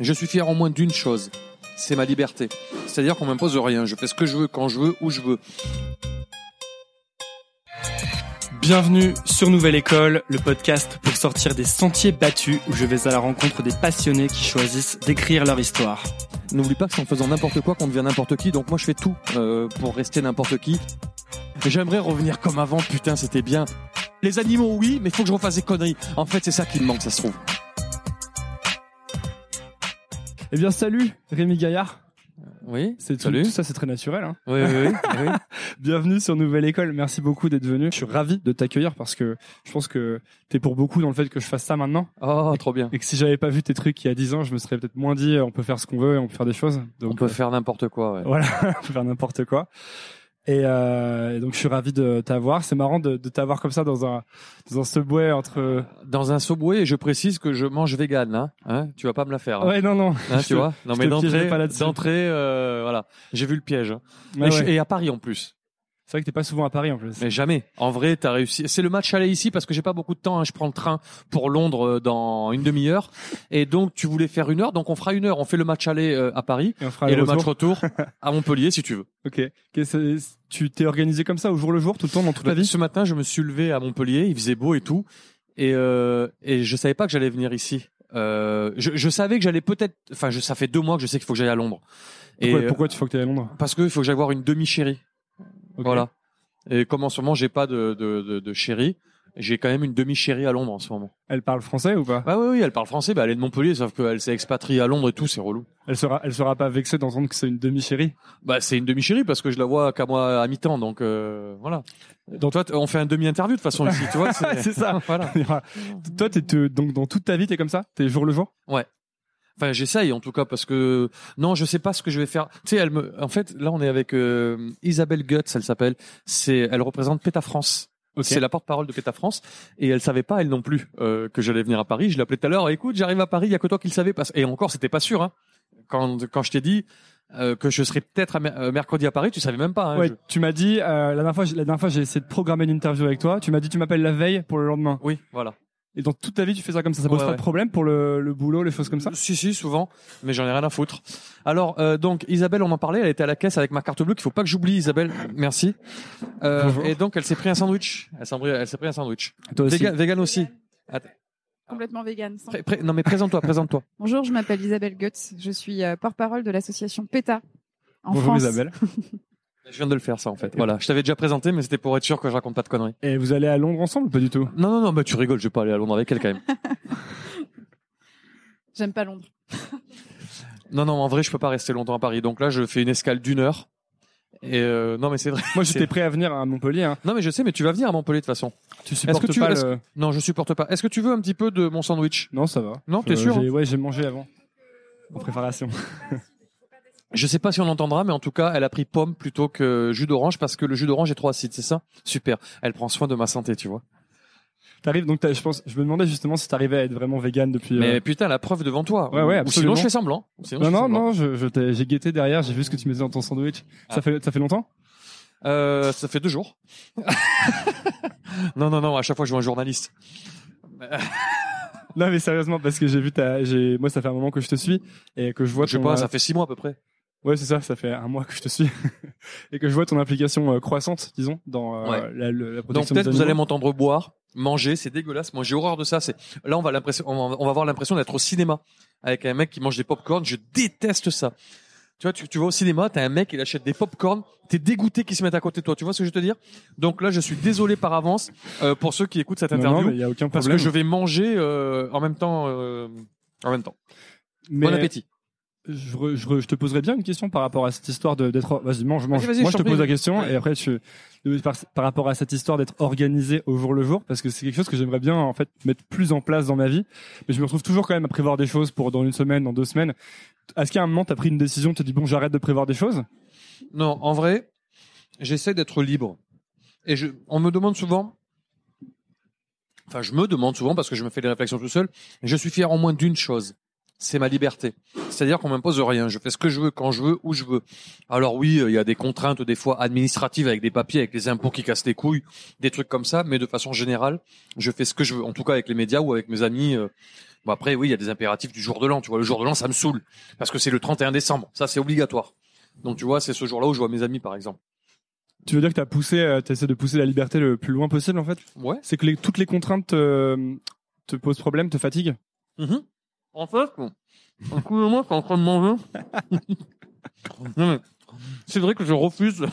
Je suis fier au moins d'une chose, c'est ma liberté. C'est-à-dire qu'on m'impose rien. Je fais ce que je veux, quand je veux, où je veux. Bienvenue sur Nouvelle École, le podcast pour sortir des sentiers battus où je vais à la rencontre des passionnés qui choisissent d'écrire leur histoire. N'oublie pas que c'est en faisant n'importe quoi qu'on devient n'importe qui. Donc moi je fais tout euh, pour rester n'importe qui. J'aimerais revenir comme avant. Putain, c'était bien. Les animaux, oui, mais il faut que je refasse des conneries. En fait, c'est ça qui me manque, ça se trouve. Eh bien, salut Rémi Gaillard. Oui. C'est tout, Salut. tout ça, c'est très naturel. Hein. Oui, oui, oui. oui. Bienvenue sur Nouvelle École. Merci beaucoup d'être venu. Je suis ravi de t'accueillir parce que je pense que t'es pour beaucoup dans le fait que je fasse ça maintenant. Oh, trop bien. Et que si j'avais pas vu tes trucs il y a 10 ans, je me serais peut-être moins dit, euh, on peut faire ce qu'on veut et on peut faire des choses. Donc, On peut euh, faire n'importe quoi. Ouais. Voilà, on peut faire n'importe quoi. Et, euh, et donc je suis ravi de t'avoir. C'est marrant de, de t'avoir comme ça dans un dans un subway entre. Dans un Subway, et je précise que je mange vegan. Hein, hein tu vas pas me la faire. hein. Ouais non non. Hein, tu te- vois Non mais d'entrée, d'entrée, euh, voilà. J'ai vu le piège. hein. Ouais, et, je- et à Paris en plus. C'est vrai que t'es pas souvent à Paris en plus. Mais jamais. En vrai, t'as réussi. C'est le match aller ici parce que j'ai pas beaucoup de temps. hein. Je prends le train pour Londres euh, dans une demi-heure. Et donc, tu voulais faire une heure. Donc, on fera une heure. On fait le match aller euh, à Paris Et on fera et le retour. match retour à Montpellier si tu veux. Ok. Tu t'es organisé comme ça au jour le jour tout le temps dans toute la vie? Ce matin, je me suis levé à Montpellier. Il faisait beau et tout. Et, euh, et je savais pas que j'allais venir ici. Euh, je, je savais que j'allais peut-être. Enfin, ça fait deux mois que je sais qu'il faut que j'aille à Londres. Et Pourquoi, euh, pourquoi tu faut que t'es à Londres? parce qu'il faut que j'aille voir une demi-chérie. Voilà. Et comme en ce moment, j'ai pas de, de, de, de chérie, j'ai quand même une demi-chérie à Londres en ce moment. Elle parle français ou pas? Bah oui, oui, elle parle français, bah elle est de Montpellier, sauf qu'elle s'est expatriée à Londres et tout, c'est relou. Elle sera elle sera pas vexée d'entendre que c'est une demi-chérie? Bah c'est une demi-chérie parce que je la vois qu'à moi à mi-temps, donc euh, voilà. Donc toi, on fait un demi-interview de toute façon ici, tu vois. C'est ça. voilà. Toi t'es te- donc dans toute ta vie t'es comme ça? T'es jour le jour? Enfin, j'essaye en tout cas parce que non, je sais pas ce que je vais faire. Tu sais, elle me, en fait, là on est avec euh, Isabelle Guts, elle s'appelle. C'est, elle représente PETA France. C'est la porte-parole de PETA France et elle savait pas elle non plus euh, que j'allais venir à Paris. Je l'ai appelée tout à l'heure. Écoute, j'arrive à Paris. Il y a que toi qui le savais. Parce... Et encore, c'était pas sûr. Hein. Quand quand je t'ai dit euh, que je serais peut-être euh, mercredi à Paris, tu savais même pas. Hein, Ouais, je- tu m'as dit euh, la dernière fois, la dernière fois j'ai essayé de programmer une interview avec toi. Tu m'as dit tu m'appelles la veille pour le lendemain. Oui, voilà. Et dans toute ta vie tu fais ça comme ça. Ça pose Ouais, pas ouais. de problème pour le, le boulot, les choses comme ça? Si, si, souvent, mais j'en ai rien à foutre. Alors, euh, donc, Isabelle, on en parlait, elle était à la caisse avec ma carte bleue, qu'il faut pas que j'oublie, Isabelle. Merci. Euh, et donc, elle s'est pris un sandwich. Elle s'est pris, elle s'est pris un sandwich. Toi aussi. Vegan, vegan aussi. Attends. Complètement vegan. sans- Pré- pré- non, mais présente-toi, présente-toi. Bonjour, je m'appelle Isabelle Goetz. Je suis euh, porte-parole de l'association PETA en Bonjour France. Isabelle. Je viens de le faire, ça, en fait. Voilà. Je t'avais déjà présenté, mais c'était pour être sûr que je raconte pas de conneries. Et vous allez à Londres ensemble ou pas du tout? Non, non, non, bah, tu rigoles, je vais pas aller à Londres avec elle, quand même. J'aime pas Londres. Non, non, en vrai, je peux pas rester longtemps à Paris. Donc là, je fais une escale d'une heure. Et euh, non, mais c'est vrai. Moi j'étais prêt à venir à Montpellier. Hein. Non, mais je sais, mais tu vas venir à Montpellier, de toute façon. Tu supportes que tu- pas le... Non, je supporte pas. Est-ce que tu veux un petit peu de mon sandwich? Non ça va. Non, t'es Euh, sûr j'ai- Ouais j'ai mangé avant. En préparation. Je sais pas si on l'entendra, mais en tout cas, elle a pris pomme plutôt que jus d'orange parce que le jus d'orange est trop acide, c'est ça? Super. Elle prend soin de ma santé, tu vois. T'arrives donc je pense je me demandais justement si t'arrivais à être vraiment vegan depuis. euh, Mais putain, la preuve devant toi. Ouais, ouais, Ou sinon, absolument. je fais semblant. Sinon, Non non semblant. non je, je j'ai guetté derrière j'ai vu ce que tu mettais dans ton sandwich. Ah. Ça fait ça fait longtemps? Euh, ça fait deux jours. non, non, non. À chaque fois, je vois un journaliste. Non mais sérieusement parce que j'ai vu ta j'ai moi ça fait un moment que je te suis et que je vois je sais pas, euh, ça fait six mois à peu près. Ouais, c'est ça, ça fait un mois que je te suis et que je vois ton implication euh, croissante, disons, dans euh, Ouais. la, la Donc protection peut-être des vous allez m'entendre boire, manger, c'est dégueulasse. Moi, j'ai horreur de ça. C'est là, on va l'impression, on va, on va avoir l'impression d'être au cinéma avec un mec qui mange des pop-corn. Je déteste ça. Tu vois, tu, tu vas au cinéma, t'as un mec, il achète des pop-corn, t'es dégoûté qu'il se mette à côté de toi. Tu vois ce que je veux te dire? Donc là, je suis désolé par avance euh, pour ceux qui écoutent cette Non, non, interview mais y a aucun parce problème. que je vais manger euh, en même temps. euh, en même temps. Mais Bon appétit. Je, re- je, re- je te poserais bien une question par rapport à cette histoire d'être. Vas-y, mange, mange. Moi, je te pose la question Ouais. et après, tu par, par rapport à cette histoire d'être organisé au jour le jour, parce que c'est quelque chose que j'aimerais bien en fait mettre plus en place dans ma vie, mais je me retrouve toujours quand même à prévoir des choses pour dans une semaine, dans deux semaines. Est-ce qu'à un moment, t'as pris une décision, tu te dis bon, j'arrête de prévoir des choses? Non, en vrai, j'essaie d'être libre. Et je, on me demande souvent, enfin, je me demande souvent parce que je me fais des réflexions tout seul. Je suis fier au moins d'une chose. C'est ma liberté. C'est-à-dire qu'on m'impose rien. Je fais ce que je veux, quand je veux, où je veux. Alors oui, euh, il y a des contraintes des fois administratives avec des papiers, avec les impôts qui cassent les couilles, des trucs comme ça. Mais de façon générale, je fais ce que je veux. En tout cas avec les médias ou avec mes amis. euh, Bon après oui, il y a des impératifs du jour de l'an. Tu vois, le jour de l'an, ça me saoule parce que c'est le 31 décembre. Ça, c'est obligatoire. Donc tu vois, c'est ce jour-là où je vois mes amis, par exemple. Tu veux dire que t'as poussé, euh, t'essaies de pousser la liberté le plus loin possible en fait? Ouais. C'est que les- toutes les contraintes te, te posent problème, te fatiguent? Mhm. En fait, un coup de moi, je suis en train de manger. non, mais c'est vrai que je refuse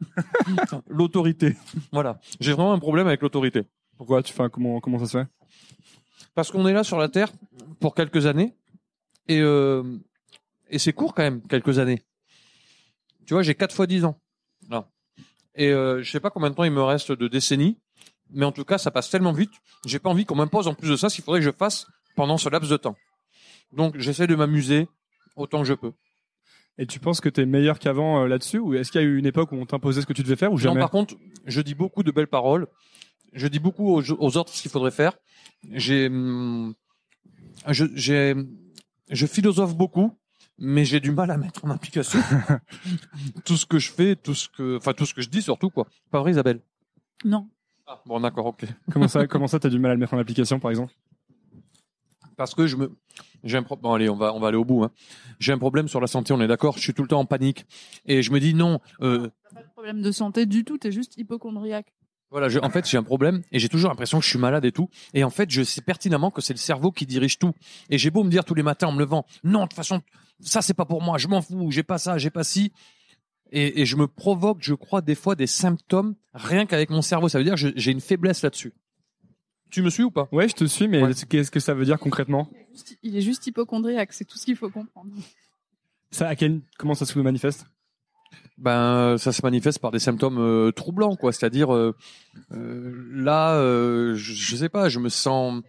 l'autorité. Voilà. J'ai vraiment un problème avec l'autorité. Pourquoi tu fais un- comment comment ça se fait? Parce qu'on est là sur la Terre pour quelques années. Et, euh, et c'est court quand même, quelques années. Tu vois, j'ai 4 fois 10 ans. Là. Et euh, je sais pas combien de temps il me reste de décennies. Mais en tout cas, ça passe tellement vite. J'ai pas envie qu'on m'impose en plus de ça ce qu'il faudrait que je fasse pendant ce laps de temps. Donc j'essaie de m'amuser autant que je peux. Et tu penses que t'es meilleur qu'avant euh, là-dessus ou est-ce qu'il y a eu une époque où on t'imposait ce que tu devais faire ou Non, jamais par contre, je dis beaucoup de belles paroles. Je dis beaucoup aux, aux autres ce qu'il faudrait faire. J'ai, hum, je, j'ai, je philosophe beaucoup, mais j'ai du mal à mettre en application tout ce que je fais, tout ce que, enfin tout ce que je dis surtout quoi. Pas vrai, Isabelle? Non. ah, Bon, d'accord, ok. Comment ça comment ça t'as du mal à le mettre en application par exemple? Parce que je me, j'ai un problème. Bon, allez, on va, on va aller au bout. Hein. J'ai un problème sur la santé. On est d'accord. Je suis tout le temps en panique et je me dis non. Euh, T'as pas de problème de santé du tout, t'es juste hypochondriaque. Voilà, je- en fait, j'ai un problème et j'ai toujours l'impression que je suis malade et tout. Et en fait, je sais pertinemment que c'est le cerveau qui dirige tout. Et j'ai beau me dire tous les matins en me levant, non, de toute façon, ça c'est pas pour moi, je m'en fous, j'ai pas ça, j'ai pas ci. Et, et je me provoque, je crois, des fois des symptômes rien qu'avec mon cerveau. Ça veut dire que j'ai une faiblesse là-dessus. Tu me suis ou pas? Ouais, je te suis mais Ouais. qu'est-ce que ça veut dire concrètement? Il est juste hypochondriaque, c'est tout ce qu'il faut comprendre. Ça à quel comment ça se manifeste? Ben, ça se manifeste par des symptômes euh, troublants, quoi. C'est-à-dire, euh, euh, là, euh, je, je sais pas, je me sens,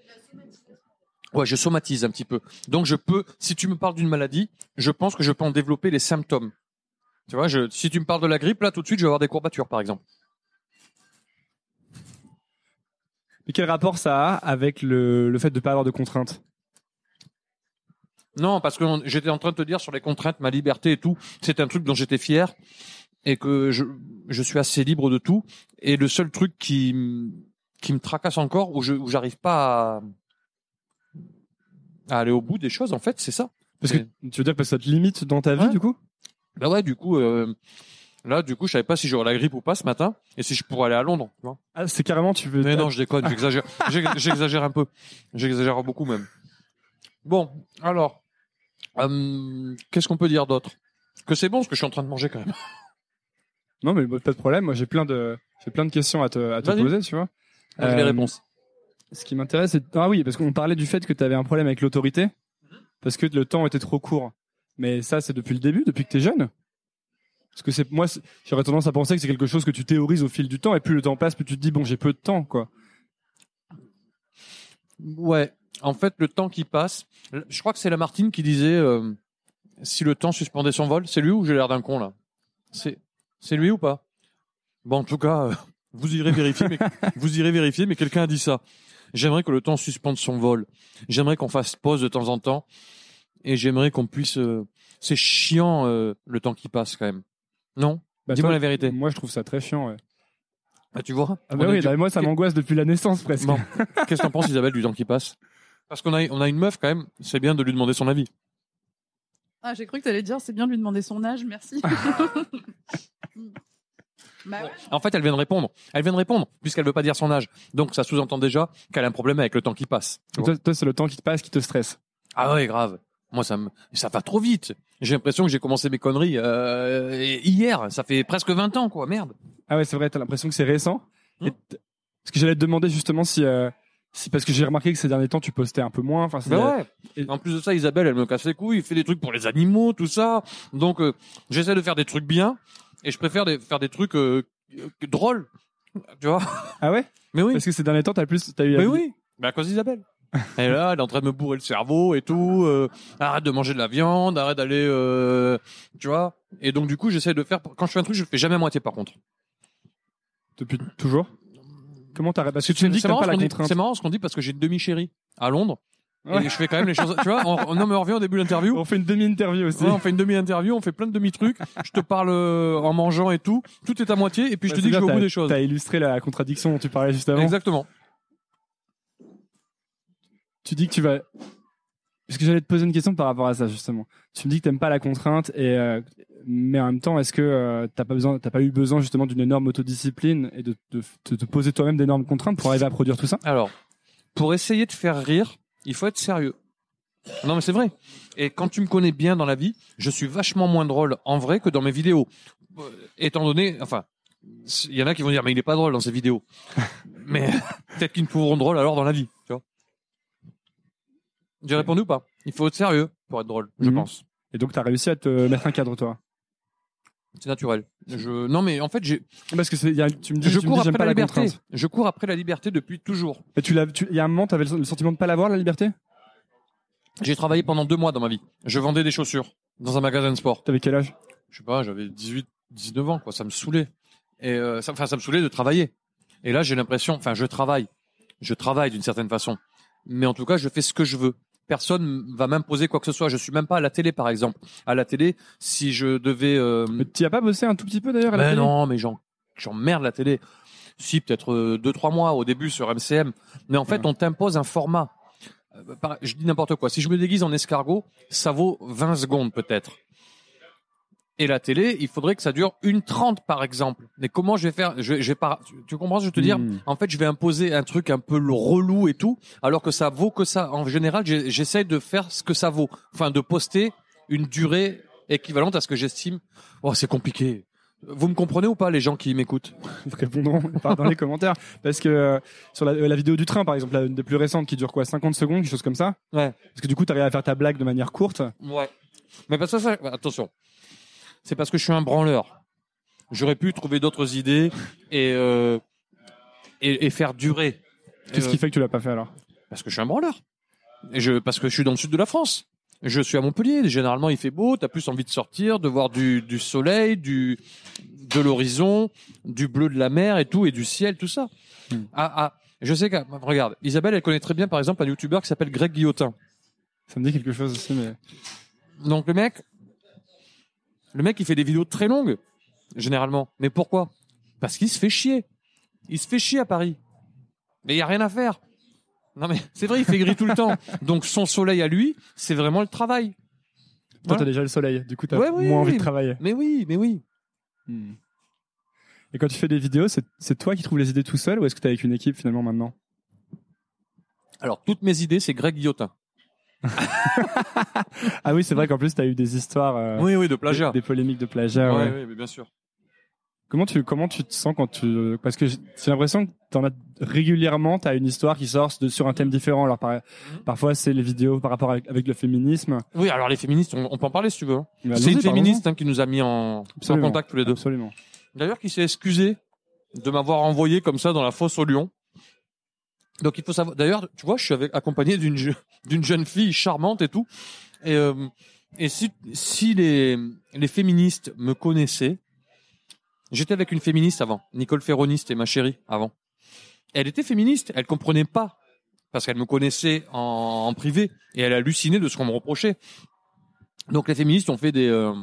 ouais, je somatise un petit peu. Donc, je peux, si tu me parles d'une maladie, je pense que je peux en développer les symptômes. Tu vois, je, si tu me parles de la grippe, là, tout de suite, je vais avoir des courbatures, par exemple. Mais quel rapport ça a avec le, le fait de pas avoir de contraintes? Non, parce que j'étais en train de te dire sur les contraintes, ma liberté et tout, c'est un truc dont j'étais fier et que je, je suis assez libre de tout. Et le seul truc qui, qui me tracasse encore, où je, où j'arrive pas à, à aller au bout des choses, en fait, c'est ça. Parce que tu veux dire que ça te limite dans ta vie Ouais. du coup? Bah ouais, du coup, euh, là, du coup, je savais pas si j'aurais la grippe ou pas ce matin et si je pourrais aller à Londres. Tu vois Ah, c'est carrément tu veux Mais non, je déconne, j'exagère, J'ex- j'exagère un peu, j'exagère beaucoup même. Bon, alors, euh, qu'est-ce qu'on peut dire d'autre? Que c'est bon ce que je suis en train de manger quand même. Non, mais pas de problème. Moi, j'ai plein de, j'ai plein de questions à te, à te Vas-y. poser, tu vois. J'ai les Euh, réponses. Ce qui m'intéresse, c'est ah oui, parce qu'on parlait du fait que tu avais un problème avec l'autorité, parce que le temps était trop court. Mais ça, c'est depuis le début, depuis que t'es jeune. Parce que c'est moi, j'aurais tendance à penser que c'est quelque chose que tu théorises au fil du temps, et plus le temps passe, plus tu te dis bon, j'ai peu de temps, quoi. Ouais. En fait, le temps qui passe, je crois que c'est Lamartine qui disait euh, si le temps suspendait son vol. C'est lui ou j'ai l'air d'un con là? C'est c'est lui ou pas? Bon, en tout cas, euh, vous irez vérifier. Mais vous irez vérifier. Mais quelqu'un a dit ça. J'aimerais que le temps suspende son vol. J'aimerais qu'on fasse pause de temps en temps. Et j'aimerais qu'on puisse. euh, C'est chiant euh, le temps qui passe quand même. Non Bah, Dis-moi la vérité. Moi, je trouve ça très chiant. Ouais. Ah, tu vois Ah bah oui, du- bah, moi, ça m'angoisse depuis la naissance presque. Bon, qu'est-ce que t'en penses, Isabelle, du temps qui passe? Parce qu'on a, on a une meuf quand même. C'est bien de lui demander son avis. Ah, j'ai cru que t'allais dire c'est bien de lui demander son âge, merci. bah ouais. En fait, elle vient de répondre. Elle vient de répondre, puisqu'elle veut pas dire son âge. Donc, ça sous-entend déjà qu'elle a un problème avec le temps qui passe. Toi, toi, c'est le temps qui te passe qui te stresse? ah ouais, grave. Moi, ça me, ça va trop vite. J'ai l'impression que j'ai commencé mes conneries euh, hier. Ça fait presque 20 ans, quoi. Merde. Ah ouais, c'est vrai, t'as l'impression que c'est récent. Hmm. Et Parce que j'allais te demander justement si, euh, si parce que j'ai remarqué que ces derniers temps tu postais un peu moins. Enfin, Ben ouais. Et- En plus de ça, Isabelle, elle me casse les couilles. Il fait des trucs pour les animaux, tout ça. Donc, euh, j'essaie de faire des trucs bien, et je préfère des- faire des trucs drôles. Tu vois? Ah ouais? Mais oui. Parce que ces derniers temps t'as plus, t'as eu. Mais oui, mais à cause d'Isabelle. Est là, elle est en train de me bourrer le cerveau et tout. euh, arrête de manger de la viande, arrête d'aller, euh, tu vois. Et donc du coup, j'essaie de faire. Quand je fais un truc, je le fais jamais à moitié. Par contre, Depuis toujours? Comment t'arrêtes? Parce que tu me dis que c'est marrant, pas ce la qu'on dit- contrainte. c'est marrant ce qu'on dit parce que j'ai une demi-chérie à Londres Ouais. et je fais quand même les choses. Tu vois, on, on, non, mais on revient au début de l'interview. On fait une demi-interview aussi. Ouais, on fait une demi-interview, on fait plein de demi-trucs. Je te parle euh, en mangeant et tout. Tout est à moitié et puis je te dis que je vais au bout des choses. T'as illustré la contradiction dont tu parlais juste avant. Exactement. Tu dis que tu vas. Parce que j'allais te poser une question par rapport à ça justement. Tu me dis que t'aimes pas la contrainte et euh, mais en même temps, est-ce que euh, t'as pas besoin, t'as pas eu besoin justement d'une énorme autodiscipline et de te poser toi-même d'énormes contraintes pour arriver à produire tout ça? Alors, pour essayer de faire rire, il faut être sérieux. Non, mais c'est vrai. Et quand tu me connais bien dans la vie, je suis vachement moins drôle en vrai que dans mes vidéos. Euh, étant donné, enfin, il y en a qui vont dire, mais il est pas drôle dans ses vidéos. mais peut-être qu'ils ne trouveront drôle alors dans la vie, tu vois. J'ai répondu ou pas? Il faut être sérieux pour être drôle, je Mhm. pense. Et donc t'as réussi à te mettre un cadre toi? C'est naturel. Je... Non, mais en fait, j'ai... Parce que c'est, il y a- tu me dis, je tu me cours dis, j'aime après pas la la liberté. contrainte. Je cours après la liberté depuis toujours. Mais tu l'as, tu- il y a un moment, t'avais le le sentiment de pas l'avoir la liberté? J'ai travaillé pendant deux mois dans ma vie. Je vendais des chaussures dans un magasin de sport. T'avais quel âge? Je sais pas, j'avais 18, 19 ans, quoi. Ça me saoulait. Et euh, ça, enfin, ça me saoulait de travailler. Et là, j'ai l'impression, enfin, je travaille, je travaille d'une certaine façon, mais en tout cas, je fais ce que je veux. Personne va m'imposer quoi que ce soit. Je suis même pas à la télé, par exemple. À la télé, si je devais, euh... Mais tu as pas bossé un tout petit peu d'ailleurs à la mais télé? non, mais j'en, j'emmerde la télé. Si, peut-être euh, deux, trois mois au début sur MCM. Mais en fait, Ouais. on t'impose un format. Euh, Je dis n'importe quoi. Si je me déguise en escargot, ça vaut 20 secondes peut-être. Et la télé, il faudrait que ça dure une trente par exemple. Mais comment je vais faire? Je, vais- je vais pas, tu- Tu comprends ce que je veux te dire? Hmm. En fait, je vais imposer un truc un peu relou et tout, alors que ça vaut que ça. En général, j'essaie de faire ce que ça vaut. Enfin, de poster une durée équivalente à ce que j'estime. Oh, c'est compliqué. Vous me comprenez ou pas, les gens qui m'écoutent? Répondront par- dans les commentaires parce que euh, sur la, la vidéo du train par exemple la une des plus récentes qui dure quoi? 50 secondes quelque chose comme ça? Ouais. parce que du coup t'arrives à faire ta blague de manière courte Ouais. Mais parce que ça, attention. C'est parce que je suis un branleur. J'aurais pu trouver d'autres idées et, euh, et, et faire durer. qu'est-ce Euh, qui fait que tu l'as pas fait alors Parce que je suis un branleur. Et je, parce que je suis dans le sud de la France. Je suis à Montpellier. Généralement, il fait beau. T'as plus envie de sortir, de voir du, du soleil, du, de l'horizon, du bleu de la mer et tout, et du ciel, tout ça. Hmm. Ah, ah, je sais que, regarde, Isabelle, elle connaît très bien, par exemple, un youtubeur qui s'appelle Greg Guillotin. ça me dit quelque chose aussi mais Donc le mec, le mec, il fait des vidéos très longues, généralement. Mais pourquoi? Parce qu'il se fait chier. Il se fait chier à Paris. Mais il y a rien à faire. Non mais c'est vrai, il fait gris tout le temps. Donc son soleil à lui, c'est vraiment le travail. toi Voilà. t'as déjà le soleil du coup t'as Ouais, oui, moins envie de travailler Mais oui, mais oui. Hmm. et quand tu fais des vidéos c'est c'est toi qui trouves les idées tout seul ou est-ce que t'es avec une équipe finalement maintenant? Alors toutes mes idées, c'est Greg Guillotin. ah oui c'est vrai qu'en plus t'as eu des histoires euh, oui, oui, de plagiat. des polémiques de plagiat ouais, ouais. ouais, mais bien sûr. Comment tu comment tu te sens quand tu parce que j'ai l'impression que t'en as régulièrement t'as une histoire qui sort de, sur un thème différent alors par- Mhm. parfois c'est les vidéos par rapport avec, avec le féminisme Oui, alors les féministes, on, on peut en parler si tu veux. hein. C'est une féministe hein, qui nous a mis en, contact tous les deux. absolument D'ailleurs, qui s'est excusé de m'avoir envoyé comme ça dans la fosse au lion. Donc il faut savoir. D'ailleurs, tu vois, je suis accompagné d'une d'une jeune fille charmante et tout. Et, euh, et si si les les féministes me connaissaient, j'étais avec une féministe avant, Nicole Ferroni, c'était ma chérie avant. Elle était féministe, elle comprenait pas parce qu'elle me connaissait en, en privé et elle hallucinait de ce qu'on me reprochait. Donc les féministes ont fait des euh,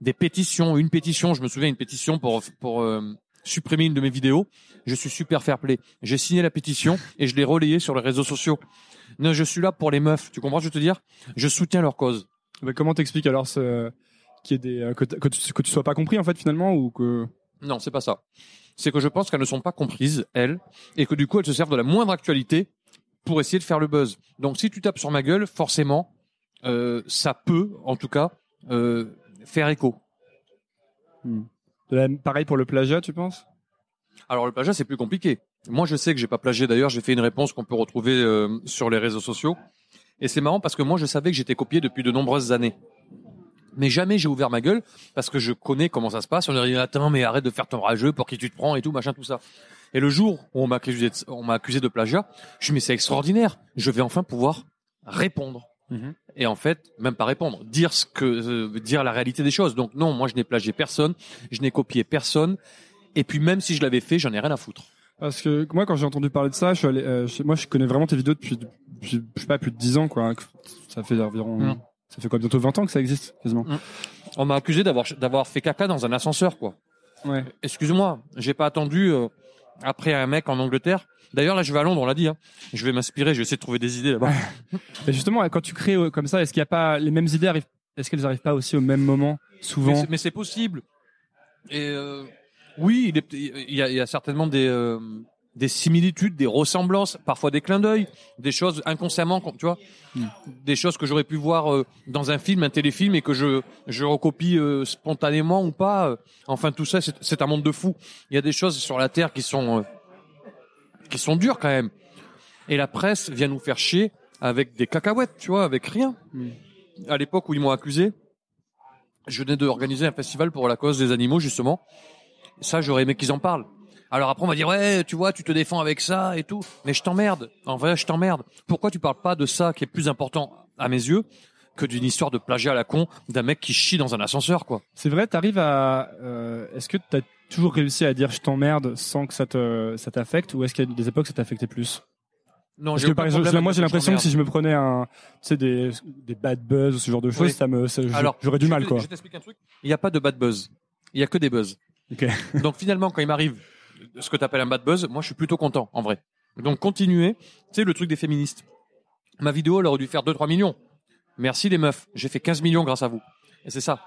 des pétitions, une pétition, je me souviens une pétition pour pour euh, supprimer une de mes vidéos. Je suis super fair play. J'ai signé la pétition et je l'ai relayée sur les réseaux sociaux. Non, je suis là pour les meufs. Tu comprends ce que je veux te dire? Je soutiens leur cause. Mais comment t'expliques alors ce qu'il y ait des euh, que, que tu que tu sois pas compris en fait finalement ou que Non, c'est pas ça. C'est que je pense qu'elles ne sont pas comprises elles et que du coup elles se servent de la moindre actualité pour essayer de faire le buzz. Donc si tu tapes sur ma gueule, forcément, euh, ça peut, en tout cas, euh, faire écho. De pareil pour le plagiat tu penses? Alors le plagiat c'est plus compliqué. Moi je sais que j'ai pas plagié d'ailleurs, j'ai fait une réponse qu'on peut retrouver euh, sur les réseaux sociaux. Et c'est marrant parce que moi je savais que j'étais copié depuis de nombreuses années. Mais jamais j'ai ouvert ma gueule parce que je connais comment ça se passe. On a dit attends mais arrête de faire ton rageux pour qui tu te prends et tout machin tout ça. Et le jour où on m'a accusé de, on m'a accusé de plagiat, je me suis dit, mais c'est extraordinaire. Je vais enfin pouvoir répondre. Et en fait, même pas répondre, dire ce que, euh, dire la réalité des choses. Donc non, moi je n'ai plagié personne, je n'ai copié personne. Et puis même si je l'avais fait, j'en ai rien à foutre. Parce que moi, quand j'ai entendu parler de ça, je suis allé, euh, je- moi, je connais vraiment tes vidéos depuis, depuis, je sais pas, plus de 10 ans, quoi. Ça fait environ, Mm. ça fait quoi, bientôt 20 ans que ça existe, quasiment. On m'a accusé d'avoir d'avoir fait caca dans un ascenseur, quoi. Ouais. Excuse-moi, j'ai pas attendu euh, après un mec en Angleterre. D'ailleurs, là, je vais à Londres, on l'a dit. Hein. Je vais m'inspirer, je vais essayer de trouver des idées là-bas. Et justement, quand tu crées euh, comme ça, est-ce qu'il n'y a pas les mêmes idées arrivent Est-ce qu'elles arrivent pas aussi au même moment, Mais souvent c'est- mais c'est possible. Et euh, oui, il, est- il y, a, il y a certainement des, euh, des similitudes, des ressemblances, parfois des clins d'œil, des choses inconsciemment, tu vois, Mm. des choses que j'aurais pu voir euh, dans un film, un téléfilm, et que je je recopie euh, spontanément ou pas. Enfin, tout ça, c'est c'est un monde de fou. Il y a des choses sur la terre qui sont euh, qui sont dures quand même. Et la presse vient nous faire chier avec des cacahuètes, tu vois, avec rien. Mm. À l'époque où ils m'ont accusé, je venais d'organiser un festival pour la cause des animaux, justement. Ça, j'aurais aimé qu'ils en parlent. Alors après, on va dire, ouais, tu vois, tu te défends avec ça et tout. Mais je t'emmerde. En vrai, je t'emmerde. Pourquoi tu parles pas de ça qui est plus important à mes yeux que d'une histoire de plagiat à la con d'un mec qui chie dans un ascenseur, quoi? C'est vrai, t'arrives à. euh, est-ce que t'as toujours réussi à dire je t'emmerde sans que ça te ça t'affecte, ou est-ce qu'il y a des époques ça t'affectait plus? Non, Parce j'ai par exemple, moi j'ai l'impression que si je me prenais un, tu sais des des bad buzz ou ce genre de choses, Oui. ça me, ça- Alors, j'aurais du mal quoi. Je t'explique un truc. Il n'y a pas de bad buzz. Il y a que des buzz. Ok. Donc finalement, quand il m'arrive ce que tu appelles un bad buzz, moi je suis plutôt content, en vrai. Donc continuez. Tu sais, le truc des féministes. Ma vidéo, elle aurait dû faire 2-3 millions. Merci les meufs. J'ai fait 15 millions grâce à vous. Et c'est ça.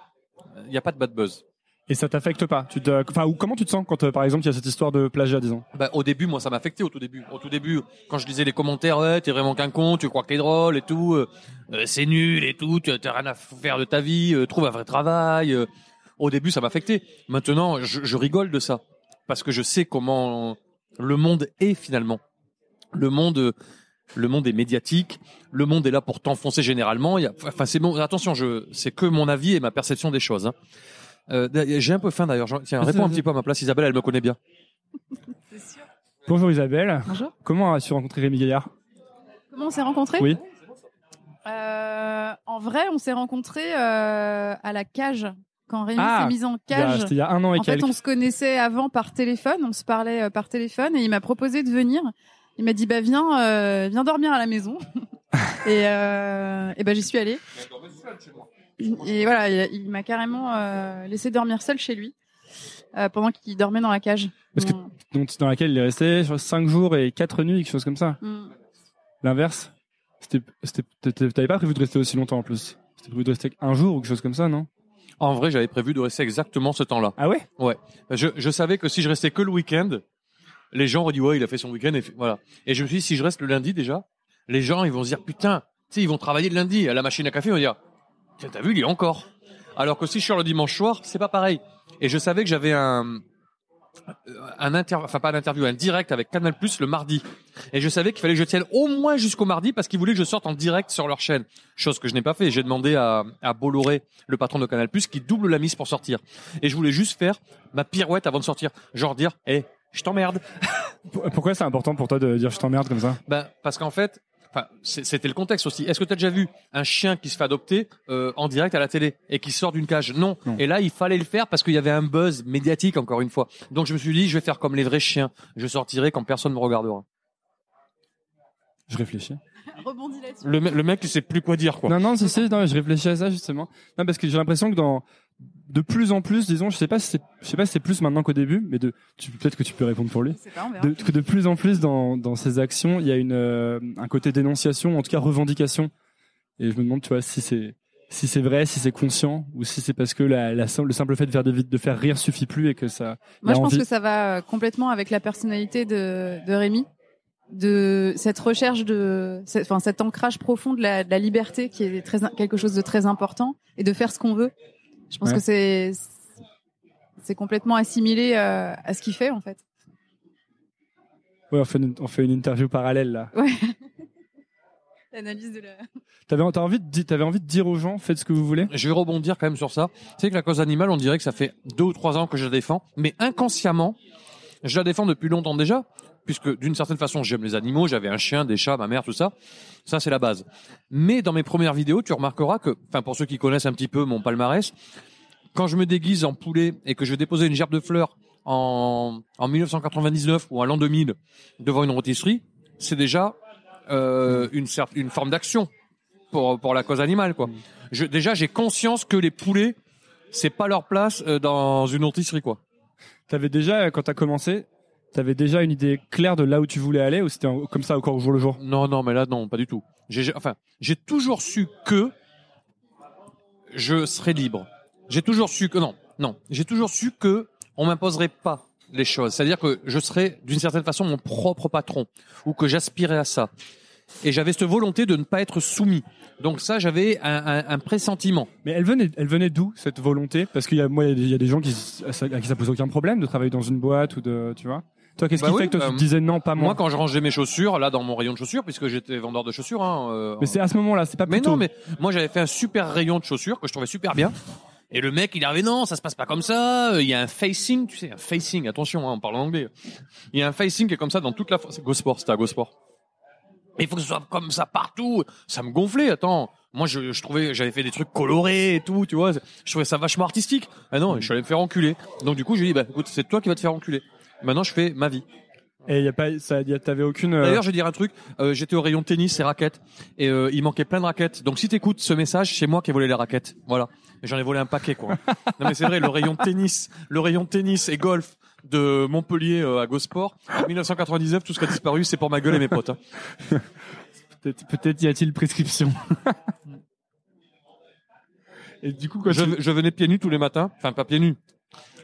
Il n'y a pas de bad buzz. Et ça t'affecte pas Tu te, enfin, ou comment tu te sens quand euh, par exemple il y a cette histoire de plagiat, disons? Bah, au début, moi, ça m'affectait au tout début. Au tout début, quand je lisais les commentaires, ouais, t'es vraiment qu'un con, tu crois que t'es drôle et tout, euh, euh, c'est nul et tout, t'as rien à faire de ta vie, euh, trouve un vrai travail. euh. Au début, ça m'affectait. Maintenant, je, je rigole de ça parce que je sais comment le monde est finalement. Le monde, le monde est médiatique. Le monde est là pour t'enfoncer généralement. Il y a, enfin, c'est bon. Attention, je, c'est que mon avis et ma perception des choses. Hein. Euh, J'ai un peu faim d'ailleurs. Tiens, réponds un petit peu à ma place. Isabelle, elle me connaît bien. Bonjour Isabelle. Bonjour. Comment as-tu rencontré Rémi Gaillard? Comment on s'est rencontrés? Oui. Euh, En vrai, on s'est rencontrés euh, à la cage. Quand Rémi Ah, s'est mis en cage. C'était il y a un an et En fait, quelques. on se connaissait avant par téléphone, on se parlait euh, par téléphone et il m'a proposé de venir. Il m'a dit bah viens, euh, viens dormir à la maison. et euh, et ben j'y suis allée. Et voilà, il, il m'a carrément euh, laissé dormir seul chez lui euh, pendant qu'il dormait dans la cage. Parce que-. Donc dans laquelle il est resté 5 jours et 4 nuits, quelque chose comme ça. Mm. L'inverse t'avais pas prévu de rester aussi longtemps en plus. C'était prévu de rester un jour ou quelque chose comme ça, non? En vrai, j'avais prévu de rester exactement ce temps-là. Ah ouais? Je, je savais que si je restais que le week-end, les gens auraient dit ouais, il a fait son week-end et voilà. Et je me suis dit si je reste le lundi déjà, les gens ils vont se dire putain, tu sais ils vont travailler le lundi à la machine à café, ils vont dire tiens t'as vu il y est encore. Alors que si je sors le dimanche soir, c'est pas pareil. Et je savais que j'avais un un inter enfin pas un interview, un direct avec Canal Plus le mardi. Et je savais qu'il fallait que je tienne au moins jusqu'au mardi parce qu'ils voulaient que je sorte en direct sur leur chaîne. Chose que je n'ai pas fait. J'ai demandé à, à Bolloré, le patron de Canal Plus, qui double la mise pour sortir. Et je voulais juste faire ma pirouette avant de sortir. Genre dire, hé, je t'emmerde. Pour- Pourquoi c'est important pour toi de dire je t'emmerde comme ça? Ben, parce qu'en fait, enfin, c'est- c'était le contexte aussi. Est-ce que tu as déjà vu un chien qui se fait adopter euh, en direct à la télé et qui sort d'une cage? Non. Non. Et là, il fallait le faire parce qu'il y avait un buzz médiatique encore une fois. Donc je me suis dit, je vais faire comme les vrais chiens. Je sortirai quand personne me regardera. Je réfléchis. Rebondis là-dessus. Le, me- le mec, il sait plus quoi dire quoi. Non, non, si, si, non, je réfléchis à ça justement. Non, parce que j'ai l'impression que dans de plus en plus, disons, je sais pas si c'est, je sais pas si c'est plus maintenant qu'au début, mais de, tu, peut-être que tu peux répondre pour lui. Pas. De, que de plus en plus dans, dans ces actions, il y a une, euh, un côté dénonciation, en tout cas revendication. Et je me demande, tu vois, si c'est, si c'est vrai, si c'est conscient, ou si c'est parce que la, la, sim- le simple fait de faire, des vid- de faire rire suffit plus et que ça. Moi, je pense envie- que ça va euh, complètement avec la personnalité de, de Rémi, de cette recherche de, cette- enfin, cet ancrage profond de la, de la liberté qui est très, quelque chose de très important et de faire ce qu'on veut. Je pense Ouais. que c'est, c'est complètement assimilé euh, à ce qu'il fait en fait. Ouais, on fait une, on fait une interview parallèle là. L'analyse de la. T'avais, t'as envie de, envie de dire aux gens, faites ce que vous voulez? Je vais rebondir quand même sur ça. Tu sais que la cause animale, on dirait que ça fait deux ou trois ans que je la défends, mais inconsciemment, je la défends depuis longtemps déjà, puisque d'une certaine façon, j'aime les animaux, j'avais un chien, des chats, ma mère, tout ça. Ça, c'est la base. Mais dans mes premières vidéos, tu remarqueras que, enfin, pour ceux qui connaissent un petit peu mon palmarès, quand je me déguise en poulet et que je vais déposer une gerbe de fleurs en, en 1999 ou en l'an 2000 devant une rôtisserie, c'est déjà euh, une, une forme d'action pour, pour la cause animale, quoi. Déjà, j'ai conscience que les poulets, c'est pas leur place euh, dans une rôtisserie, quoi. T'avais déjà, quand t'as commencé, T'avais déjà une idée claire de là où tu voulais aller ou c'était comme ça encore au jour le jour? Non, non, mais là, non, pas du tout. J'ai, enfin, j'ai toujours su que je serais libre. J'ai toujours su que non, non. J'ai toujours su que on m'imposerait pas les choses. C'est-à-dire que je serais d'une certaine façon mon propre patron ou que j'aspirais à ça. Et j'avais cette volonté de ne pas être soumis. Donc ça, j'avais un, un- un pressentiment. Mais elle venait, elle venait d'où cette volonté? Parce qu'il y a, moi, il y a des- gens qui, à qui ça pose aucun problème de travailler dans une boîte ou de, tu vois? Toi, qu'est-ce Bah qui oui, fait que toi, bah, tu te disais non, pas moi, Moi, quand je rangeais mes chaussures, là, dans mon rayon de chaussures, puisque j'étais vendeur de chaussures, hein, euh, Mais c'est à ce moment-là, c'est pas Mais plutôt. non, mais moi j'avais fait un super rayon de chaussures que je trouvais super bien. Et le mec, il arrivait, non, ça se passe pas comme ça. euh, Il y a un facing, tu sais, un facing. Attention, hein, on parle en anglais. Il y a un facing qui est comme ça dans toute la. C'est GoSport, c'était à GoSport. Mais il faut que ce soit comme ça partout. Ça me gonflait. Attends, moi je, je trouvais, j'avais fait des trucs colorés et tout, tu vois. Je trouvais ça vachement artistique. Ah non, je suis allé me faire enculer. Donc du coup, je lui dit, bah écoute, c'est toi qui vas te faire enculer. Maintenant, je fais ma vie. Et il y a pas, ça, y a- t'avais aucune. euh, D'ailleurs, je vais dire un truc. euh, J'étais au rayon tennis et raquettes et euh, il manquait plein de raquettes. Donc, si t'écoutes ce message, c'est moi qui ai volé les raquettes. Voilà. Et J'en ai volé un paquet, quoi. non, mais c'est vrai. Le rayon tennis, le rayon tennis et golf de Montpellier euh, à Gosport. En 1999, tout ce qui a disparu, c'est pour ma gueule et mes potes. hein. peut-être, peut-être y a-t-il prescription. et du coup, quand Je, tu- je venais pieds nus tous les matins. Enfin, pas pieds nus.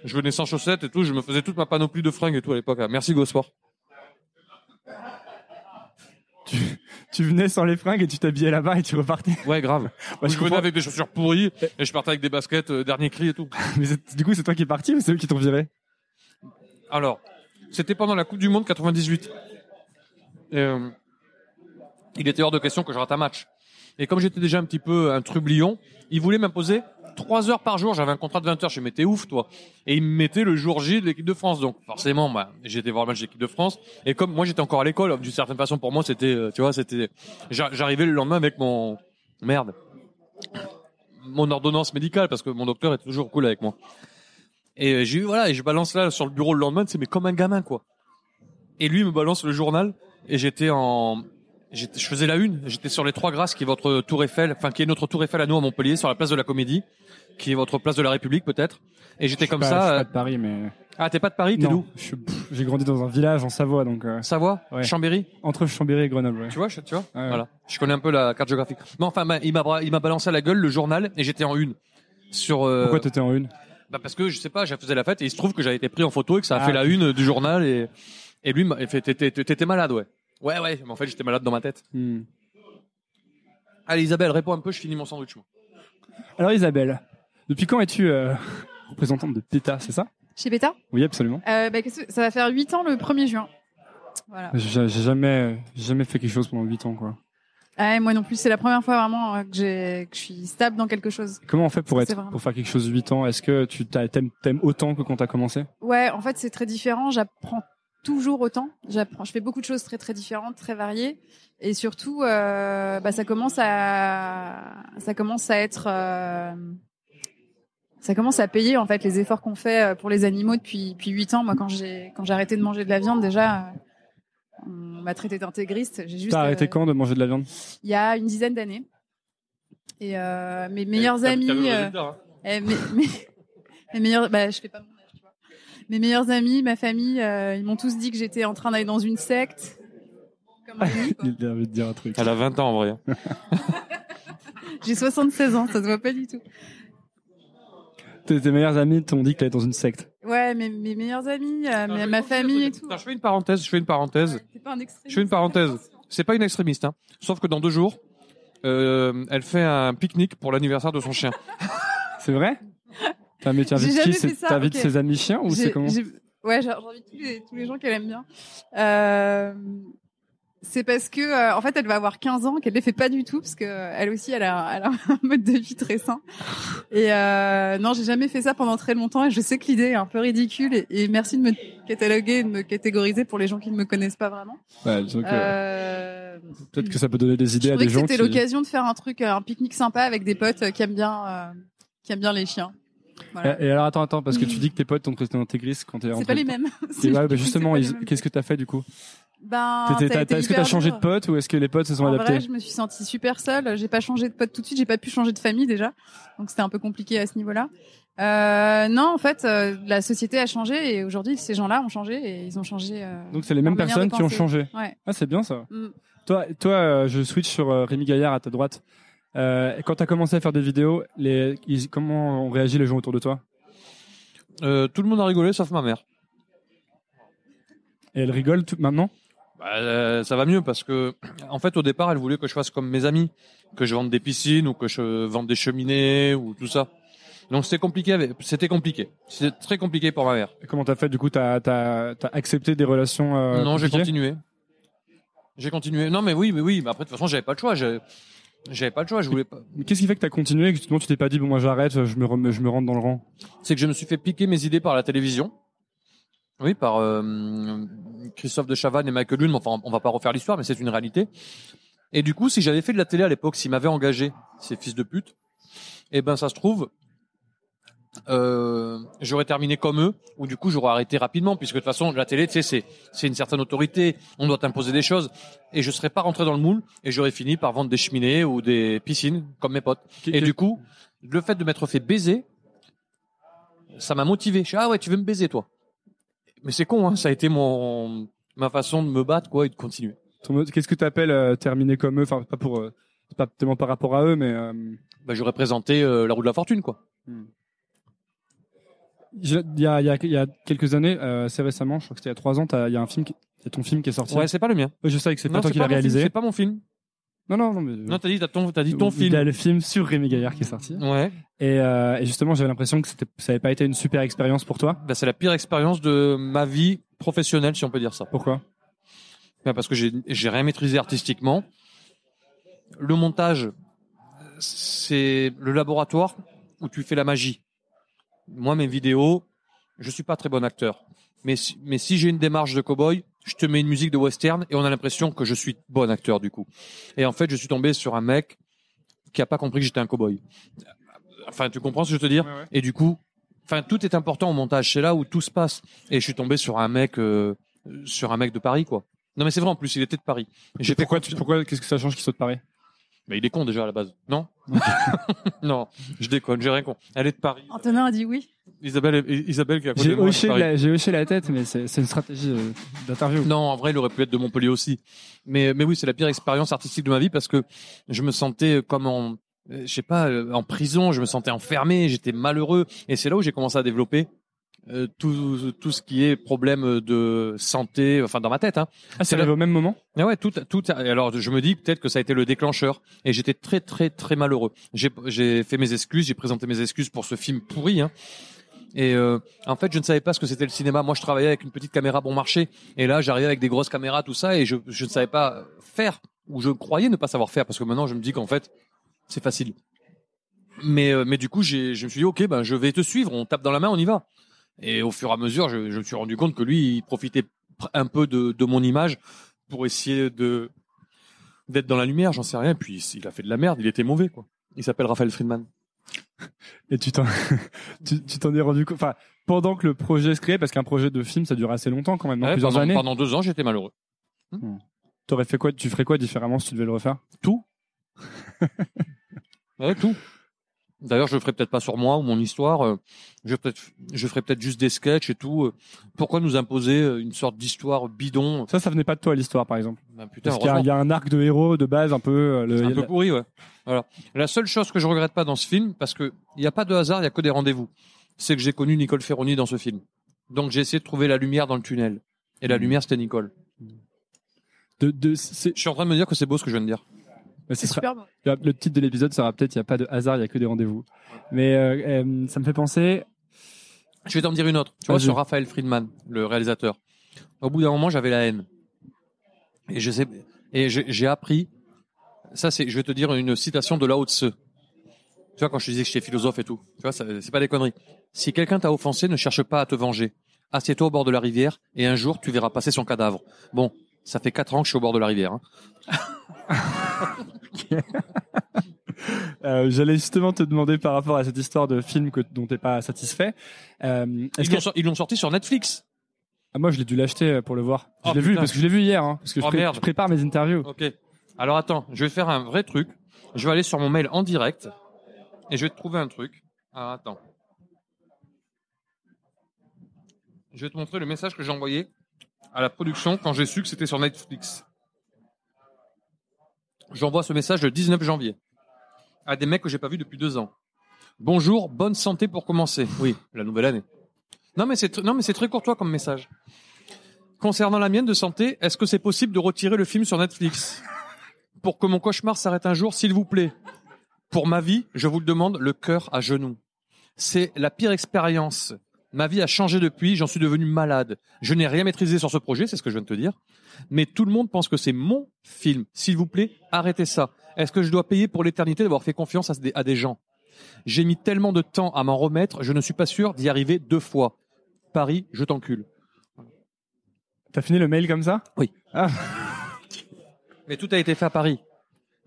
Je venais sans chaussettes et tout. Je me faisais toute ma panoplie de fringues et tout à l'époque. Merci Gosport. tu venais sans les fringues et tu t'habillais là-bas et tu repartais. Ouais, grave. Je je venais avec des chaussures pourries et je partais avec des baskets euh, dernier cri et tout. Mais du coup, c'est toi qui es parti ou c'est eux qui t'ont viré? Alors, c'était pendant la Coupe du Monde 98. Et, euh, il était hors de question que je rate un match. Et comme j'étais déjà un petit peu un trublion, il voulait m'imposer trois heures par jour. J'avais un contrat de 20 heures. Je me t'es ouf, toi. Et il me mettait le jour J de l'équipe de France. Donc, forcément, bah, été voir le match de l'équipe de France. Et comme moi, j'étais encore à l'école, d'une certaine façon, pour moi, c'était, euh, tu vois, c'était, j'a- j'arrivais le lendemain avec mon, merde, mon ordonnance médicale parce que mon docteur était toujours cool avec moi. Et euh, j'ai eu voilà, et je balance là sur le bureau le lendemain, c'est mais comme un gamin quoi. Et lui il me balance le journal et j'étais en j'étais je faisais la une, j'étais sur les Trois Grâces qui est votre tour Eiffel, enfin qui est notre tour Eiffel à nous à Montpellier sur la place de la Comédie, qui est votre place de la République peut-être. Et j'étais comme pas- ça je suis euh, pas de Paris, mais. Ah, t'es pas de Paris, t'es d'où J'ai grandi dans un village en Savoie, donc euh, Savoie, Ouais. Chambéry, entre Chambéry et Grenoble. ouais. tu vois, je- tu vois Ouais. Voilà. Je connais un peu la carte géographique. Mais enfin, il m'a il m'a balancé à la gueule le journal et j'étais en une sur euh, Pourquoi t'étais en une? Bah parce que je sais pas, je faisais la fête et il se trouve que j'avais été pris en photo et que ça a Ah. fait la une du journal et et lui t'étais malade ouais. Ouais ouais, mais en fait j'étais malade dans ma tête. Hmm. Allez Isabelle, réponds un peu, je finis mon sandwich moi. Alors Isabelle, depuis quand es-tu euh, représentante de PETA, c'est ça? Chez Beta? Oui, absolument. euh, bah, qu'est-ce que- Ça va faire 8 ans le 1er juin. Voilà. J'ai j'ai jamais, j'ai jamais fait quelque chose pendant 8 ans, quoi. Ah, ouais, moi non plus, c'est la première fois vraiment euh, que, j'ai- que je suis stable dans quelque chose. Comment on fait pour C'est être, vraiment- pour faire quelque chose 8 ans? Est-ce que tu t'as- t'aimes, t'aimes autant que quand t'as commencé? Ouais, en fait, c'est très différent. J'apprends toujours autant. J'apprends, je fais beaucoup de choses très très différentes, très variées, et surtout, euh, bah, ça commence à, ça commence à être, euh, ça commence à payer en fait les efforts qu'on fait euh, pour les animaux depuis depuis huit ans. Moi, quand j'ai quand j'ai arrêté de manger de la viande, déjà, on m'a traité d'intégriste. J'ai juste T'as arrêté euh, quand de manger de la viande? Il y a une dizaine d'années. Et euh, mes meilleurs T'as- amis. hein eh, mes meilleurs, bah, je fais pas mon âge, tu vois. Mes meilleurs amis, ma famille, euh, ils m'ont tous dit que j'étais en train d'aller dans une secte. Comme quoi. Il a envie de dire un truc. Elle a 20 ans en vrai. J'ai 76 ans, ça se voit pas du tout. Tes, tes meilleurs amis t'ont dit que t'allais dans une secte. Ouais, mes, mes meilleurs amis, euh, Non, mes- je vais ma continuer famille et tout. Attends, je fais une parenthèse, je fais une parenthèse. C'est pas un extrémiste. Je fais une parenthèse. C'est pas une extrémiste hein. Sauf que dans deux jours euh, elle fait un pique-nique pour l'anniversaire de son chien. C'est vrai? T'as mais qui T'invites ok. ses amis chiens ou c'est comment Ouais, j'ai- j'invite tous les, tous les gens qu'elle aime bien. Euh, c'est parce que, euh, en fait, elle va avoir 15 ans, qu'elle les fait pas du tout, parce que euh, elle aussi, elle a, elle a un mode de vie très sain. Et euh, non, j'ai jamais fait ça pendant très longtemps, et je sais que l'idée est un peu ridicule. Et, et merci de me cataloguer, de me catégoriser pour les gens qui ne me connaissent pas vraiment. Ouais, Euh, peut-être que ça peut donner des je idées à des que gens c'était qui. l'occasion de faire un truc, un pique-nique sympa avec des potes qui aiment bien, euh, qui aiment bien les chiens. Voilà. Et alors attends, attends, parce que tu dis que tes potes t'ont traité d'intégriste quand t'es. C'est pas les mêmes. Et ouais, bah justement, qu'est-ce que t'as fait du coup? Ben, Est-ce que t'as changé de pote ou est-ce que les potes se sont En adaptés? vrai, je me suis sentie super seule. J'ai pas changé de pote tout de suite. J'ai pas pu changer de famille déjà, donc c'était un peu compliqué à ce niveau-là. Euh, non, en fait, euh, la société a changé et aujourd'hui, ces gens-là ont changé et ils ont changé. euh, Donc c'est les mêmes personnes qui ont changé. Ouais. Ah, c'est bien ça. Mm. Toi, toi, je switch sur Rémi Gaillard à ta droite. Euh, quand t'as commencé à faire des vidéos, les, ils- comment ont réagi les gens autour de toi? Euh, tout le monde a rigolé sauf ma mère. Et elles rigolent tout, maintenant? Bah, euh, ça va mieux parce que, en fait, au départ, elle voulait que je fasse comme mes amis, que je vende des piscines ou que je vende des cheminées ou tout ça. Donc c'était compliqué. C'était compliqué. C'était très compliqué pour ma mère. Et Comment t'as fait Du coup, t'as as, accepté des relations non, j'ai continué. J'ai continué. Non, mais oui, mais oui. Mais après, de toute façon, j'avais pas le choix. J'avais pas le choix. Je voulais pas. Mais Qu'est-ce qui fait que t'as continué et que justement tu t'es pas dit bon moi j'arrête, je me, rem- je me rentre dans le rang? C'est que je me suis fait piquer mes idées par la télévision. Oui, par euh, Christophe de Chavannes et Michael Lune. Enfin, on va pas refaire l'histoire, mais c'est une réalité. Et du coup, si j'avais fait de la télé à l'époque, s'ils m'avaient engagé, ces fils de pute, eh ben, ça se trouve, euh, j'aurais terminé comme eux, ou du coup, j'aurais arrêté rapidement, puisque de toute façon, la télé, tu sais, c'est, c'est une certaine autorité, on doit t'imposer des choses, et je serais pas rentré dans le moule, et j'aurais fini par vendre des cheminées ou des piscines, comme mes potes. Et du coup, le fait de m'être fait baiser, ça m'a motivé. Je suis, ah ouais, tu veux me baiser, toi? Mais c'est con, hein, ça a été mon, ma façon de me battre, quoi, et de continuer. Qu'est-ce que t'appelles euh, terminer comme eux? Enfin pas pour, euh, pas tellement par rapport à eux, mais euh, Bah, j'aurais présenté euh, la roue de la fortune, quoi. je- il y a, il y, a, il y a quelques années, euh, assez récemment, je crois que c'était il y a trois ans, t'as- il y a un film, qui- il y a ton film qui est sorti. Ouais, c'est pas le mien. Ouais, je sais que c'est pas Non, toi c'est qui l'as mon film, réalisé. C'est pas mon film. Non, non, non, mais Non, t'as dit, t'as ton, t'as dit ton il y film. a le film sur Rémi Gaillard qui est sorti. Ouais. Et, euh, et justement, j'avais l'impression que c'était, ça avait pas été une super expérience pour toi. Bah, c'est la pire expérience de ma vie professionnelle, si on peut dire ça. Pourquoi? Bah, parce que j'ai, j'ai rien maîtrisé artistiquement. Le montage, c'est le laboratoire où tu fais la magie. Moi, mes vidéos, je suis pas très bon acteur. Mais si, mais si j'ai une démarche de cowboy, je te mets une musique de western et on a l'impression que je suis bon acteur du coup. Et en fait, je suis tombé sur un mec qui a pas compris que j'étais un cowboy. Enfin, tu comprends ce que je veux te dire? Et du coup, enfin, tout est important au montage. C'est là où tout se passe. Et je suis tombé sur un mec, euh, sur un mec de Paris, quoi. Non, mais c'est vrai. En plus, il était de Paris. Fait Pourquoi, tu, pourquoi, qu'est-ce que ça change qu'il saute Paris? Mais il est con déjà à la base, non? Non, je déconne. J'ai rien con. Elle est de Paris. Antonin a dit oui. Isabelle, Isabelle qui côté J'ai hoché, la, j'ai hoché la tête, mais c'est, c'est une stratégie euh, d'interview. Non, en vrai, il aurait pu être de Montpellier aussi. Mais, mais oui, c'est la pire expérience artistique de ma vie parce que je me sentais comme en, euh, je sais pas, euh, en prison. Je me sentais enfermé. J'étais malheureux. Et c'est là où j'ai commencé à développer euh, tout, tout ce qui est problème de santé, enfin dans ma tête. Hein. Ah, c'est arrivé au même moment? Ah ouais, tout, tout. Alors, je me dis peut-être que ça a été le déclencheur. Et j'étais très, très, très malheureux. J'ai, j'ai fait mes excuses. J'ai présenté mes excuses pour ce film pourri. Hein. Et euh, en fait, je ne savais pas ce que c'était le cinéma. Moi, je travaillais avec une petite caméra bon marché. Et là, j'arrivais avec des grosses caméras, tout ça, et je, je ne savais pas faire ou je croyais ne pas savoir faire parce que maintenant, je me dis qu'en fait, c'est facile. Mais, euh, mais du coup, j'ai, je me suis dit, ok, ben, je vais te suivre. On tape dans la main, on y va. Et au fur et à mesure, je, je me suis rendu compte que lui, il profitait pr- un peu de, de mon image pour essayer de d'être dans la lumière. J'en sais rien. Puis il a fait de la merde. Il était mauvais, quoi. Il s'appelle Raphaël Friedman. Et tu t'en, tu, tu t'en es rendu compte, enfin, pendant que le projet se créait, parce qu'un projet de film, ça dure assez longtemps quand même, Ouais, plusieurs pendant, années. pendant deux ans, j'étais malheureux. T'aurais fait quoi, tu ferais quoi différemment si tu devais le refaire? Ouais, tout. D'ailleurs, je ferai peut-être pas sur moi ou mon histoire. euh, Je, ferai peut-être juste des sketchs et tout. euh. Pourquoi nous imposer euh, une sorte d'histoire bidon Ça, ça venait pas de toi l'histoire, par exemple. Ben, Putain, Parce qu'il y a, il y a un arc de héros de base un peu. le- un peu pourri, ouais. Voilà. La seule chose que je regrette pas dans ce film, parce que il n'y a pas de hasard, il y a que des rendez-vous, c'est que j'ai connu Nicole Ferroni dans ce film. Donc j'ai essayé de trouver la lumière dans le tunnel. Et la Mhm. lumière, c'était Nicole. de, de, c'est, Je suis en train de me dire que c'est beau ce que je viens de dire. Mais ce C'est sera- super bon. le titre de l'épisode sera peut-être il y a pas de hasard, il y a que des rendez-vous. Mais euh, euh, ça me fait penser. Je vais t'en dire une autre. Tu vois, sur Raphaël Friedman, le réalisateur. Au bout d'un moment, j'avais la haine. Et je sais, et j'ai appris. Ça, c'est, je vais te dire une citation de Lao Tse. Tu vois, quand je te disais que j'étais philosophe et tout. Tu vois, c'est pas des conneries. Si quelqu'un t'a offensé, ne cherche pas à te venger. Assieds-toi au bord de la rivière et un jour, tu verras passer son cadavre. Bon, ça fait quatre ans que je suis au bord de la rivière. hein. Euh, J'allais justement te demander par rapport à cette histoire de film que, dont t'es pas satisfait. Euh, est-ce Ils que l'ont sor- ils l'ont sorti sur Netflix. Ah, moi, je l'ai dû l'acheter pour le voir. Oh, je l'ai vu putain. parce que je l'ai vu hier, hein, parce que je, Oh, pré- merde. je prépare mes interviews. Ok. Alors attends, je vais faire un vrai truc. Je vais aller sur mon mail en direct et je vais te trouver un truc. Alors attends. Je vais te montrer le message que j'ai envoyé à la production quand j'ai su que c'était sur Netflix. J'envoie ce message le 19 janvier à des mecs que j'ai pas vus depuis deux ans. Bonjour, bonne santé pour commencer. Oui, la nouvelle année. Non mais c'est non mais c'est très courtois comme message. Concernant la mienne de santé, est-ce que c'est possible de retirer le film sur Netflix? Pour que mon cauchemar s'arrête un jour, s'il vous plaît. Pour ma vie, je vous le demande, le cœur à genoux. C'est la pire expérience. Ma vie a changé depuis, j'en suis devenu malade. Je n'ai rien maîtrisé sur ce projet, c'est ce que je viens de te dire. Mais tout le monde pense que c'est mon film. S'il vous plaît, arrêtez ça. Est-ce que je dois payer pour l'éternité d'avoir fait confiance à des, à des gens? J'ai mis tellement de temps à m'en remettre, je ne suis pas sûr d'y arriver deux fois. Paris, je t'encule. T'as fini le mail comme ça? Mais tout a été fait à Paris.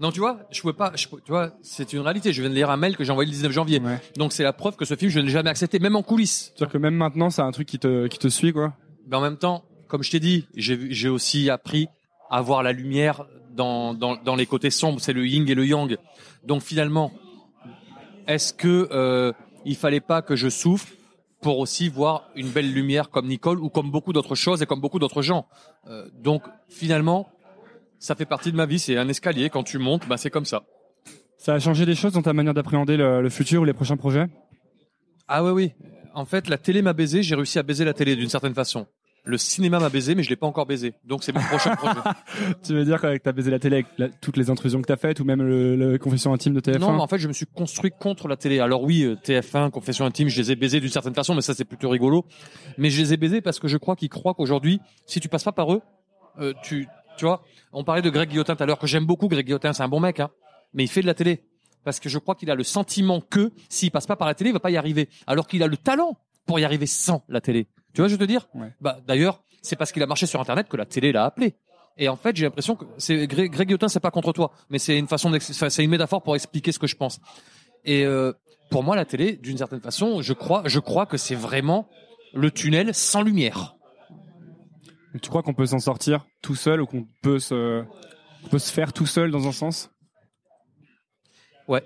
Non, tu vois, je pouvais pas, je, tu vois, c'est une réalité. Je viens de lire un mail que j'ai envoyé le 19 janvier. Ouais. Donc c'est la preuve que ce film, je ne l'ai jamais accepté, même en coulisses. C'est-à-dire que même maintenant, c'est un truc qui te, qui te suit, quoi. Mais en même temps, comme je t'ai dit, j'ai aussi appris à voir la lumière dans, dans, dans les côtés sombres. C'est le yin et le yang. Donc finalement, est-ce que euh, il fallait pas que je souffre pour aussi voir une belle lumière comme Nicole ou comme beaucoup d'autres choses et comme beaucoup d'autres gens? Euh, Donc finalement, ça fait partie de ma vie. C'est un escalier. Quand tu montes, bah c'est comme ça. Ça a changé des choses dans ta manière d'appréhender le, le futur ou les prochains projets? Ah oui, oui. En fait, la télé m'a baisé, j'ai réussi à baiser la télé d'une certaine façon. Le cinéma m'a baisé, mais je l'ai pas encore baisé. Donc c'est mon prochain projet. Tu veux dire que t'as baisé la télé avec la- toutes les intrusions que t'as faites ou même le, le confession intime de TF1 Non, mais en fait, je me suis construit contre la télé. Alors oui, euh, TF1, Confession intime, je les ai baisés d'une certaine façon, mais ça c'est plutôt rigolo. Mais je les ai baisés parce que je crois qu'ils croient qu'aujourd'hui, si tu passes pas par eux, euh, tu, tu vois, on parlait de Greg Guillotin tout à l'heure, que j'aime beaucoup. Greg Guillotin, c'est un bon mec, hein, mais il fait de la télé parce que je crois qu'il a le sentiment que s'il passe pas par la télé, il va pas y arriver, alors qu'il a le talent pour y arriver sans la télé. Tu vois, je veux te dire? Ouais. Bah d'ailleurs, c'est parce qu'il a marché sur Internet que la télé l'a appelé. Et en fait, j'ai l'impression que c'est Greg, Greg Guillotin, c'est pas contre toi, mais c'est une façon, c'est une métaphore pour expliquer ce que je pense. Et euh, pour moi, la télé, d'une certaine façon, je crois, je crois que c'est vraiment le tunnel sans lumière. Tu crois qu'on peut s'en sortir tout seul ou qu'on peut se, peut se faire tout seul dans un sens? Ouais.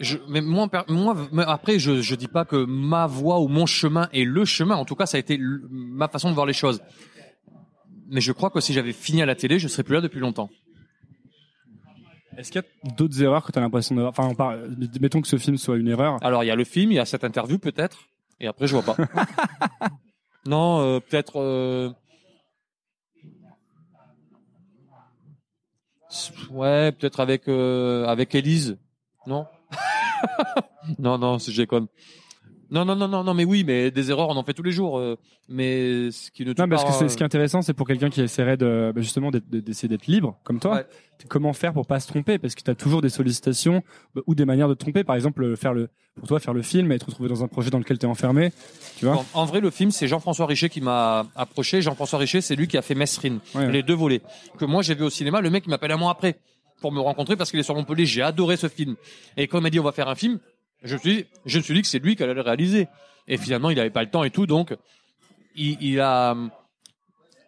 Je, mais moi, per- moi, mais après, je, je dis pas que ma voie ou mon chemin est le chemin. En tout cas, ça a été le- ma façon de voir les choses. Mais je crois que si j'avais fini à la télé, je serais plus là depuis longtemps. Est-ce qu'il y a d'autres erreurs que tu as l'impression d'avoir Enfin, on parle, mettons que ce film soit une erreur. Alors, il y a le film, il y a cette interview peut-être, et après, je vois pas. non, euh, peut-être. euh, Ouais, peut-être avec euh, avec Élise. Non? non, non, c'est- déconne. Non, non, non, non, non, mais oui, mais des erreurs, on en fait tous les jours. euh, mais ce qui ne tue Non, parce pas, que c'est, euh, ce qui est intéressant, c'est pour quelqu'un qui essaierait de, bah, justement d'être- de- d'essayer d'être libre, comme toi. Ouais. Comment faire pour pas se tromper? Parce que tu as toujours des sollicitations bah, ou des manières de te tromper. Par exemple, faire le, pour toi, faire le film et te retrouver dans un projet dans lequel tu es enfermé. Tu vois? En, en vrai, le film, c'est Jean-François Richer qui m'a approché. Jean-François Richer, c'est lui qui a fait Mesrine, Ouais. les deux volets, que moi j'ai vu au cinéma. Le mec il m'appelle un mois après pour me rencontrer parce qu'il est sur Montpellier. J'ai adoré ce film. Et quand il m'a dit on va faire un film, je me suis dit, je me suis dit que c'est lui qui allait le réaliser. Et finalement, il avait pas le temps et tout, donc il, il a,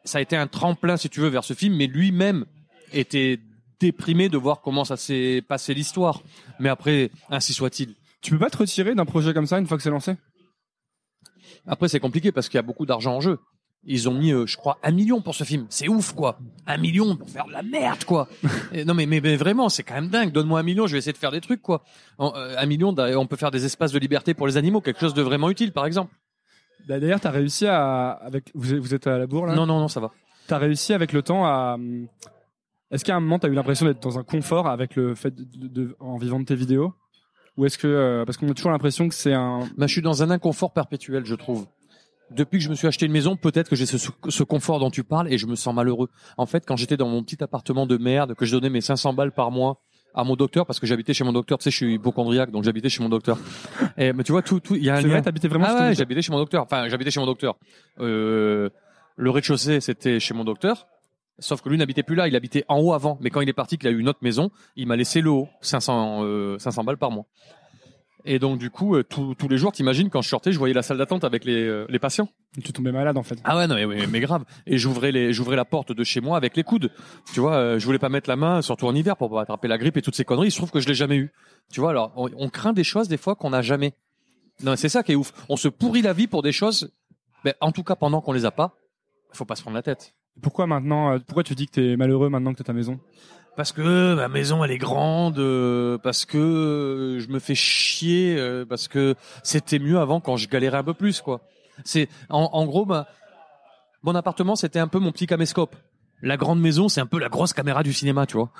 ça a été un tremplin si tu veux vers ce film, mais lui-même était déprimé de voir comment ça s'est passé l'histoire. Mais après, ainsi soit-il. Tu peux pas te retirer d'un projet comme ça une fois que c'est lancé? Après, c'est compliqué parce qu'il y a beaucoup d'argent en jeu. Ils ont mis, euh, je crois, un million pour ce film. C'est ouf, quoi. Un million pour faire de la merde, quoi. Et non, mais, mais, mais vraiment, c'est quand même dingue. Donne-moi un million, je vais essayer de faire des trucs, quoi. En- euh, un million, on peut faire des espaces de liberté pour les animaux, quelque chose de vraiment utile, par exemple. Bah, D'ailleurs, tu as réussi à. Avec, vous, êtes- à la bourre là? Non, non, non, ça va. Tu as réussi avec le temps à. Est-ce qu'à un moment, tu as eu l'impression d'être dans un confort avec le fait de, de- de- en vivant de tes vidéos? Ou est-ce que. euh, parce qu'on a toujours l'impression que c'est un. Bah, je suis dans un inconfort perpétuel, je trouve. Depuis que je me suis acheté une maison, peut-être que j'ai ce, ce confort dont tu parles et je me sens malheureux. En fait, quand j'étais dans mon petit appartement de merde, que je donnais mes 500 balles par mois à mon docteur, parce que j'habitais chez mon docteur, tu sais, je suis hypochondriaque, donc j'habitais chez mon docteur. Et, mais tu vois, tout, tout, il y a un vrai, t'habitais vraiment ah ouais, j'habitais chez mon docteur. Enfin, j'habitais chez mon docteur. Euh, le rez-de-chaussée, c'était chez mon docteur. Sauf que lui n'habitait plus là, il habitait en haut avant. Mais quand il est parti, qu'il a eu une autre maison, il m'a laissé le haut, 500, euh, 500 balles par mois. Et donc du coup, euh, tous les jours, t'imagines quand je sortais, je voyais la salle d'attente avec les, euh, les patients. Tu tombais malade en fait. Ah ouais, non, mais, mais, mais grave. Et j'ouvrais les, j'ouvrais la porte de chez moi avec les coudes. Tu vois, euh, je voulais pas mettre la main, surtout en hiver, pour pas attraper la grippe et toutes ces conneries. Il se trouve que je l'ai jamais eu. Tu vois, alors on, on craint des choses des fois qu'on n'a jamais. Non, c'est ça qui est ouf. On se pourrit la vie pour des choses. Ben, en tout cas, pendant qu'on les a pas, faut pas se prendre la tête. Pourquoi maintenant Pourquoi tu dis que t'es malheureux maintenant que t'as ta maison? Parce que ma maison elle est grande, euh, parce que euh, je me fais chier, euh, parce que c'était mieux avant quand je galérais un peu plus quoi. C'est en, en gros mon appartement c'était un peu mon petit caméscope. La grande maison c'est un peu la grosse caméra du cinéma, tu vois.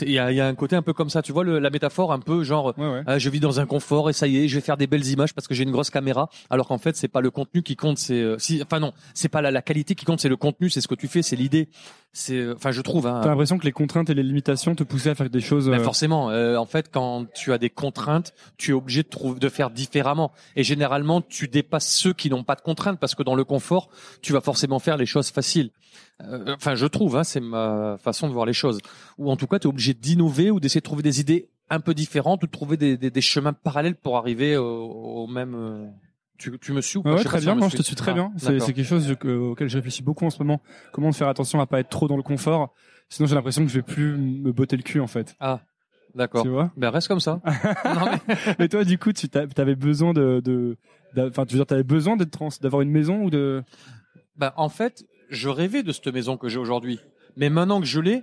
Il y a, y a un côté un peu comme ça, tu vois le- la métaphore un peu genre Ouais, ouais. je vis dans un confort et ça y est, je vais faire des belles images parce que j'ai une grosse caméra. Alors qu'en fait, c'est pas le contenu qui compte, c'est euh, si, enfin non, c'est pas la, la qualité qui compte, c'est le contenu, c'est ce que tu fais, c'est l'idée. C'est, euh, enfin, je trouve. Hein, T'as l'impression que les contraintes et les limitations te poussaient à faire des choses. ben euh, forcément, euh, en fait, quand tu as des contraintes, tu es obligé de, trouver, de faire différemment. Et généralement, tu dépasses ceux qui n'ont pas de contraintes parce que dans le confort, tu vas forcément faire les choses faciles. Euh, Enfin, je trouve, hein, c'est ma façon de voir les choses. Ou en tout cas, tu es obligé d'innover ou d'essayer de trouver des idées un peu différentes ou de trouver des, des, des chemins parallèles pour arriver au, au même. Tu, tu me suis ou pas? Ouais, Je sais très bien. Moi, je te suis très Ah, bien. C'est quelque chose que- auquel je réfléchis beaucoup en ce moment. Comment faire attention à pas être trop dans le confort? Sinon, j'ai l'impression que je vais plus me botter le cul en fait. Ah, d'accord. Tu vois? Ben reste comme ça. non, mais- Mais toi, du coup, tu avais besoin de, enfin, tu veux dire, t'avais besoin d'être trans, d'avoir une maison ou de? Bah, en fait, je rêvais de cette maison que j'ai aujourd'hui. Mais maintenant que je l'ai,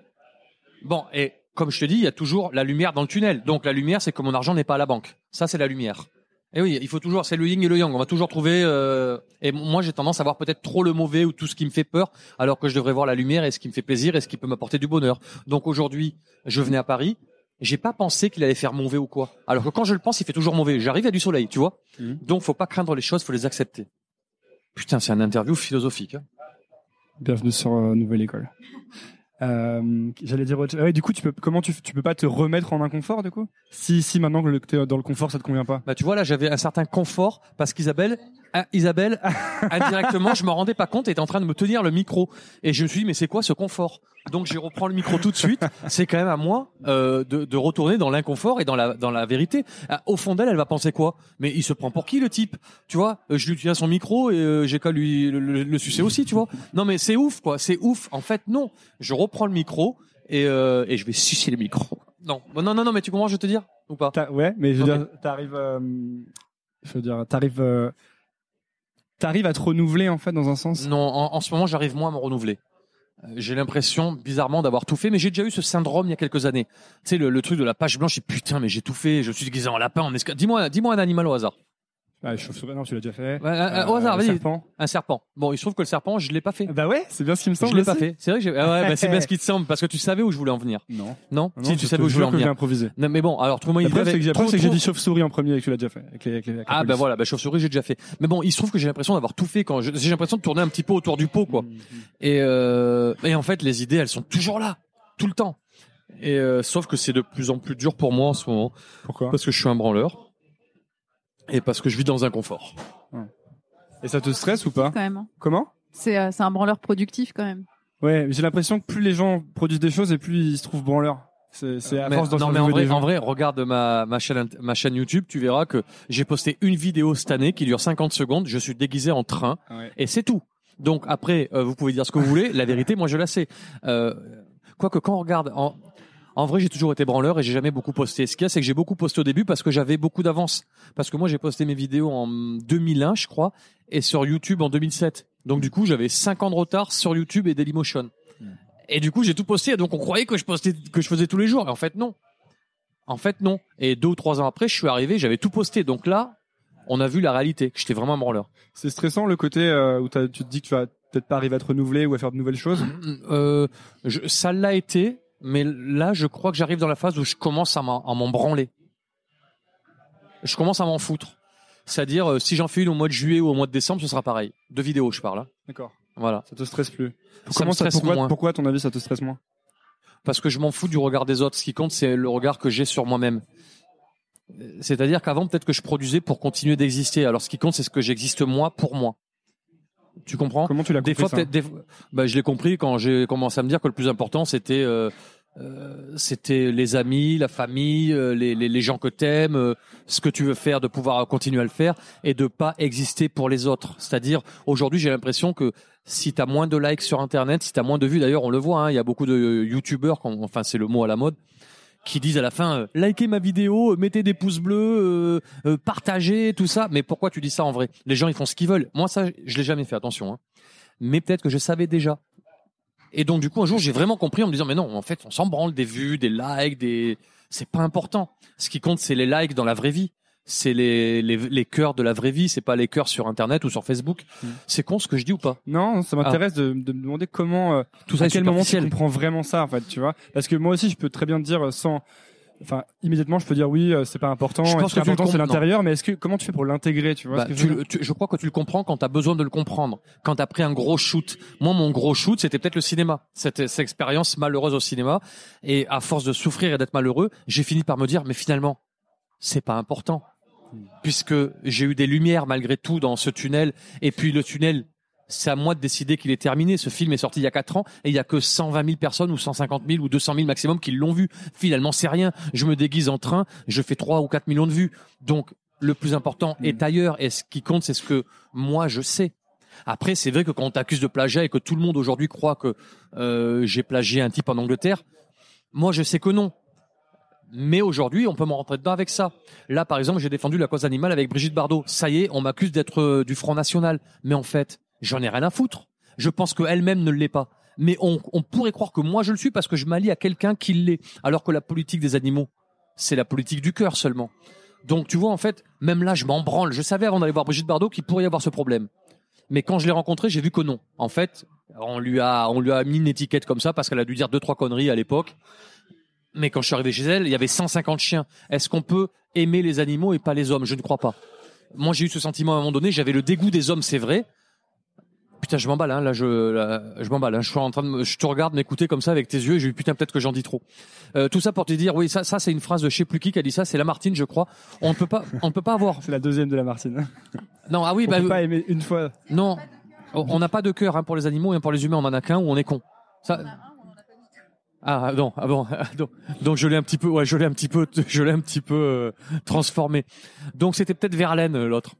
bon, et comme je te dis, il y a toujours la lumière dans le tunnel. Donc la lumière, c'est que mon argent n'est pas à la banque. Ça, c'est la lumière. Et oui, il faut toujours, c'est le yin et le yang. On va toujours trouver. euh, et moi, j'ai tendance à voir peut-être trop le mauvais ou tout ce qui me fait peur, alors que je devrais voir la lumière et ce qui me fait plaisir et ce qui peut m'apporter du bonheur. Donc aujourd'hui, je venais à Paris. J'ai pas pensé qu'il allait faire mauvais ou quoi. Alors que quand je le pense, il fait toujours mauvais. J'arrive à du soleil, tu vois. Mhm. Donc faut pas craindre les choses, faut les accepter. Putain, c'est un interview philosophique. hein. Bienvenue sur euh, Nouvelle École. Euh, J'allais dire. Ah ouais, du coup, tu peux, comment tu, tu peux pas te remettre en inconfort, du coup? Si, si, maintenant que t'es dans le confort, ça te convient pas? Bah tu vois là j'avais un certain confort parce qu'Isabelle ah, Isabelle indirectement je me rendais pas compte était en train de me tenir le micro. Et je me suis dit mais c'est quoi ce confort? Donc je reprends le micro tout de suite. C'est quand même à moi euh, de, de retourner dans l'inconfort et dans la dans la vérité. Ah, au fond d'elle elle va penser quoi? Mais il se prend pour qui le type? Tu vois Euh, je lui tiens son micro et euh, j'ai qu'à lui le, le- le sucer aussi tu vois. Non mais c'est ouf quoi. C'est ouf. En fait non. Je reprends le micro et euh, et je vais sucer le micro. Non. Non non non mais tu comprends ce que je veux te dire? Ou pas? Ouais, mais je veux dire, t'arrives, euh, je veux dire, t'arrives, euh, t'arrives à te renouveler en fait dans un sens? Non, en, en ce moment, j'arrive moins à me renouveler. Euh, J'ai l'impression, bizarrement, d'avoir tout fait, mais j'ai déjà eu ce syndrome il y a quelques années. Tu sais, le, le truc de la page blanche, et putain, mais j'ai tout fait, je suis déguisé en lapin, en esca... Dis-moi, dis-moi un animal au hasard. Ah, chauve-souris, non, tu l'as déjà fait. Ouais, un- Euh, au hasard, vas-y. serpent. Un serpent. Bon, il se trouve que le serpent, je l'ai pas fait. Bah ouais, c'est bien ce qui me semble. Je l'ai pas fait. C'est vrai que j'ai... Ah ouais, bah, c'est bien ce qui te semble, parce que tu savais où je voulais en venir. Non. Non, Non, Si, tu savais où je voulais en que venir. improvisé. Non, mais bon, alors trouve-moi une La preuve, idée. c'est que j'ai que dit chauve-souris en premier et que tu l'as déjà fait. Avec les, avec les- avec la Ah, ben voilà, bah, chauve-souris, j'ai déjà fait. Mais bon, il se trouve que j'ai l'impression d'avoir tout fait quand je- j'ai l'impression de tourner un petit peu autour du pot, quoi. Mhm. Et, euh, et en fait, les idées, elles sont toujours là, tout le temps. Et euh, sauf que c'est de plus en plus dur pour moi en ce moment, Pourquoi? Parce que je suis un branleur et parce que je vis dans un confort. Et ça te stresse ou pas? Quand même. hein. Comment? C'est euh, c'est un branleur productif quand même. Ouais, j'ai l'impression que plus les gens produisent des choses et plus ils se trouvent branleurs. C'est c'est à Mais- force non, mais en vrai, en vrai, regarde ma, ma, chaîne, ma chaîne YouTube, tu verras que j'ai posté une vidéo cette année qui dure 50 secondes. Je suis déguisé en train Ouais. et c'est tout. Donc après, euh, vous pouvez dire ce que vous voulez. La vérité, moi, je la sais. Euh, Quoique quand on regarde, en, en vrai, j'ai toujours été branleur et j'ai jamais beaucoup posté. Ce qu'il y a, c'est que j'ai beaucoup posté au début parce que j'avais beaucoup d'avance. Parce que moi, j'ai posté mes vidéos en 2001, je crois, et sur YouTube en 2007. Donc du coup, j'avais 5 ans de retard sur YouTube et Dailymotion. Et du coup, j'ai tout posté. Donc on croyait que je postais, que je faisais tous les jours. Et en fait, non. En fait, non. Et deux ou trois ans après, je suis arrivé, j'avais tout posté. Donc là, on a vu la réalité, j'étais vraiment un branleur. C'est stressant le côté euh, où tu te dis que tu vas peut-être pas arriver à te renouveler ou à faire de nouvelles choses. Euh, je- ça l'a été, mais là, je crois que j'arrive dans la phase où je commence à m'en branler. Je commence à m'en foutre. C'est-à-dire, euh, si j'en fais une au mois de juillet ou au mois de décembre, ce sera pareil. De vidéos, je parle. hein. D'accord. Voilà. Ça te stresse plus. Ça Comment stresse pourquoi, moins. pourquoi, à ton avis, ça te stresse moins? Parce que je m'en fous du regard des autres. Ce qui compte, c'est le regard que j'ai sur moi-même. Euh, C'est-à-dire qu'avant, peut-être que je produisais pour continuer d'exister. Alors, ce qui compte, c'est ce que j'existe moi pour moi. Tu comprends Comment tu l'as compris fois, ça des bah, je l'ai compris quand j'ai commencé à me dire que le plus important, c'était euh, euh, c'était les amis, la famille, euh, les, les, les gens que t'aimes, euh, ce que tu veux faire, de pouvoir continuer à le faire et de pas exister pour les autres. C'est-à-dire, aujourd'hui, j'ai l'impression que si t'as moins de likes sur Internet, si t'as moins de vues, d'ailleurs, on le voit, hein, il y a beaucoup de YouTubeurs, enfin, c'est le mot à la mode, qui disent à la fin, euh, likez ma vidéo, euh, mettez des pouces bleus, euh, partagez, tout ça. Mais pourquoi tu dis ça en vrai? Les gens, ils font ce qu'ils veulent. Moi, ça, je l'ai jamais fait, attention. Hein. Mais peut-être que je savais déjà. Et donc, du coup, un jour, j'ai vraiment compris en me disant, mais non, en fait, on s'en branle des vues, des likes, des... C'est pas important. Ce qui compte, c'est les likes dans la vraie vie. C'est les, les, les cœurs de la vraie vie, c'est pas les cœurs sur Internet ou sur Facebook. Mm. C'est con ce que je dis ou pas? Non, ça m'intéresse de, de me demander comment, euh, Tout ça à quel moment tu comprends vraiment ça, en fait, tu vois? Parce que moi aussi, je peux très bien te dire euh, sans, enfin, immédiatement, je peux dire oui, euh, c'est pas important. Je pense que tu le important, c'est l'intérieur. Mais est-ce que, comment tu fais pour l'intégrer, tu vois Bah, ce que tu tu- je crois que tu le comprends quand tu as besoin de le comprendre. Quand tu as pris un gros shoot. Moi, mon gros shoot, c'était peut-être le cinéma. Cette, cette expérience malheureuse au cinéma. Et à force de souffrir et d'être malheureux, j'ai fini par me dire, mais finalement, c'est pas important. Puisque j'ai eu des lumières malgré tout dans ce tunnel. Et puis le tunnel, c'est à moi de décider qu'il est terminé. Ce film est sorti il y a 4 ans et il y a que 120 000 personnes ou 150 000 ou 200 000 maximum qui l'ont vu. Finalement, c'est rien. Je me déguise en train, je fais 3 ou 4 millions de vues. Donc, le plus important est ailleurs et ce qui compte, c'est ce que moi je sais. Après, c'est vrai que quand on t'accuse de plagiat et que tout le monde aujourd'hui croit que euh, j'ai plagié un type en Angleterre, moi je sais que non. Mais aujourd'hui, on peut m'en rentrer dedans avec ça. Là, par exemple, j'ai défendu la cause animale avec Brigitte Bardot. Ça y est, on m'accuse d'être euh, du Front National. Mais en fait, j'en ai rien à foutre. Je pense qu'elle-même ne l'est pas. Mais on, pourrait croire que moi je le suis parce que je m'allie à quelqu'un qui l'est. Alors que la politique des animaux, c'est la politique du cœur seulement. Donc tu vois, en fait, même là, je m'en branle. Je savais avant d'aller voir Brigitte Bardot qu'il pourrait y avoir ce problème. Mais quand je l'ai rencontrée, j'ai vu que non. En fait, on lui a, on lui a mis une étiquette comme ça parce qu'elle a dû dire deux, trois conneries à l'époque. Mais quand je suis arrivé chez elle, il y avait 150 chiens. Est-ce qu'on peut aimer les animaux et pas les hommes? Je ne crois pas. Moi, j'ai eu ce sentiment à un moment donné. J'avais le dégoût des hommes, c'est vrai. Putain, je m'emballe, hein, là, je, là, je m'emballe. Hein, je suis en train de, me- je te regarde m'écouter comme ça avec tes yeux et j'ai eu putain peut-être que j'en dis trop. Euh, tout ça pour te dire, oui, ça, ça c'est une phrase de je sais plus qui qui a dit ça. C'est Lamartine, je crois. On ne peut pas, on ne peut pas avoir. C'est la deuxième de la Martine. Non, ah oui, on bah, peut pas aimer une fois. non, on on n'a pas de cœur hein, pour les animaux et pour les humains, on en a qu'un ou on est con. Ça. Ah non, ah bon, ah, donc, donc je l'ai un petit peu, ouais, je l'ai un petit peu, je l'ai un petit peu euh, transformé. Donc c'était peut-être Verlaine euh, l'autre.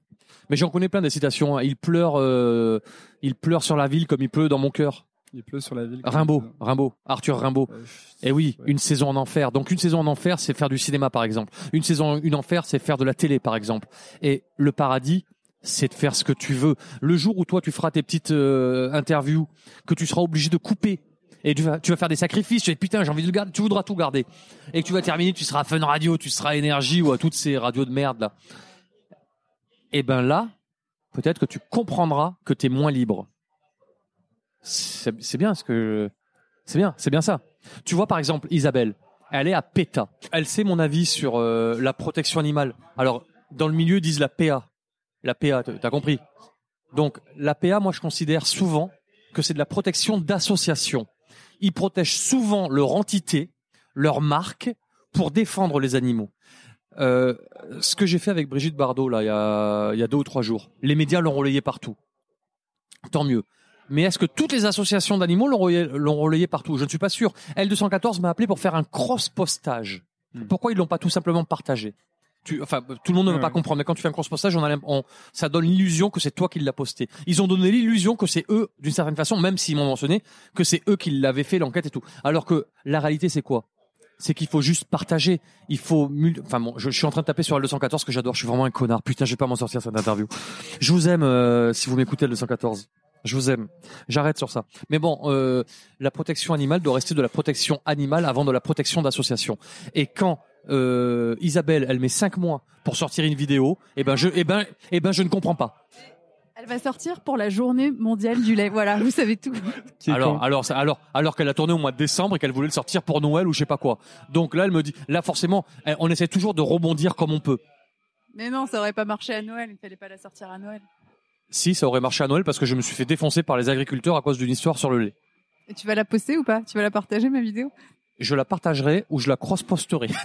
Mais j'en connais plein des citations. hein. Il pleure, euh, il pleure sur la ville comme il pleut dans mon cœur. Il pleut sur la ville. Rimbaud, Rimbaud, Arthur Rimbaud. Euh, Et oui, Ouais. une saison en enfer. Donc une saison en enfer, c'est faire du cinéma par exemple. Une saison une enfer, c'est faire de la télé par exemple. Et le paradis, c'est de faire ce que tu veux. Le jour où toi tu feras tes petites euh, interviews, que tu seras obligé de couper. Et tu vas, faire des sacrifices, tu vas dire, putain, j'ai envie de le garder, tu voudras tout garder. Et que tu vas terminer, tu seras à Fun Radio, tu seras à Énergie ou à toutes ces radios de merde là. Et ben là, peut-être que tu comprendras que tu es moins libre. C'est bien ce que c'est bien, c'est bien ça. Tu vois par exemple Isabelle, elle est à PETA. Elle sait mon avis sur euh, la protection animale. Alors dans le milieu ils disent la PA. La PA, t'as compris Donc la PA, moi je considère souvent que c'est de la protection d'associations. Ils protègent souvent leur entité, leur marque pour défendre les animaux. Euh, ce que j'ai fait avec Brigitte Bardot là il y a, il y a deux ou trois jours, les médias l'ont relayé partout. Tant mieux. Mais est-ce que toutes les associations d'animaux l'ont relayé, l'ont relayé partout? Je ne suis pas sûr. L214 m'a appelé pour faire un cross-postage. Hmm. Pourquoi ils l'ont pas tout simplement partagé? Tu, enfin, tout le monde ne va Ouais, pas comprendre, mais quand tu fais un cross-postage, on a on- ça donne l'illusion que c'est toi qui l'as posté. Ils ont donné l'illusion que c'est eux, d'une certaine façon, même s'ils m'ont mentionné, que c'est eux qui l'avaient fait, l'enquête et tout. Alors que la réalité, c'est quoi? C'est qu'il faut juste partager. Il faut, enfin bon, je, je suis en train de taper sur L214 que j'adore. Je suis vraiment un connard. Putain, je vais pas m'en sortir cette interview. Je vous aime euh, si vous m'écoutez L214. Je vous aime. J'arrête sur ça. Mais bon, euh, la protection animale doit rester de la protection animale avant de la protection d'association. Et quand euh, Isabelle, elle met cinq mois pour sortir une vidéo, eh ben je, eh ben, eh ben je ne comprends pas. Elle va sortir pour la journée mondiale du lait. Voilà, vous savez tout. Alors, alors, ça- alors, alors qu'elle a tourné au mois de décembre et qu'elle voulait le sortir pour Noël ou je sais pas quoi. Donc là, elle me dit, là forcément, eh, on essaie toujours de rebondir comme on peut. Mais non, ça aurait pas marché à Noël. Il fallait pas la sortir à Noël. Si, ça aurait marché à Noël parce que je me suis fait défoncer par les agriculteurs à cause d'une histoire sur le lait. Et tu vas la poster ou pas? Tu vas la partager ma vidéo? Je la partagerai ou je la cross-posterai.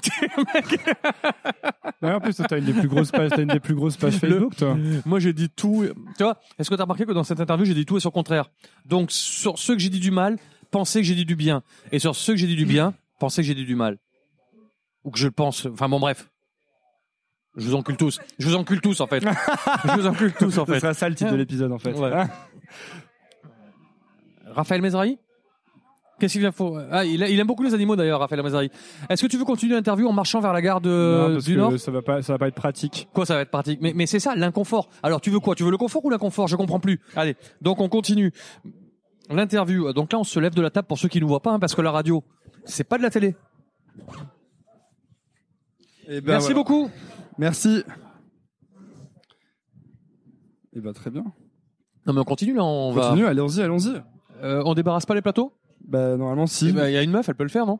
En plus, toi, t'as une des plus grosses pages, t'as une des plus grosses pages Facebook, toi. Moi, j'ai dit tout. Tu vois, est-ce que tu as remarqué que dans cette interview, j'ai dit tout et son contraire? Donc, sur ceux que j'ai dit du mal, pensez que j'ai dit du bien. Et sur ceux que j'ai dit du bien, pensez que j'ai dit du mal. Ou que je le pense. Enfin bon, bref. Je vous encule tous. Je vous encule tous, en fait. je vous encule tous, en fait. sera ça le titre de l'épisode en fait. Ouais. Raphaël Mesrahi Qu'est-ce qu'il vient faut ah, il, a- il aime beaucoup les animaux d'ailleurs, Raphaël Mesrahi. Est-ce que tu veux continuer l'interview en marchant vers la gare de, Non, parce du que Nord? ça va pas, ça va pas être pratique. Quoi, ça va être pratique? Mais, mais c'est ça, l'inconfort. Alors, tu veux quoi? Tu veux le confort ou l'inconfort? Je comprends plus. Allez, donc on continue. L'interview. Donc là, on se lève de la table pour ceux qui ne voient pas, hein, parce que la radio, c'est pas de la télé. Eh ben, Merci voilà. beaucoup. Merci. Et bah très bien. Non, mais on continue là. On va. Continue, allons-y, allons-y. Euh, on débarrasse pas les plateaux? Bah normalement si. Eh ben, Il y a une meuf, elle peut le faire, non?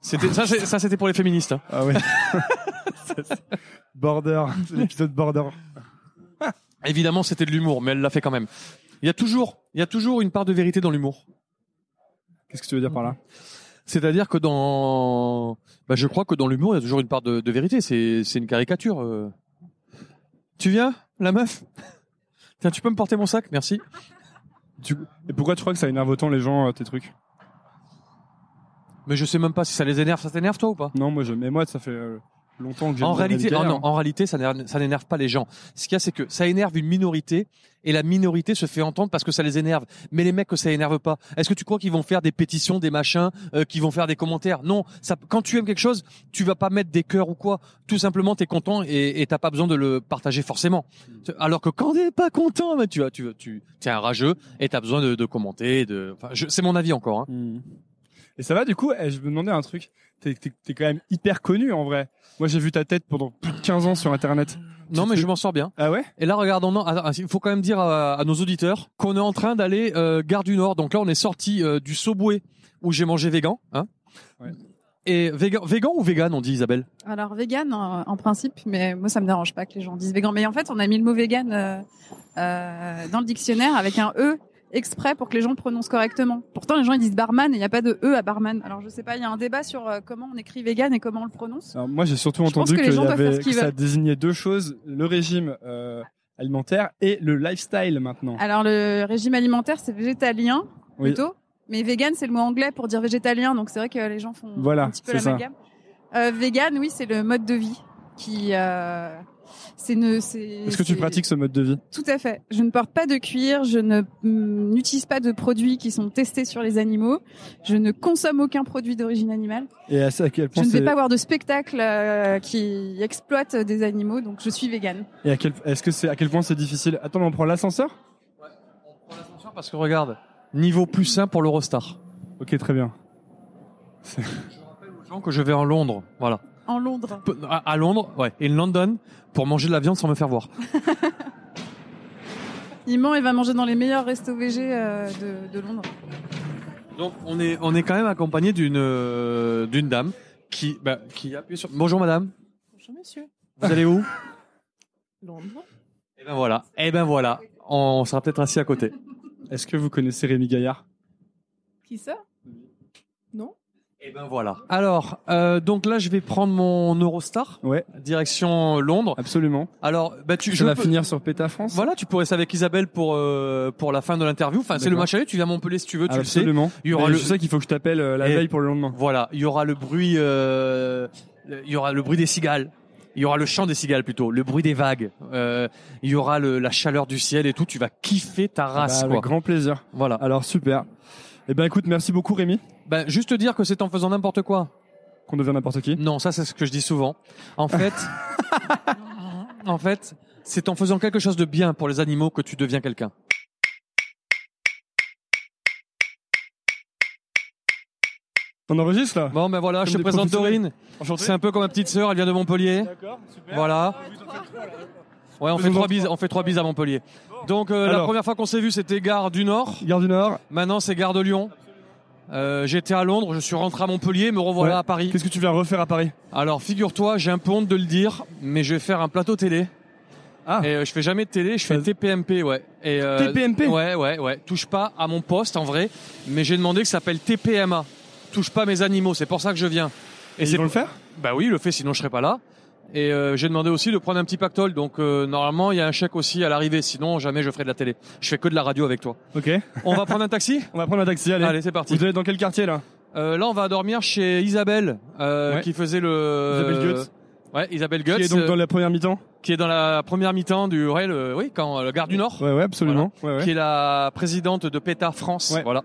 C'était ça, ça c'était pour les féministes. hein. Ah ouais. Border, l'épisode Border. Évidemment, c'était de l'humour, mais elle l'a fait quand même. Il y a toujours, il y a toujours une part de vérité dans l'humour. Qu'est-ce que tu veux dire par là? C'est-à-dire que dans, bah, je crois que dans l'humour, il y a toujours une part de, de vérité. C'est, c'est une caricature. euh. Tu viens, la meuf? Tiens, tu peux me porter mon sac, merci. Tu- Et pourquoi tu crois que ça énerve autant les gens euh, tes trucs? Mais je sais même pas si ça les énerve. Ça t'énerve toi ou pas? Non, moi je. Mais moi ça fait euh, longtemps que j'ai. En réalité, oh non, hein. en réalité, ça n'énerve, pas les gens. Ce qu'il y a, c'est que ça énerve une minorité et la minorité se fait entendre parce que ça les énerve. Mais les mecs que ça énerve pas, est-ce que tu crois qu'ils vont faire des pétitions, des machins, euh, qu'ils vont faire des commentaires? Non. Ça, quand tu aimes quelque chose, tu vas pas mettre des cœurs ou quoi. Tout simplement, t'es content et t'as pas besoin de le partager forcément. Alors que quand t'es pas content, bah, tu vois, tu, tu, t'es un rageux et t'as besoin de, de commenter. De, enfin, c'est mon avis encore. Hein. Hmm. Et ça va du coup eh, Je me demandais un truc. T'es t'es quand même hyper connu en vrai. Moi j'ai vu ta tête pendant plus de 15 ans sur internet. Non, mais je m'en sors bien. Ah ouais? Et là, regardons, non, attends, il faut quand même dire à, à nos auditeurs qu'on est en train d'aller euh, gare du Nord. Donc là, on est sorti euh, du Subway où j'ai mangé végan. Hein Ouais. Et végan, végan ou vegan, on dit Isabelle? Alors vegan en, en principe, mais moi ça me dérange pas que les gens disent vegan. Mais en fait, on a mis le mot vegan euh, euh, dans le dictionnaire avec un e exprès pour que les gens le prononcent correctement. Pourtant, les gens ils disent barman et il n'y a pas de e à barman. Alors je sais pas, il y a un débat sur euh, comment on écrit vegan et comment on le prononce. Alors, moi j'ai surtout Je entendu que y avait ça désignait deux choses le régime euh, alimentaire et le lifestyle maintenant. Alors le régime alimentaire c'est végétalien Oui. plutôt, mais vegan c'est le mot anglais pour dire végétalien, donc c'est vrai que les gens font Voilà, un petit peu l'amalgame. Euh, vegan, oui, c'est le mode de vie qui euh, c'est une Est-ce que tu pratiques ce mode de vie? Tout à fait. Je ne porte pas de cuir, je ne mm, n'utilise pas de produits qui sont testés sur les animaux, je ne consomme aucun produit d'origine animale, Et à, à quel je point ne vais pas voir de spectacle euh, qui exploite des animaux, donc je suis vegan. et à quel est-ce que c'est à quel point c'est difficile? Attends, on prend l'ascenseur? On prend l'ascenseur parce que regarde, niveau plus sain pour l'Eurostar. Ok, très bien. Je rappelle aux gens que je vais en Londres, voilà. En Londres. À, à Londres, ouais, et London pour manger de la viande sans me faire voir. Il ment et va manger dans les meilleurs restos VG euh, de, de Londres. Donc on est on est quand même accompagné d'une euh, d'une dame qui bah, qui appuie sur. Bonjour madame. Bonjour monsieur. Vous allez où? Londres. Et ben voilà. Et ben voilà. On sera peut-être assis à côté. Est-ce que vous connaissez Rémi Gaillard? Qui ça? Non Et ben voilà. Alors, euh, donc là, je vais prendre mon Eurostar, Ouais, direction Londres. absolument. Alors, bah tu, Ça je va peux- finir sur Péta France Voilà, tu pourrais rester avec Isabelle pour euh, pour la fin de l'interview. Enfin, c'est le match aller. Tu viens à Montpellier si tu veux, tu le sais. Absolument. Il y aura Mais le- Je sais qu'il faut que je t'appelle euh, la Et- veille pour le lendemain. Voilà, il y aura le bruit, euh, il y aura le bruit des cigales. Il y aura le chant des cigales plutôt, le bruit des vagues. Euh, il y aura le, la chaleur du ciel et tout. Tu vas kiffer ta race, Bah, quoi. avec grand plaisir. Voilà. Alors super. Eh ben écoute, merci beaucoup Rémi, Ben, juste te dire que c'est en faisant n'importe quoi. qu'on devient n'importe qui. Non, ça c'est ce que je dis souvent. En fait, en fait, c'est en faisant quelque chose de bien pour les animaux que tu deviens quelqu'un. On enregistre là Bon, ben voilà, Comme je te présente. Dorine. C'est un peu comme ma petite sœur, elle vient de Montpellier. D'accord, super. Voilà. Ouais, on fait trois bises, on fait trois bises à Montpellier. Donc euh, la Alors. première fois qu'on s'est vu, c'était gare du Nord. Gare du Nord. Maintenant, c'est gare de Lyon. Euh, J'étais à Londres, je suis rentré à Montpellier, me revoilà Ouais. à Paris. Qu'est-ce que tu viens refaire à Paris? Alors, figure-toi, j'ai un peu honte de le dire, mais je vais faire un plateau télé. Ah. Et euh, je fais jamais de télé, je fais TPMP, ouais. Et, euh, TPMP? Ouais, ouais, ouais. Touche pas à mon poste en vrai, mais j'ai demandé que ça s'appelle TPMA. Touche pas mes animaux, c'est pour ça que je viens. Et c'est ils vont le faire? Bah oui, il le fait, sinon je serais pas là. Et euh, j'ai demandé aussi de prendre un petit pactole, donc euh, normalement il y a un chèque aussi à l'arrivée, sinon jamais je ferai de la télé. Je fais que de la radio avec toi. Ok. On va prendre un taxi? On va prendre un taxi, allez. Allez, c'est parti. Vous allez dans quel quartier là? Euh, là, on va dormir chez Isabelle, euh, Ouais. qui faisait le. Isabelle Goetz. Ouais, Isabelle Goetz, Qui est donc euh, dans la première mi-temps? qui est dans la première mi-temps du, ouais, le, oui, quand euh, le Gare du Nord, Ouais, ouais, absolument. Ouais, ouais. qui est la présidente de PETA France, Ouais. voilà,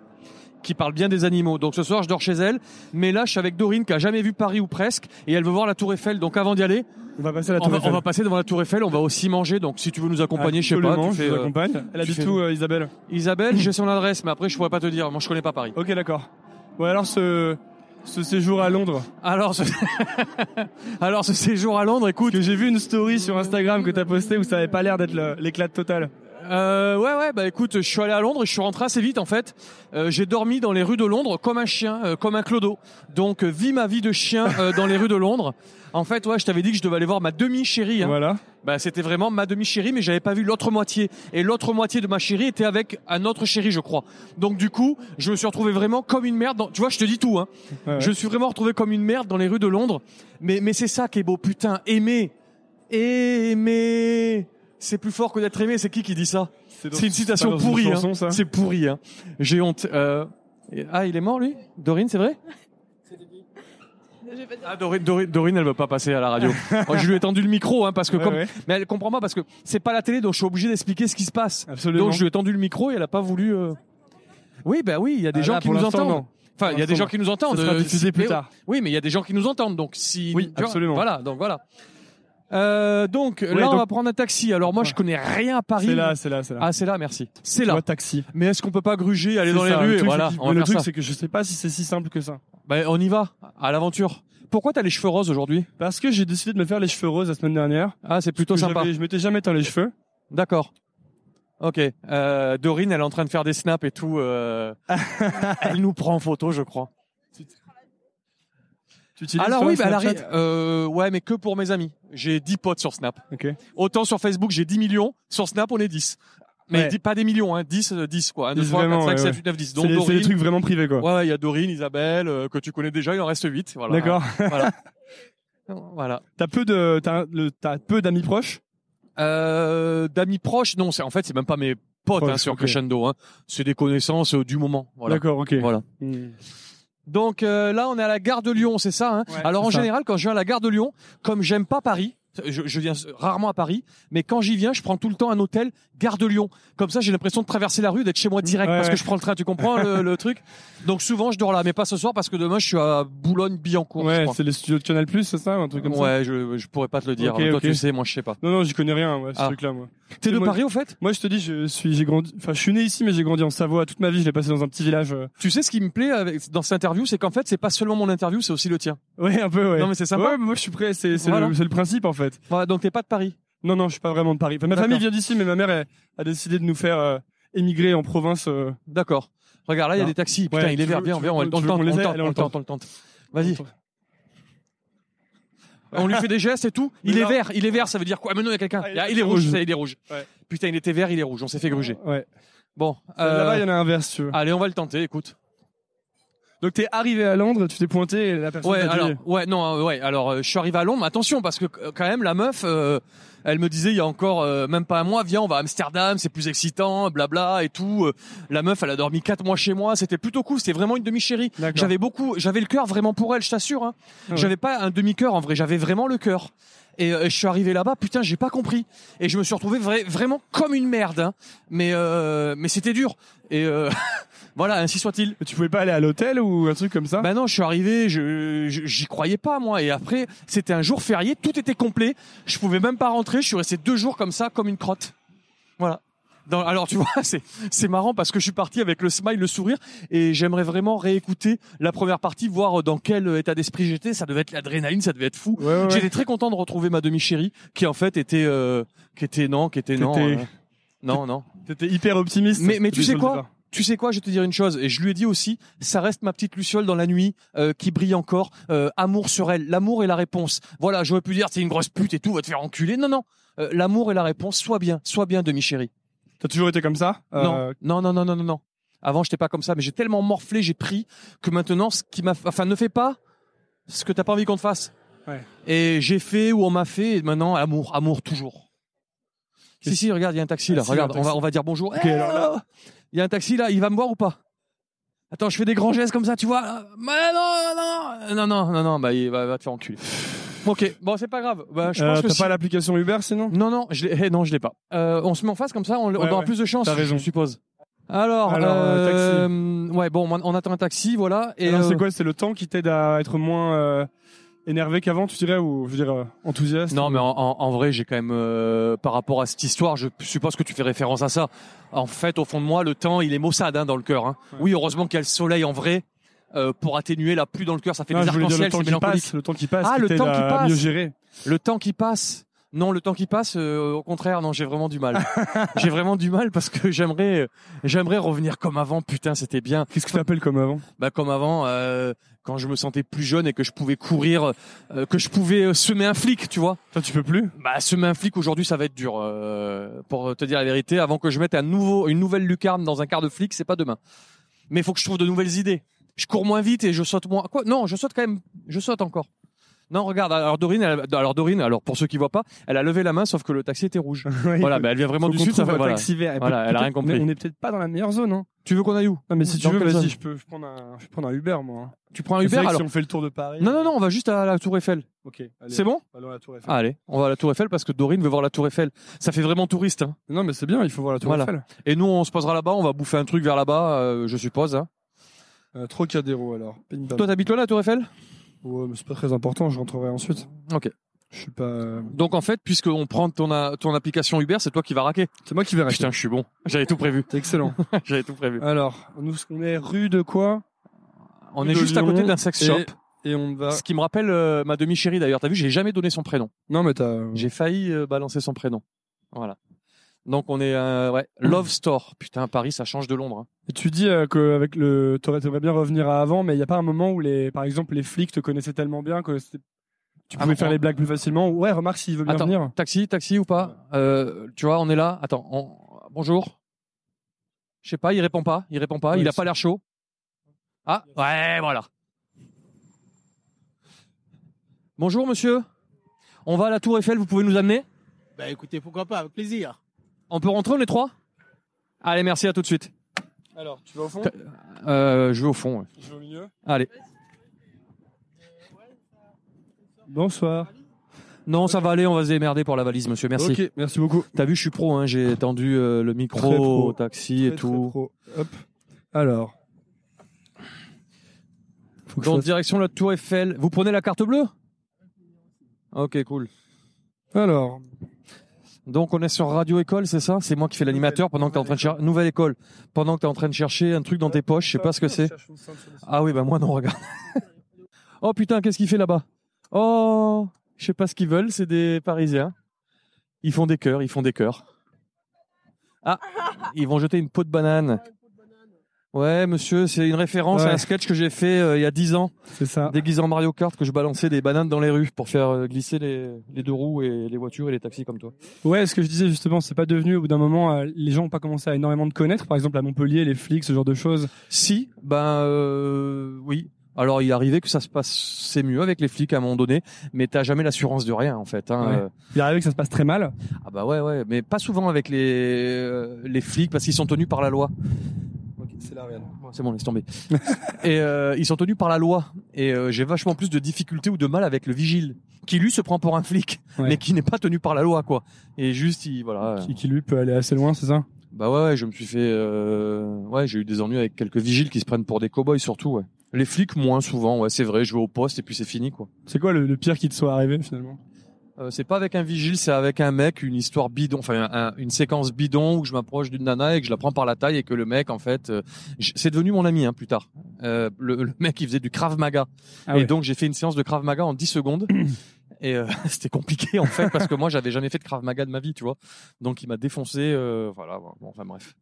qui parle bien des animaux. Donc ce soir, je dors chez elle, mais là, je suis avec Dorine qui a jamais vu Paris ou presque, et elle veut voir la Tour Eiffel. Donc avant d'y aller, On va passer à la on tour va, Eiffel. on va passer devant la Tour Eiffel. On va aussi manger. Donc si tu veux nous accompagner, je sais pas, tu je fais, vous euh, accompagne. Elle tu habite fais- où, euh, Isabelle? Isabelle, j'ai son adresse, mais après, je pourrais pas te dire. Moi, je connais pas Paris. Ok, d'accord. Ouais, alors ce, ce séjour à Londres, Alors, ce... alors ce séjour à Londres, écoute. que j'ai vu une story sur Instagram que t'as posté où ça avait pas l'air d'être l'éclat total. Euh, ouais, ouais, bah écoute, je suis allé à Londres et je suis rentré assez vite en fait. Euh, j'ai dormi dans les rues de Londres comme un chien, euh, comme un clodo. Donc, euh, vis ma vie de chien euh, dans les rues de Londres. En fait, ouais, je t'avais dit que je devais aller voir ma demi-chérie. Hein. Voilà. Bah, c'était vraiment ma demi-chérie, mais j'avais pas vu l'autre moitié. Et l'autre moitié de ma chérie était avec un autre chéri, je crois. Donc, du coup, je me suis retrouvé vraiment comme une merde. Dans... Tu vois, je te dis tout. Hein. Ouais, ouais. Je me suis vraiment retrouvé comme une merde dans les rues de Londres. Mais, mais c'est ça qui est beau, putain. Aimer, aimer. C'est plus fort que d'être aimé. C'est qui qui dit ça C'est une citation pourrie. hein. C'est pourri. Hein. J'ai honte. Euh... Ah, il est mort lui? Dorine, c'est vrai? Ah, Dorine, Dorine, Dorine, elle veut pas passer à la radio. Moi, je lui ai tendu le micro, hein, parce que Ouais, comme, ouais. mais elle comprend pas parce que c'est pas la télé, donc je suis obligé d'expliquer ce qui se passe. Absolument. Donc je lui ai tendu le micro et elle a pas voulu. euh, Oui, bah oui, il y a des Ah, gens là, qui nous entendent. non. Enfin, il y a des gens qui nous entendent. Ça sera euh, diffusé plus tard. Oui, mais il y a des gens qui nous entendent, donc si. Oui, absolument. Voilà, donc voilà. Euh, donc là, on donc- va prendre un taxi. Alors moi, je Ouais. connais rien à Paris. C'est là, c'est là, c'est là. Ah, c'est là, merci. C'est là. Moi, taxi. Mais est-ce qu'on peut pas gruger, aller C'est dans les ça, le rues et truc, voilà, c'est on va Le faire truc, ça. c'est que je sais pas si c'est si simple que ça. Ben, on y va, à l'aventure. Pourquoi t'as les cheveux roses aujourd'hui? Parce que j'ai décidé de me faire les cheveux roses la semaine dernière. Ah, c'est plutôt Que sympa. j'avais- Je m'étais jamais teint les cheveux. D'accord. Ok. Euh, Dorine, elle est en train de faire des snaps et tout. euh, elle nous prend en photo, je crois. Tu utilises Alors toi, oui, bah, Snapchat. Euh, ouais, mais que pour mes amis. J'ai 10 potes sur Snap. Ok. Autant sur Facebook, j'ai 10 millions. Sur Snap, on est 10. Mais Ouais. dix- pas des millions, hein. 10, euh, 10 quoi. 1, 2, 10 3, 4, vraiment, 5, ouais, 7, ouais. 8, 9, 10. C'est Donc c'est Dorine. trucs vraiment privés, quoi. Ouais, il y a Dorine, Isabelle, euh, que tu connais déjà, il en reste 8. Voilà. D'accord. Voilà. voilà. T'as peu de, t'as, le- t'as peu d'amis proches? Euh, d'amis proches, non, c'est en fait c'est même pas mes potes Proches, hein, sur ok. Crescendo, hein. c'est des connaissances euh, du moment. Voilà. D'accord, ok. Voilà. Hmm. Donc euh, là, on est à la gare de Lyon, c'est ça. Hein Ouais, Alors en ça. général, quand je viens à la gare de Lyon, comme j'aime pas Paris, je, je viens rarement à Paris, mais quand j'y viens, je prends tout le temps un hôtel gare de Lyon. Comme ça, j'ai l'impression de traverser la rue, d'être chez moi direct, Ouais, parce ouais. que je prends le train. Tu comprends le, le truc Donc souvent, je dors là, mais pas ce soir parce que demain, je suis à Boulogne-Billancourt. Ouais, c'est les studios de Canal Plus, c'est ça, un truc comme ça. ouais, je, je pourrais pas te le dire. Ok, Toi, tu sais, moi, je sais pas. Non, non, j'y connais rien, ouais, ce Ah. truc-là, moi. T'es de Moi- Paris, au fait? Moi, je te dis, je suis, j'ai grandi, enfin, je suis né ici, mais j'ai grandi en Savoie toute ma vie. Je l'ai passé dans un petit village. euh. Tu sais ce qui me plaît avec, dans cette interview, c'est qu'en fait, c'est pas seulement mon interview, c'est aussi le tien. Ouais, un peu, ouais. Non, mais c'est sympa. Ouais, mais moi, je suis prêt. C'est, Voilà. le, le principe, en fait. Voilà, donc t'es pas de Paris? Non, non, je suis pas vraiment de Paris. Enfin, ma D'accord. famille vient d'ici, mais ma mère elle, a décidé de nous faire euh, émigrer en province. euh. D'accord. Regarde, là, il y a Non. des taxis. Putain, Ouais, il est tu vert. veux- Viens, tu viens, on veux- le tente, tu veux on qu'on le les tente, on Allez, le on le tente, on le tente. Vas-y. On lui fait des gestes et tout? Mais Il est non. vert, il est vert, ça veut dire quoi? Maintenant, il y a quelqu'un. Ah, il est Ah, il est rouge, rouge. ça, il est rouge. Ouais. Putain, il était vert, il est rouge. On s'est fait gruger. Ouais. Bon. Là-bas, il Euh, y en a un vers, si tu veux. allez, on va le tenter, écoute. Donc, t'es arrivé à Londres, tu t'es pointé et la personne Ouais, t'a dit- alors, ouais, non, euh, ouais. Alors, euh, je suis arrivé à Londres, mais attention, parce que euh, quand même, la meuf, euh, elle me disait il y a encore euh, même pas un mois, viens, on va à Amsterdam, c'est plus excitant, blabla et tout. Euh, La meuf, elle a dormi quatre mois chez moi, c'était plutôt cool, c'était vraiment une demi-chérie. D'accord. J'avais beaucoup, j'avais le cœur vraiment pour elle, je t'assure. Hein. Ah ouais. J'avais pas un demi-cœur en vrai, j'avais vraiment le cœur. Et euh, je suis arrivé là-bas, putain, j'ai pas compris. Et je me suis retrouvé vra- vraiment comme une merde. Hein. Mais euh, mais c'était dur. Et euh, voilà, ainsi soit-il. Tu pouvais pas aller à l'hôtel ou un truc comme ça? Bah non, je suis arrivé, je je- j'y croyais pas moi. Et après, c'était un jour férié, tout était complet. Je pouvais même pas rentrer. Je suis resté deux jours comme ça, comme une crotte. Voilà. Dans- alors tu vois, c'est c'est marrant parce que je suis parti avec le smile, le sourire, et j'aimerais vraiment réécouter la première partie, voir dans quel état d'esprit j'étais. Ça devait être l'adrénaline, ça devait être fou. Ouais, ouais, ouais. J'étais très content de retrouver ma demi-chérie, qui en fait était euh, qui était non, qui était non, T'étais- euh, non, non. T'étais hyper optimiste. Mais- mais tu dès sais le quoi? départ. Tu sais quoi, je vais te dire une chose, et je lui ai dit aussi, ça reste ma petite Luciole dans la nuit, euh, qui brille encore, euh, amour sur elle, l'amour est la réponse. Voilà, j'aurais pu dire, c'est une grosse pute et tout, va te faire enculer. Non, non, Euh, l'amour est la réponse, sois bien, sois bien, demi-chérie. T'as toujours été comme ça Euh, Non, non, non, non, non, non, non. Avant, j'étais pas comme ça, mais j'ai tellement morflé, j'ai pris, que maintenant, ce qui m'a, enfin, ne fais pas ce que t'as pas envie qu'on te fasse. Ouais. Et j'ai fait ou on m'a fait, et maintenant, amour, amour, toujours. Si, si, regarde, il y a un taxi là. Ah, si, un regarde, on va, on va dire bonjour. Alors là- Il y a un taxi là, il va me voir ou pas? Attends, je fais des grands gestes comme ça, tu vois. Mais non, non, non, non, non, non, bah, il va, va te faire enculer. Ok, bon, c'est pas grave. Bah, je Euh, pense que T'as si- pas l'application Uber sinon? Non, non, je l'ai, eh, non, je l'ai pas. Euh, on se met en face comme ça, on, on Ouais, aura ouais. plus de chance. T'as raison. Je suppose. Alors, Alors, euh, euh, ouais, bon, on attend un taxi, voilà. Et c'est quoi? C'est le temps qui t'aide à être moins euh, énervé qu'avant, tu dirais, ou je veux dire euh, enthousiaste Non, ou- mais en, en- vrai, j'ai quand même, euh, par rapport à cette histoire, je suppose que tu fais référence à ça. En fait, au fond de moi, le temps, il est maussade hein, dans le cœur. Hein. Ouais. Oui, heureusement qu'il y a le soleil en vrai euh, pour atténuer la pluie dans le cœur. Ça fait Non, des arcs-en-ciel, le temps c'est qui mélancolique. passe, le temps qui passe, Ah, le temps qui passe. mieux gérer. Le temps qui passe. Non, le temps qui passe, euh, au contraire, non, j'ai vraiment du mal. j'ai vraiment du mal parce que j'aimerais, euh, j'aimerais revenir comme avant. Putain, c'était bien. Qu'est-ce que t'appelles comme avant? Bah comme avant, euh, quand je me sentais plus jeune et que je pouvais courir, euh, que je pouvais euh, semer un flic, tu vois. Toi, tu peux plus? Bah semer un flic aujourd'hui, ça va être dur. euh, pour te dire la vérité, avant que je mette un nouveau, une nouvelle lucarne dans un quart de flic, c'est pas demain. Mais il faut que je trouve de nouvelles idées. Je cours moins vite et je saute moins. Quoi? Non, je saute quand même. Je saute encore. Non, regarde. Alors Dorine, elle- alors Dorine, alors pour ceux qui voient pas, elle a levé la main, sauf que le taxi était rouge. Voilà, bah elle vient vraiment du sud. Ça fait, voilà. taxi vert. Voilà, elle a rien compris. mais On est peut-être pas dans la meilleure zone. Hein. Tu veux qu'on aille où? Non, mais si tu veux, vas-y, je peux, je prendre un, je un Uber, moi. Tu prends un Uber alors Si on fait le tour de Paris. Non, non, non, on va juste à la Tour Eiffel. Ok. C'est bon? Allons à la Tour Eiffel. Allez, on va à la Tour Eiffel parce que Dorine veut voir la Tour Eiffel. Ça fait vraiment touriste. Hein. Non, mais c'est bien, il faut voir la Tour Voilà. Eiffel. Et nous, on se posera là-bas, on va bouffer un truc vers là-bas, euh, je suppose. Hein. Euh, Trocadéro, alors. Toi, t'habites là, la Tour Eiffel? Ouais, mais c'est pas très important, je rentrerai ensuite. Ok. Je suis pas. euh, Donc en fait, puisqu'on prend ton, a- ton application Uber, c'est toi qui vas raquer. C'est moi qui vais rester. Putain, je suis bon. J'avais tout prévu. C'est excellent. J'avais tout prévu. Alors, nous, on est rue de quoi? On de est juste à Lyon côté d'un sex shop. Et on va. Ce qui me rappelle euh, ma demi-chérie d'ailleurs. T'as vu, j'ai jamais donné son prénom. Non, mais t'as. J'ai failli euh, balancer son prénom. Voilà. Donc on est euh, ouais, Love Store. Putain, Paris, ça change de Londres. hein. Et tu dis euh, que avec le, t'aurais t'aimerais bien revenir à avant, mais il y a pas un moment où les, par exemple, les flics te connaissaient tellement bien que c'était- tu Ah pouvais faire on- les blagues plus facilement. Ouais, remarque s'il veut bien Attends. venir. Taxi, taxi ou pas? Euh, Tu vois, on est là. Attends, on- bonjour. Je sais pas, il répond pas. Il répond pas. Il a c'est- pas l'air chaud. Ah, ouais, voilà. Bonjour, monsieur. On va à la Tour Eiffel. Vous pouvez nous amener? Bah écoutez, pourquoi pas, avec plaisir. On peut rentrer, on est trois? Allez, merci, à tout de suite. Alors, tu vas au fond? Euh, je vais au fond. ouais. Je vais au milieu. Allez. Bonsoir. Non, ça va aller. On va se démerder pour la valise, monsieur. Merci. Ok, merci beaucoup. T'as vu, je suis pro. Hein, J'ai tendu euh, le micro Très pro. au taxi et très tout. pro. Hop. Alors. Faut que je Donc fasse- direction la Tour Eiffel. Vous prenez la carte bleue? Ok, cool. Alors. Donc on est sur Radio École, c'est ça? C'est moi qui fais l'animateur pendant que t'es en train de chercher nouvelle école. Pendant que t'es en train de chercher un truc dans tes poches, je sais pas ce que c'est. Ah oui, bah moi non, regarde. oh putain, qu'est-ce qu'il fait là-bas? Oh, je sais pas ce qu'ils veulent, c'est des Parisiens. Ils font des cœurs, ils font des cœurs. Ah, ils vont jeter une peau de banane. Ouais, monsieur, c'est une référence Ouais. à un sketch que j'ai fait euh, il y a 10 ans, C'est ça. déguisé en Mario Kart, que je balançais des bananes dans les rues pour faire euh, glisser les, les deux roues et les voitures et les taxis comme toi. Ouais, ce que je disais justement, c'est pas devenu au bout d'un moment, euh, les gens ont pas commencé à énormément de connaître, par exemple à Montpellier, les flics, ce genre de choses. Si, ben euh, oui. Alors il arrivé que ça se passe, c'est mieux avec les flics à un moment donné, mais t'as jamais l'assurance de rien en fait. Hein. Ouais. Il arrivé que ça se passe très mal. Ah bah ouais ouais, mais pas souvent avec les euh, les flics parce qu'ils sont tenus par la loi. C'est la C'est bon, laisse tomber. et euh, ils sont tenus par la loi. Et euh, j'ai vachement plus de difficultés ou de mal avec le vigile, qui lui se prend pour un flic, Ouais. mais qui n'est pas tenu par la loi quoi. Et juste il voilà. Qui, qui lui peut aller assez loin, c'est ça? Bah ouais, ouais, je me suis fait, euh... ouais, j'ai eu des ennuis avec quelques vigiles qui se prennent pour des cow-boys surtout, ouais. Les flics moins souvent, ouais, c'est vrai, je vais au poste et puis c'est fini, quoi. C'est quoi le, le pire qui te soit arrivé finalement? Euh, c'est pas avec un vigile, c'est avec un mec, une histoire bidon, enfin un- une séquence bidon où je m'approche d'une nana et que je la prends par la taille et que le mec, en fait, euh, c'est devenu mon ami, hein, plus tard. Euh, le, le mec, il faisait du Krav Maga. Ah et ouais. donc j'ai fait une séance de Krav Maga en 10 secondes. Et euh, c'était compliqué en fait parce que moi j'avais jamais fait de Krav Maga de ma vie, tu vois. Donc il m'a défoncé, voilà. Bon, enfin bref.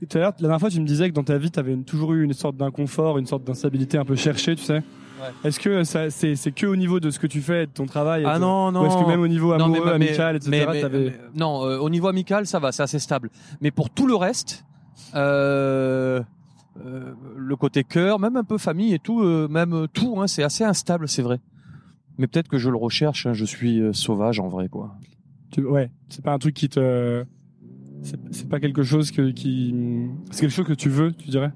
Tout à l'heure, la dernière fois, tu me disais que dans ta vie, tu avais toujours eu une sorte d'inconfort, une sorte d'instabilité un peu cherchée, tu sais. Est-ce que ça, c'est, c'est que au niveau de ce que tu fais, de ton travail Ah non non. Ou est-ce que même au niveau Non, amoureux, mais- mais- amical, etc., mais- t'avais- non, euh, au niveau amical, ça va, c'est assez stable. Mais pour tout le reste, euh, euh, le côté cœur, même un peu famille et tout, euh, même tout, hein, c'est assez instable, c'est vrai. Mais peut-être que je le recherche. hein, je suis euh, sauvage en vrai, quoi. tu- ouais, c'est pas un truc qui te, c'est, c'est pas quelque chose que, qui, c'est quelque chose que tu veux, tu dirais?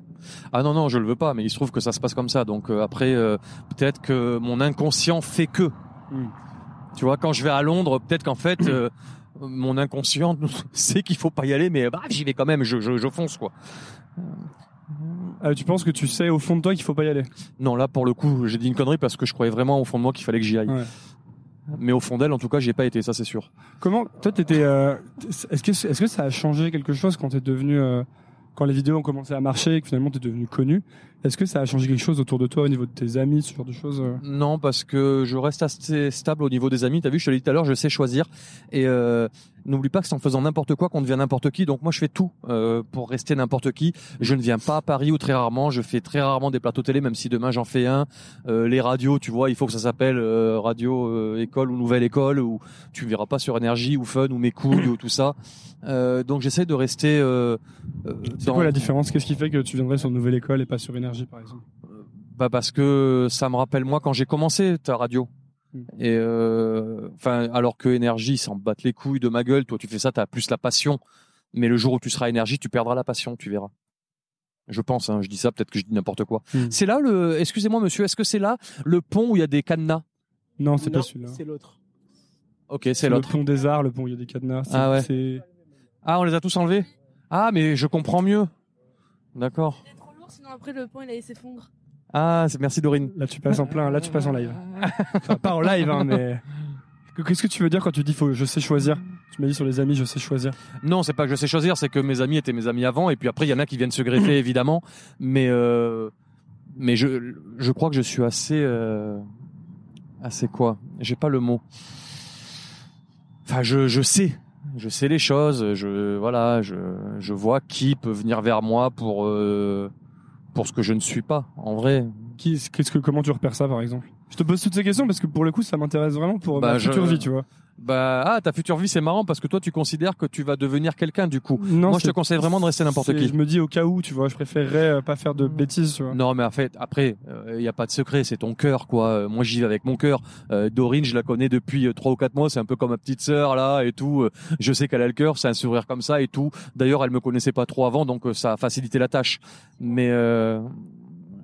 Ah non non, je le veux pas, mais il se trouve que ça se passe comme ça. Donc euh, après, euh, peut-être que mon inconscient fait que. Hmm. Tu vois, quand je vais à Londres, peut-être qu'en fait, euh, mon inconscient sait qu'il faut pas y aller, mais bah, j'y vais quand même. Je, je, je fonce quoi. Ah, tu penses que tu sais au fond de toi qu'il faut pas y aller? Non, là pour le coup, j'ai dit une connerie parce que je croyais vraiment au fond de moi qu'il fallait que j'y aille. Ouais. Mais au fond d'elle, en tout cas, j'y ai pas été, ça c'est sûr. Comment toi t'étais Est-ce que est-ce que ça a changé quelque chose quand t'es devenu quand les vidéos ont commencé à marcher et que finalement t'es devenu connu Est-ce que ça a changé quelque chose autour de toi au niveau de tes amis, ce genre de choses euh Non, parce que je reste assez stable au niveau des amis. T'as vu, je te l'ai dit tout à l'heure, je sais choisir. Et euh, n'oublie pas que c'est en faisant n'importe quoi qu'on devient n'importe qui. Donc moi, je fais tout euh, pour rester n'importe qui. Je ne viens pas à Paris ou très rarement. Je fais très rarement des plateaux télé, même si demain j'en fais un. Euh, les radios, tu vois, il faut que ça s'appelle euh, radio euh, école ou nouvelle école ou tu me verras pas sur énergie ou fun ou mes couilles ou tout ça. Euh, donc j'essaie de rester. Euh, euh, C'est dans- quoi la différence? Qu'est-ce qui fait que tu viendrais sur nouvelle école et pas sur énergie par exemple? Bah parce que ça me rappelle moi quand j'ai commencé ta radio. Mm. Et euh, enfin alors que énergie ils s'en battent les couilles de ma gueule. Toi tu fais ça, t'as plus la passion. Mais le jour où tu seras énergie, tu perdras la passion, tu verras. Je pense, hein, je dis ça, peut-être que je dis n'importe quoi. Mm. C'est là le, excusez-moi monsieur, est-ce que c'est là le pont où il y a des cadenas? Non, c'est pas celui-là. C'est l'autre. Ok, c'est le l'autre. pont des arts, le pont où il y a des cadenas. C'est- Ah ouais. Ah, on les a tous enlevés? Ah, mais je comprends mieux. D'accord. Il est trop lourd, sinon après le pont il allait s'effondrer. Ah, c'est merci Dorine. là tu passes en plein, là tu passes en live. Enfin, pas en live hein, mais qu'est-ce que tu veux dire quand tu dis faut je sais choisir? Tu m'as dit sur les amis, je sais choisir. Non, c'est pas que je sais choisir, c'est que mes amis étaient mes amis avant, et puis après il y en a qui viennent se greffer évidemment, mais euh, mais je je crois que je suis assez euh, assez quoi? J'ai pas le mot. Enfin, je je sais, je sais les choses, je voilà, je je vois qui peut venir vers moi pour euh, pour ce que je ne suis pas en vrai. Qu'est-ce que, comment tu repères ça, par exemple? Je te pose toutes ces questions parce que pour le coup, ça m'intéresse vraiment pour Bah, ma je- future vie, tu vois. Bah ah ta future vie c'est marrant parce que toi tu considères que tu vas devenir quelqu'un du coup. Non, Moi je te conseille vraiment de rester n'importe qui. Je me dis au cas où, tu vois, je préférerais euh, pas faire de bêtises, tu vois. Non, mais en fait, après, il n'y a pas de secret, c'est ton cœur, quoi. Euh, Moi, j'y vais avec mon cœur. Euh, Dorine, je la connais depuis euh, trois ou quatre mois, c'est un peu comme ma petite sœur, là, et tout. Euh, Je sais qu'elle a le cœur, c'est un sourire comme ça, et tout. D'ailleurs, elle me connaissait pas trop avant, donc euh, ça a facilité la tâche. Mais euh,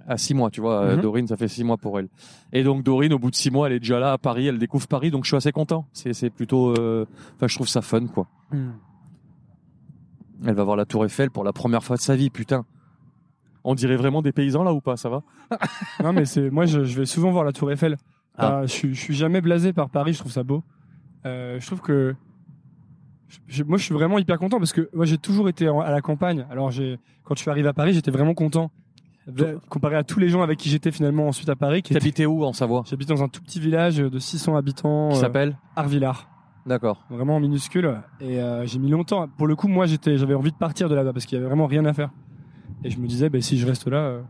à six mois, tu vois, euh, Mhm. Dorine, ça fait six mois pour elle. Et donc, Dorine, au bout de six mois, elle est déjà là à Paris, elle découvre Paris, donc je suis assez content. C'est plutôt... euh, Enfin, je trouve ça fun, quoi. Elle va voir la Tour Eiffel pour la première fois de sa vie, putain. On dirait vraiment des paysans, là, ou pas Ça va? Non, mais c'est, moi, je, je vais souvent voir la Tour Eiffel. Ah. Euh, je, suis, je suis jamais blasé par Paris, je trouve ça beau. Euh, je trouve que, je- moi, je suis vraiment hyper content parce que moi, j'ai toujours été en- à la campagne. Alors, j'ai, quand je suis arrivé à Paris, j'étais vraiment content. Euh, Comparé à tous les gens avec qui j'étais finalement ensuite à Paris, qui T'habitais où en Savoie j'habite dans un tout petit village de 600 habitants, Qui euh, s'appelle Arvillard. D'accord. vraiment minuscule et euh, j'ai mis longtemps pour le coup moi j'étais j'avais envie de partir de là-bas parce qu'il y avait vraiment rien à faire et je me disais ben si je reste là euh,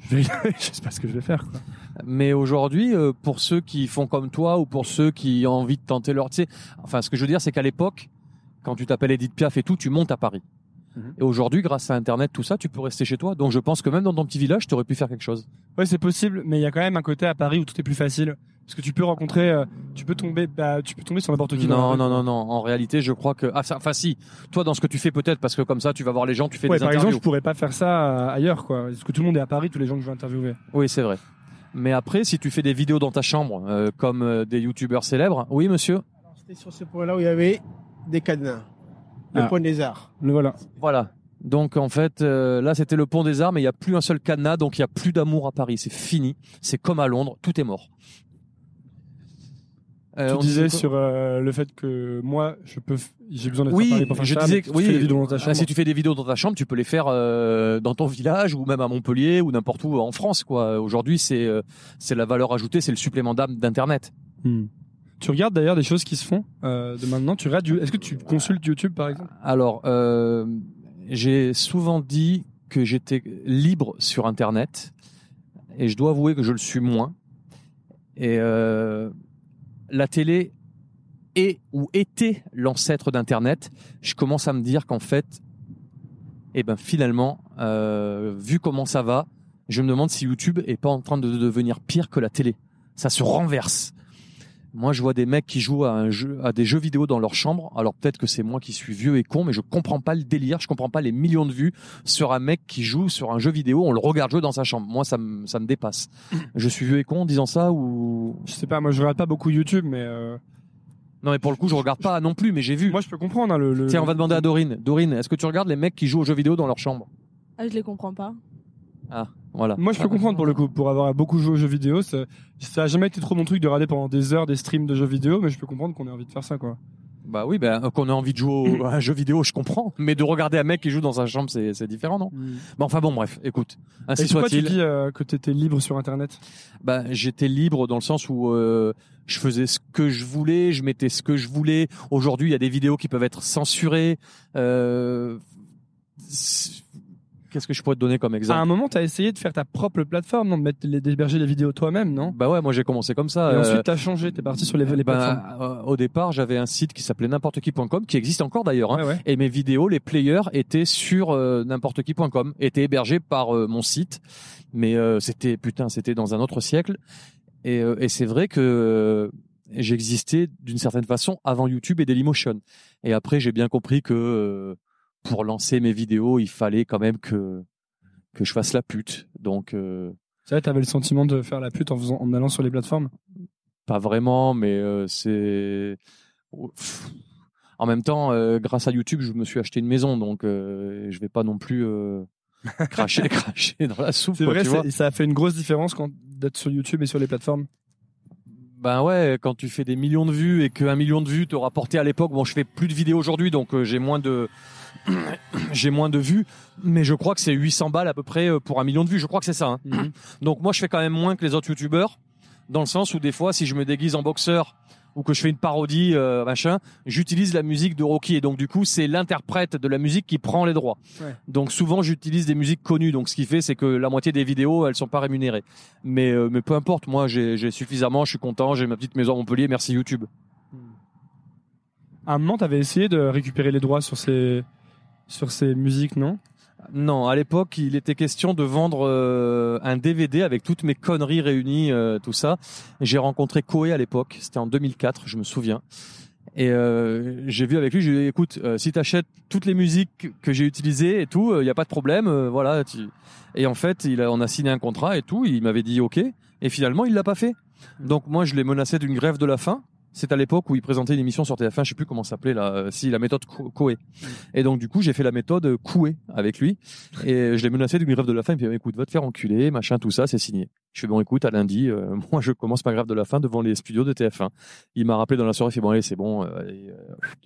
je vais je sais pas ce que je vais faire quoi. Mais aujourd'hui, euh, pour ceux qui font comme toi ou pour ceux qui ont envie de tenter leur, tu sais, enfin, ce que je veux dire, c'est qu'à l'époque, quand tu t'appelles Edith Piaf et tout, tu montes à Paris. Et aujourd'hui, grâce à Internet, tout ça, tu peux rester chez toi. Donc, je pense que même dans ton petit village, tu aurais pu faire quelque chose. ouais c'est possible mais il y a quand même un côté à Paris où tout est plus facile parce que tu peux rencontrer euh, tu peux tomber bah, tu peux tomber sur n'importe qui Non, non, non, non. En réalité, je crois que, ah, enfin, si. Toi, dans ce que tu fais, peut-être, parce que comme ça, tu vas voir les gens, tu fais Ouais, des par exemple interviews. je pourrais pas faire ça euh, ailleurs quoi parce que tout le monde est à Paris tous les gens que je veux interviewer Oui, c'est vrai. Mais après, si tu fais des vidéos dans ta chambre, euh, comme des youtubeurs célèbres, oui, monsieur. C'était sur ce point-là où il y avait des cadenas. Le Ah. point des arts. le voilà Voilà. Donc en fait, euh, là c'était le pont des arts, mais il n'y a plus un seul cadenas, donc il n'y a plus d'amour à Paris. C'est fini. C'est comme à Londres, tout est mort. Euh, tu on disais sur euh, le fait que moi je peux j'ai besoin d'être à Oui, Paris pour faire je ça, disais que si tu oui. fais des vidéos dans ta Là, chambre si tu fais des vidéos dans ta chambre, tu peux les faire euh, dans ton village ou même à Montpellier ou n'importe où en France. Quoi. Aujourd'hui, c'est euh, c'est la valeur ajoutée, c'est le supplément d'âme d'Internet. Hmm. Tu regardes d'ailleurs des choses qui se font euh, de maintenant. Tu regardes. Est-ce que tu consultes YouTube par exemple? Alors, euh, j'ai souvent dit que j'étais libre sur Internet et je dois avouer que je le suis moins. Et euh, la télé est ou était l'ancêtre d'Internet. Je commence à me dire qu'en fait, eh ben finalement, vu comment ça va, je me demande si YouTube est pas en train de devenir pire que la télé. Ça se renverse. Moi, je vois des mecs qui jouent à, un jeu, à des jeux vidéo dans leur chambre. Alors peut-être que c'est moi qui suis vieux et con, mais je comprends pas le délire. Je comprends pas les millions de vues sur un mec qui joue sur un jeu vidéo. On le regarde jouer dans sa chambre. Moi, ça me ça me dépasse. Je suis vieux et con en disant ça ou Je sais pas, moi je regarde pas beaucoup YouTube, mais euh, non mais pour le coup, je regarde pas non plus, mais j'ai vu. moi je peux comprendre hein, le, le- Tiens, on va demander à Dorine. Dorine, est-ce que tu regardes les mecs qui jouent aux jeux vidéo dans leur chambre Ah, je les comprends pas. Voilà. Moi je peux comprendre pour le coup, pour avoir beaucoup joué aux jeux vidéo, ça, ça a jamais été trop mon truc de regarder pendant des heures des streams de jeux vidéo, mais je peux comprendre qu'on ait envie de faire ça quoi. Bah oui, ben qu'on a envie de jouer au- à un jeu vidéo, je comprends. Mais de regarder un mec qui joue dans sa chambre, c'est c'est différent, non? Bah enfin bon, bref. Écoute, ainsi Et pourquoi tu soit-il. dis euh, que t'étais libre sur internet? Bah, j'étais libre dans le sens où euh, je faisais ce que je voulais, je mettais ce que je voulais. Aujourd'hui, il y a des vidéos qui peuvent être censurées. Euh, Qu'est-ce que je pourrais te donner comme À exemple un moment, t'as essayé de faire ta propre plateforme, non, de mettre les- d'héberger les vidéos toi-même, non? Bah ouais, moi j'ai commencé comme ça. Et euh, ensuite t'as changé, t'es parti sur les, les bah, plateformes. euh, au départ, j'avais un site qui s'appelait n'importe qui.com, qui existe encore d'ailleurs. hein. Ouais, ouais. Et mes vidéos, les players étaient sur euh, n'importe qui.com, étaient hébergés par euh, mon site. Mais euh, c'était putain, c'était dans un autre siècle. Et, et c'est vrai que j'existais d'une certaine façon avant YouTube et Dailymotion. Et après, j'ai bien compris que pour lancer mes vidéos, il fallait quand même que que je fasse la pute. Donc euh, C'est vrai, t'avais le sentiment de faire la pute en, faisant, en allant sur les plateformes? pas vraiment, mais euh, c'est Pff. en même temps, euh, grâce à YouTube, je me suis acheté une maison, donc euh, je vais pas non plus euh, cracher, cracher dans la soupe. C'est vrai, tu vois. ça a fait une grosse différence quand d'être sur YouTube et sur les plateformes? Ben ouais, quand tu fais des millions de vues et qu'un million de vues te rapportait à l'époque, bon, je fais plus de vidéos aujourd'hui, donc j'ai moins de j'ai moins de vues, mais je crois que c'est 800 balles à peu près euh, pour un million de vues. Je crois que c'est ça. hein. Mhm. Donc moi, je fais quand même moins que les autres youtubeurs, dans le sens où des fois, si je me déguise en boxeur ou que je fais une parodie, euh, machin, j'utilise la musique de Rocky et donc du coup, c'est l'interprète de la musique qui prend les droits. Ouais. Donc souvent, j'utilise des musiques connues. Donc ce qui fait, c'est que la moitié des vidéos, elles sont pas rémunérées. Mais euh, mais peu importe, moi, j'ai j'ai suffisamment, je suis content, j'ai ma petite maison à Montpellier, merci YouTube. À un moment, t'avais essayé de récupérer les droits sur ces, sur ces musiques, non? Non, à l'époque, il était question de vendre euh, un DVD avec toutes mes conneries réunies, euh, tout ça. J'ai rencontré Koé à l'époque, c'était en 2004, je me souviens. Et euh, j'ai vu avec lui, j'ai dit écoute, euh, si t'achètes toutes les musiques que j'ai utilisées et tout, il n'y a pas de problème, euh, voilà. tu- Et en fait, il a, on a signé un contrat et tout, il m'avait dit ok, et finalement, il l'a pas fait. Donc moi, je l'ai menacé d'une grève de la faim. C'est à l'époque où il présentait une émission sur TF1, je sais plus comment ça s'appelait là, euh, si la méthode Co- Koé. Et donc du coup, j'ai fait la méthode Coué avec lui. Et je l'ai menacé d'une grève de la faim. Il me dit, écoute, va te faire enculer, machin, tout ça, c'est signé. Je fais, bon, écoute, à lundi, euh, moi, je commence ma grève de la faim devant les studios de TF1. Il m'a rappelé dans la soirée, il fait, bon, allez, c'est bon, euh, euh,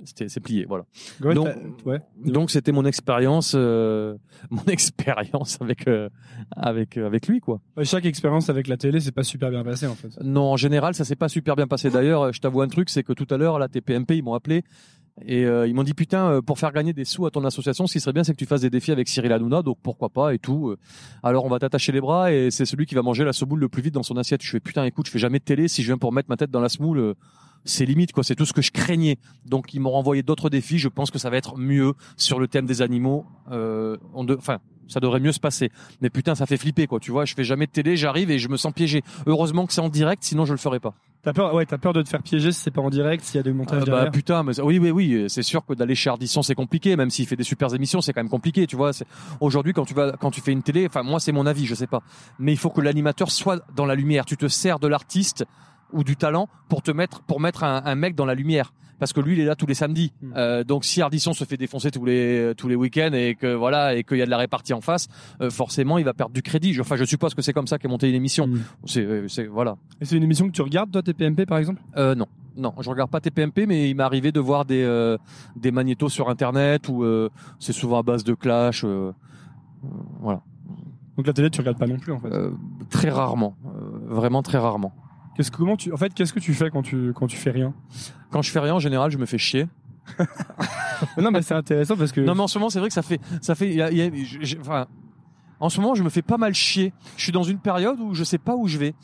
c'est plié, voilà. Ouais, Donc- ouais. Donc, c'était mon expérience, euh, mon expérience avec, euh, avec, euh, avec lui, quoi. Ouais, Chaque expérience avec la télé, c'est pas super bien passé en fait. Non, en général, ça s'est pas super bien passé. D'ailleurs, je t'avoue un truc, c'est que tout à l'heure, la TPMP, ils m'ont appelé et euh, ils m'ont dit putain, euh, pour faire gagner des sous à ton association, ce qui serait bien, c'est que tu fasses des défis avec Cyril Hanouna, donc pourquoi pas et tout. euh. Alors on va t'attacher les bras et c'est celui qui va manger la semoule le plus vite dans son assiette. Je fais putain, écoute, je fais jamais de télé. Si je viens pour mettre ma tête dans la semoule, euh, c'est limite quoi. C'est tout ce que je craignais. Donc ils m'ont renvoyé d'autres défis. Je pense que ça va être mieux sur le thème des animaux. Euh, on de- enfin. Ça devrait mieux se passer. Mais putain, ça fait flipper, quoi. Tu vois, je fais jamais de télé, j'arrive et je me sens piégé. Heureusement que c'est en direct, sinon je le ferais pas. T'as peur, ouais, t'as peur de te faire piéger si c'est pas en direct, s'il y a des montages Ah bah derrière. putain, mais oui, oui, oui, c'est sûr que d'aller chez Ardisson c'est compliqué, même s'il fait des super émissions, c'est quand même compliqué, tu vois. Aujourd'hui, quand tu vas, quand tu fais une télé, enfin moi c'est mon avis, je sais pas, mais il faut que l'animateur soit dans la lumière. Tu te sers de l'artiste ou du talent pour te mettre, pour mettre un, un mec dans la lumière. Parce que lui, il est là tous les samedis. Hmm. Euh, donc, si Ardisson se fait défoncer tous les tous les week-ends et que voilà et qu'il y a de la répartie en face, euh, forcément, il va perdre du crédit. Je- Enfin, je suppose que c'est comme ça qu'est montée une émission. Mm. C'est, euh, c'est voilà. Et c'est une émission que tu regardes, toi, TPMP par exemple? Euh, non, non, je regarde pas TPMP, mais il m'est arrivé de voir des des magnétos sur internet où c'est souvent à base de clash, voilà, Donc la télé, tu regardes pas non plus en fait? Très rarement, vraiment très rarement. Qu'est-ce que comment tu, en fait, qu'est-ce que tu fais quand tu quand tu fais rien? Quand je fais rien, en général, je me fais chier. Non, mais c'est intéressant parce que Non, mais en ce moment, c'est vrai que ça fait, ça fait, y a- a- enfin, en ce moment, je me fais pas mal chier. Je suis dans une période où je sais pas où je vais.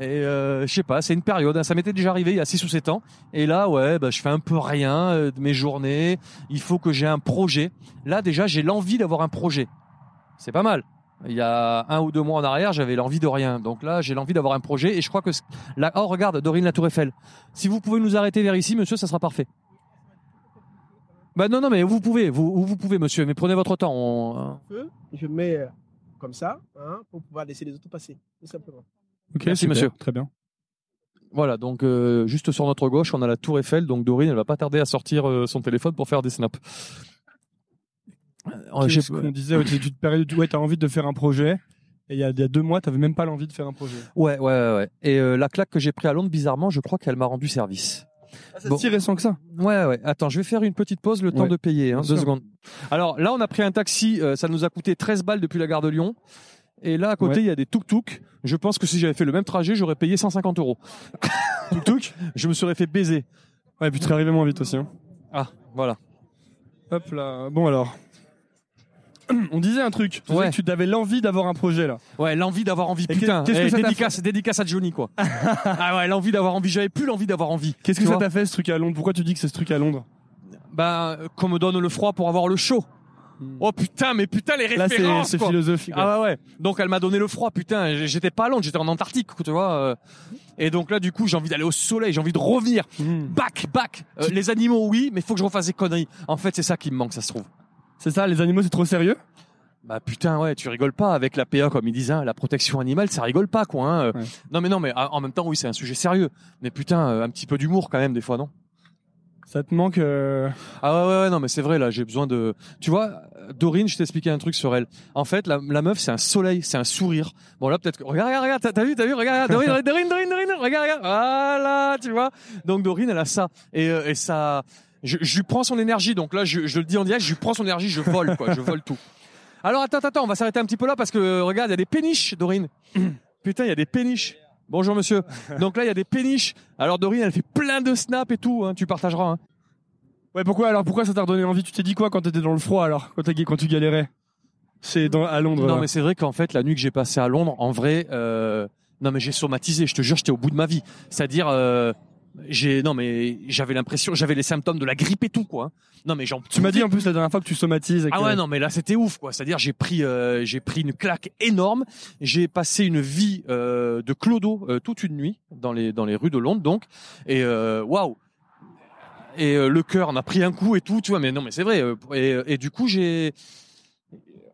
Et euh, je sais pas, c'est une période. hein. Ça m'était déjà arrivé il y a 6 ou 7 ans. Et là, ouais, bah, je fais un peu rien euh, de mes journées. Il faut que j'ai un projet. Là, déjà, j'ai l'envie d'avoir un projet. C'est pas mal. Il y a un ou deux mois en arrière, j'avais l'envie de rien. Donc là, j'ai l'envie d'avoir un projet et je crois que là, oh regarde, Dorine la Tour Eiffel. Si vous pouvez nous arrêter vers ici, monsieur, ça sera parfait. Bah non, non, mais vous pouvez, vous, vous pouvez, monsieur, mais prenez votre temps. on- Feu, je mets euh, comme ça hein, pour pouvoir laisser les autres passer, tout simplement. Ok, Merci, super, monsieur. Très bien. Voilà, donc euh, juste sur notre gauche, on a la Tour Eiffel. Donc Dorine, elle va pas tarder à sortir euh, son téléphone pour faire des snaps. Euh, j'ai- Qu'est-ce qu'on disait ouais, tu tu te période où tu as envie de faire un projet et il y a, il y a deux mois, tu n'avais même pas l'envie de faire un projet. Ouais, ouais, ouais, ouais. Et euh, la claque que j'ai pris à Londres, bizarrement, je crois qu'elle m'a rendu service. C'est Bon. si récent que ça. Ouais, ouais. Attends, je vais faire une petite pause, le temps Ouais, de payer, hein, deux sûr. secondes. Alors là, on a pris un taxi, euh, ça nous a coûté 13 balles depuis la gare de Lyon. Et là, à côté, Ouais. il y a des tuk-tuk. Je pense que si j'avais fait le même trajet, j'aurais payé 150 euros. tuk-tuk, je me serais fait baiser. Ouais, et puis tu serais arrivé moins vite aussi. hein. Ah, voilà. Hop là. Bon alors. On disait un truc. Tu Ouais. que tu avais l'envie d'avoir un projet là. Ouais, l'envie d'avoir envie. Putain, qu'est-ce que eh, ça dédicace, dédicace à Johnny, quoi. ah ouais, l'envie d'avoir envie. J'avais plus l'envie d'avoir envie. Qu'est-ce que ça t'a fait ce truc à Londres? Pourquoi tu dis que c'est ce truc à Londres? Euh, qu'on me donne le froid pour avoir le chaud. Oh putain, mais putain, les Là c'est références, c'est quoi. philosophique. Ah ouais, ouais. Donc elle m'a donné le froid, putain. J'étais pas à Londres, j'étais en Antarctique, tu vois. euh. Et donc là, du coup, j'ai envie d'aller au soleil, j'ai envie de revenir. Back, back. Euh, les animaux, oui, mais faut que je refasse des conneries. En fait, c'est ça qui me manque, ça se trouve. C'est ça, les animaux c'est trop sérieux? Bah putain, ouais, tu rigoles pas avec la PA comme ils disent, hein, la protection animale, ça rigole pas, quoi. Hein. Ouais. Non, mais non, mais en même temps, oui, c'est un sujet sérieux. Mais putain, euh, un petit peu d'humour quand même des fois, non? Ça te manque euh, Ah ouais, ouais, ouais, non, mais c'est vrai, là, j'ai besoin de. Tu vois, Dorine, je t'expliquais un truc sur elle. En fait, la, la meuf, c'est un soleil, c'est un sourire. Bon, là, peut-être que. Regarde, regarde, regarde, t'as- t'as vu, t'as vu, regarde, regarde, Dorine, Dorine, Dorine, Dorine, regarde, regarde. Voilà, tu vois. Donc, Dorine, elle a ça. Et, euh, et ça. Je, je lui prends son énergie, donc là, je, je le dis en direct, je lui prends son énergie, je vole, quoi, je vole tout. Alors, attends, attends, on va s'arrêter un petit peu là parce que, euh, regarde, il y a des péniches, Dorine. Putain, il y a des péniches. Bonjour, monsieur. Donc là, il y a des péniches. Alors, Dorine, elle fait plein de snaps et tout, hein, tu partageras, hein. Ouais, pourquoi alors pourquoi ça t'a redonné envie? Tu t'es dit quoi quand t'étais dans le froid alors quand, t'as- quand tu galérais? C'est dans à Londres. Non, là. mais c'est vrai qu'en fait, la nuit que j'ai passée à Londres, en vrai, euh, non, mais j'ai somatisé. Je te jure, j'étais au bout de ma vie. C'est-à-dire, euh, j'ai, non, mais j'avais l'impression, j'avais les symptômes de la grippe et tout, quoi. Non, mais j'en. Tu m'as dit en plus la dernière fois que tu somatises. et Ah que- ouais, non, mais là, c'était ouf, quoi. C'est-à-dire, j'ai pris, euh, j'ai pris une claque énorme. J'ai passé une vie euh, de clodo euh, toute une nuit dans les dans les rues de Londres, donc. Et euh, waouh. Et euh, le cœur en a pris un coup et tout, tu vois. Mais non, mais c'est vrai. euh, Et, et du coup, j'ai.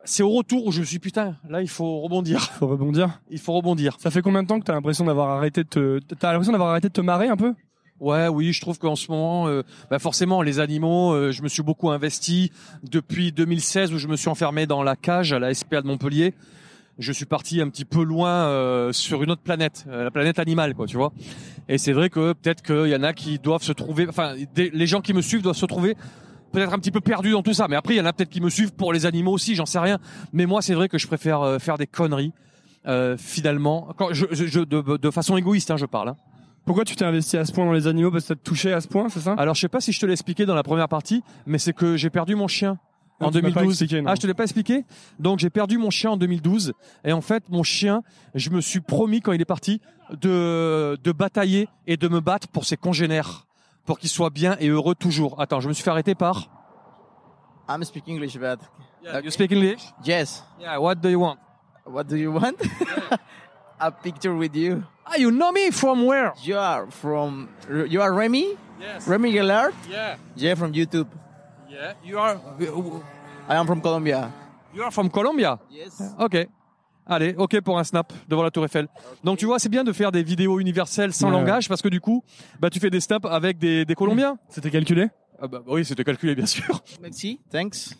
C'est au retour où je me suis dit, putain, là, il faut rebondir. Faut rebondir. Il faut rebondir. Ça fait combien de temps que t'as l'impression d'avoir arrêté de te t'as l'impression d'avoir arrêté de te marrer un peu? Ouais, oui, je trouve qu'en ce moment, euh, bah forcément, les animaux, euh, je me suis beaucoup investi depuis 2016 où je me suis enfermé dans la cage à la SPA de Montpellier. Je suis parti un petit peu loin euh, sur une autre planète, euh, la planète animale, quoi, tu vois. Et c'est vrai que peut-être qu'il y en a qui doivent se trouver, enfin, des- les gens qui me suivent doivent se trouver peut-être un petit peu perdus dans tout ça. Mais après, il y en a peut-être qui me suivent pour les animaux aussi, j'en sais rien. Mais moi, c'est vrai que je préfère euh, faire des conneries. Euh, finalement, quand je, je- de, de façon égoïste, hein, je parle. hein. Pourquoi tu t'es investi à ce point dans les animaux? Parce que ça te touchait à ce point, c'est ça? Alors je sais pas si je te l'ai expliqué dans la première partie, mais c'est que j'ai perdu mon chien Ah, en tu m'as pas 2012. expliqué, non. ah, je te l'ai pas expliqué? Donc j'ai perdu mon chien en 2012 et en fait mon chien, je me suis promis quand il est parti de de batailler et de me battre pour ses congénères, pour qu'il soit bien et heureux toujours. Attends, je me suis fait arrêter par? I'm speaking English, but You speak English? yes. Yeah. What do you want? What do you want? A picture with you. Ah, you know me from where? You are from. You are Remy? Yes. Remy Gillard. Yeah. Yeah, from YouTube. Yeah. You are I am from Colombia. you are from Colombia? Yes. Ok. Allez, ok pour un snap devant la Tour Eiffel. Donc tu vois, c'est bien de faire des vidéos universelles sans Ouais. langage parce que du coup, bah tu fais des snaps avec des, des Colombiens. C'était calculé? Ah bah, oui, c'était calculé bien sûr. Merci. Thanks.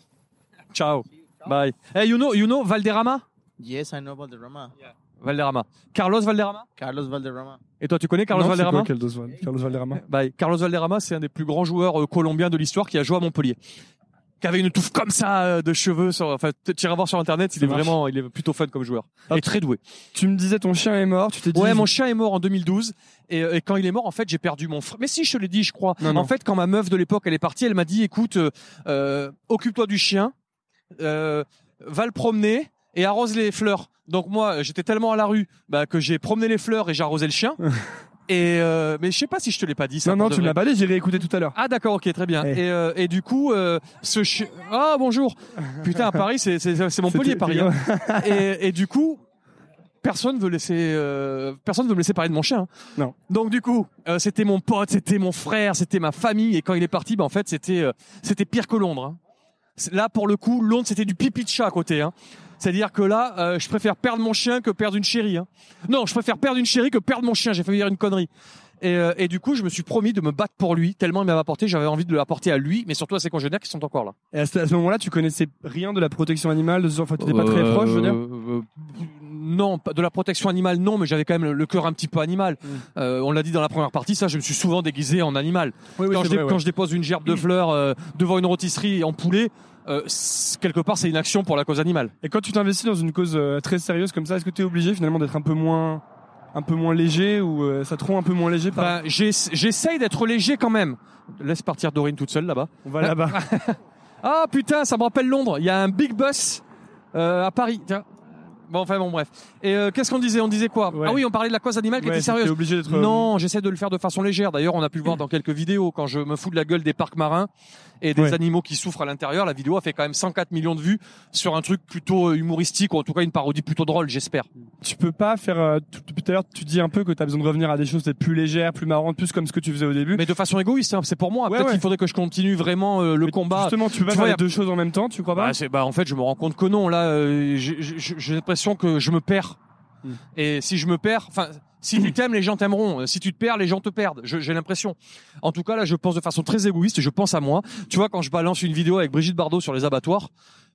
Ciao. Bye. Hey, you know, you know Valderrama? Yes, I know Valderrama. Valderrama. Carlos Valderrama? Carlos Valderrama. Et toi, tu connais Carlos Non, c'est Valderrama? quoi, Carlos, Val- Carlos Valderrama? Bye. Carlos Valderrama, c'est un des plus grands joueurs euh, colombiens de l'histoire qui a joué à Montpellier. Qui avait une touffe comme ça euh, de cheveux. Sur, enfin, tu iras voir sur internet, il Ça est marche. vraiment, il est plutôt fun comme joueur. Ah, et très doué. Tu me disais ton chien est mort, tu t'es dit Ouais, mon chien est mort en 2012 et, euh, et quand il est mort, en fait, j'ai perdu mon frère. Mais si, je te l'ai dit, je crois. Non, non. En fait, quand ma meuf de l'époque, elle est partie, elle m'a dit, écoute, euh, euh, occupe-toi du chien, euh, va le promener et arrose les fleurs. Donc moi, j'étais tellement à la rue bah, que j'ai promené les fleurs et j'ai arrosé le chien. Et euh, mais je sais pas si je te l'ai pas dit. Ça, Non, non, tu me vrai. l'as pas dit, j'ai réécouté tout à l'heure. Ah d'accord, ok, très bien. Eh. Et, euh, et du coup, euh, ce chien... Ah bonjour. Putain, à Paris, c'est c'est c'est Montpellier, Paris. hein. et, et du coup, personne veut laisser, euh, personne veut me laisser parler de mon chien. hein. Non. Donc du coup, euh, c'était mon pote, c'était mon frère, c'était ma famille. Et quand il est parti, bah en fait, c'était, euh, c'était pire que Londres. hein. Là, pour le coup, Londres, c'était du pipi de chat à côté. Hein. C'est-à-dire que là, euh, je préfère perdre mon chien que perdre une chérie. Hein. Non, je préfère perdre une chérie que perdre mon chien. J'ai failli dire une connerie. Et, euh, et du coup, je me suis promis de me battre pour lui, tellement il m'avait apporté, j'avais envie de l'apporter à lui, mais surtout à ses congénères qui sont encore là. Et à ce, à ce moment-là, tu connaissais rien de la protection animale, de enfin, t'étais pas très Euh, proche, je veux dire. euh, non, pas de la protection animale, non, mais j'avais quand même le, le cœur un petit peu animal. Mm. Euh, on l'a dit dans la première partie, ça, je me suis souvent déguisé en animal. Oui, oui, quand, je dé- vrai, ouais. quand je dépose une gerbe de fleurs euh, devant une rôtisserie en poulet, euh, quelque part, c'est une action pour la cause animale. Et quand tu t'investis dans une cause euh, très sérieuse comme ça, est-ce que tu es obligé finalement d'être un peu moins, un peu moins léger ou euh, ça te rend un peu moins léger par... Ben, j'ess- j'essaye d'être léger quand même. Laisse partir Dorine toute seule là-bas. On va là-bas. Ah putain, ça me rappelle Londres. Il y a un big bus euh, à Paris. Tiens. Bon, enfin bon, bref. Et euh, qu'est-ce qu'on disait? On disait quoi? Ouais. Ah oui, on parlait de la cause animale qui Ouais, était sérieuse. obligé d'être. euh, Non, j'essaie de le faire de façon légère. D'ailleurs, on a pu le voir dans quelques vidéos quand je me fous de la gueule des parcs marins et des Ouais. animaux qui souffrent à l'intérieur. La vidéo a fait quand même 104 millions de vues sur un truc plutôt euh, humoristique ou en tout cas une parodie plutôt drôle, j'espère. Tu peux pas faire. euh, tout- à l'heure, tu dis un peu que tu as besoin de revenir à des choses peut-être plus légères, plus marrantes, plus comme ce que tu faisais au début. Mais de façon égoïste, hein, c'est pour moi. Peut-être qu'il faudrait que je continue vraiment euh, le Mais combat. Justement, tu peux pas Tu faire vois, les deux choses en même temps, tu crois pas? Bah, c'est- bah, en fait, je me rends compte que non. Là, j'ai l'impression que je me perds. Hmm. Et si je me perds, enfin, si tu t'aimes, les gens t'aimeront. Si tu te perds, les gens te perdent. J'ai l'impression. En tout cas, là, je pense de façon très égoïste. Je pense à moi. Tu vois, quand je balance une vidéo avec Brigitte Bardot sur les abattoirs,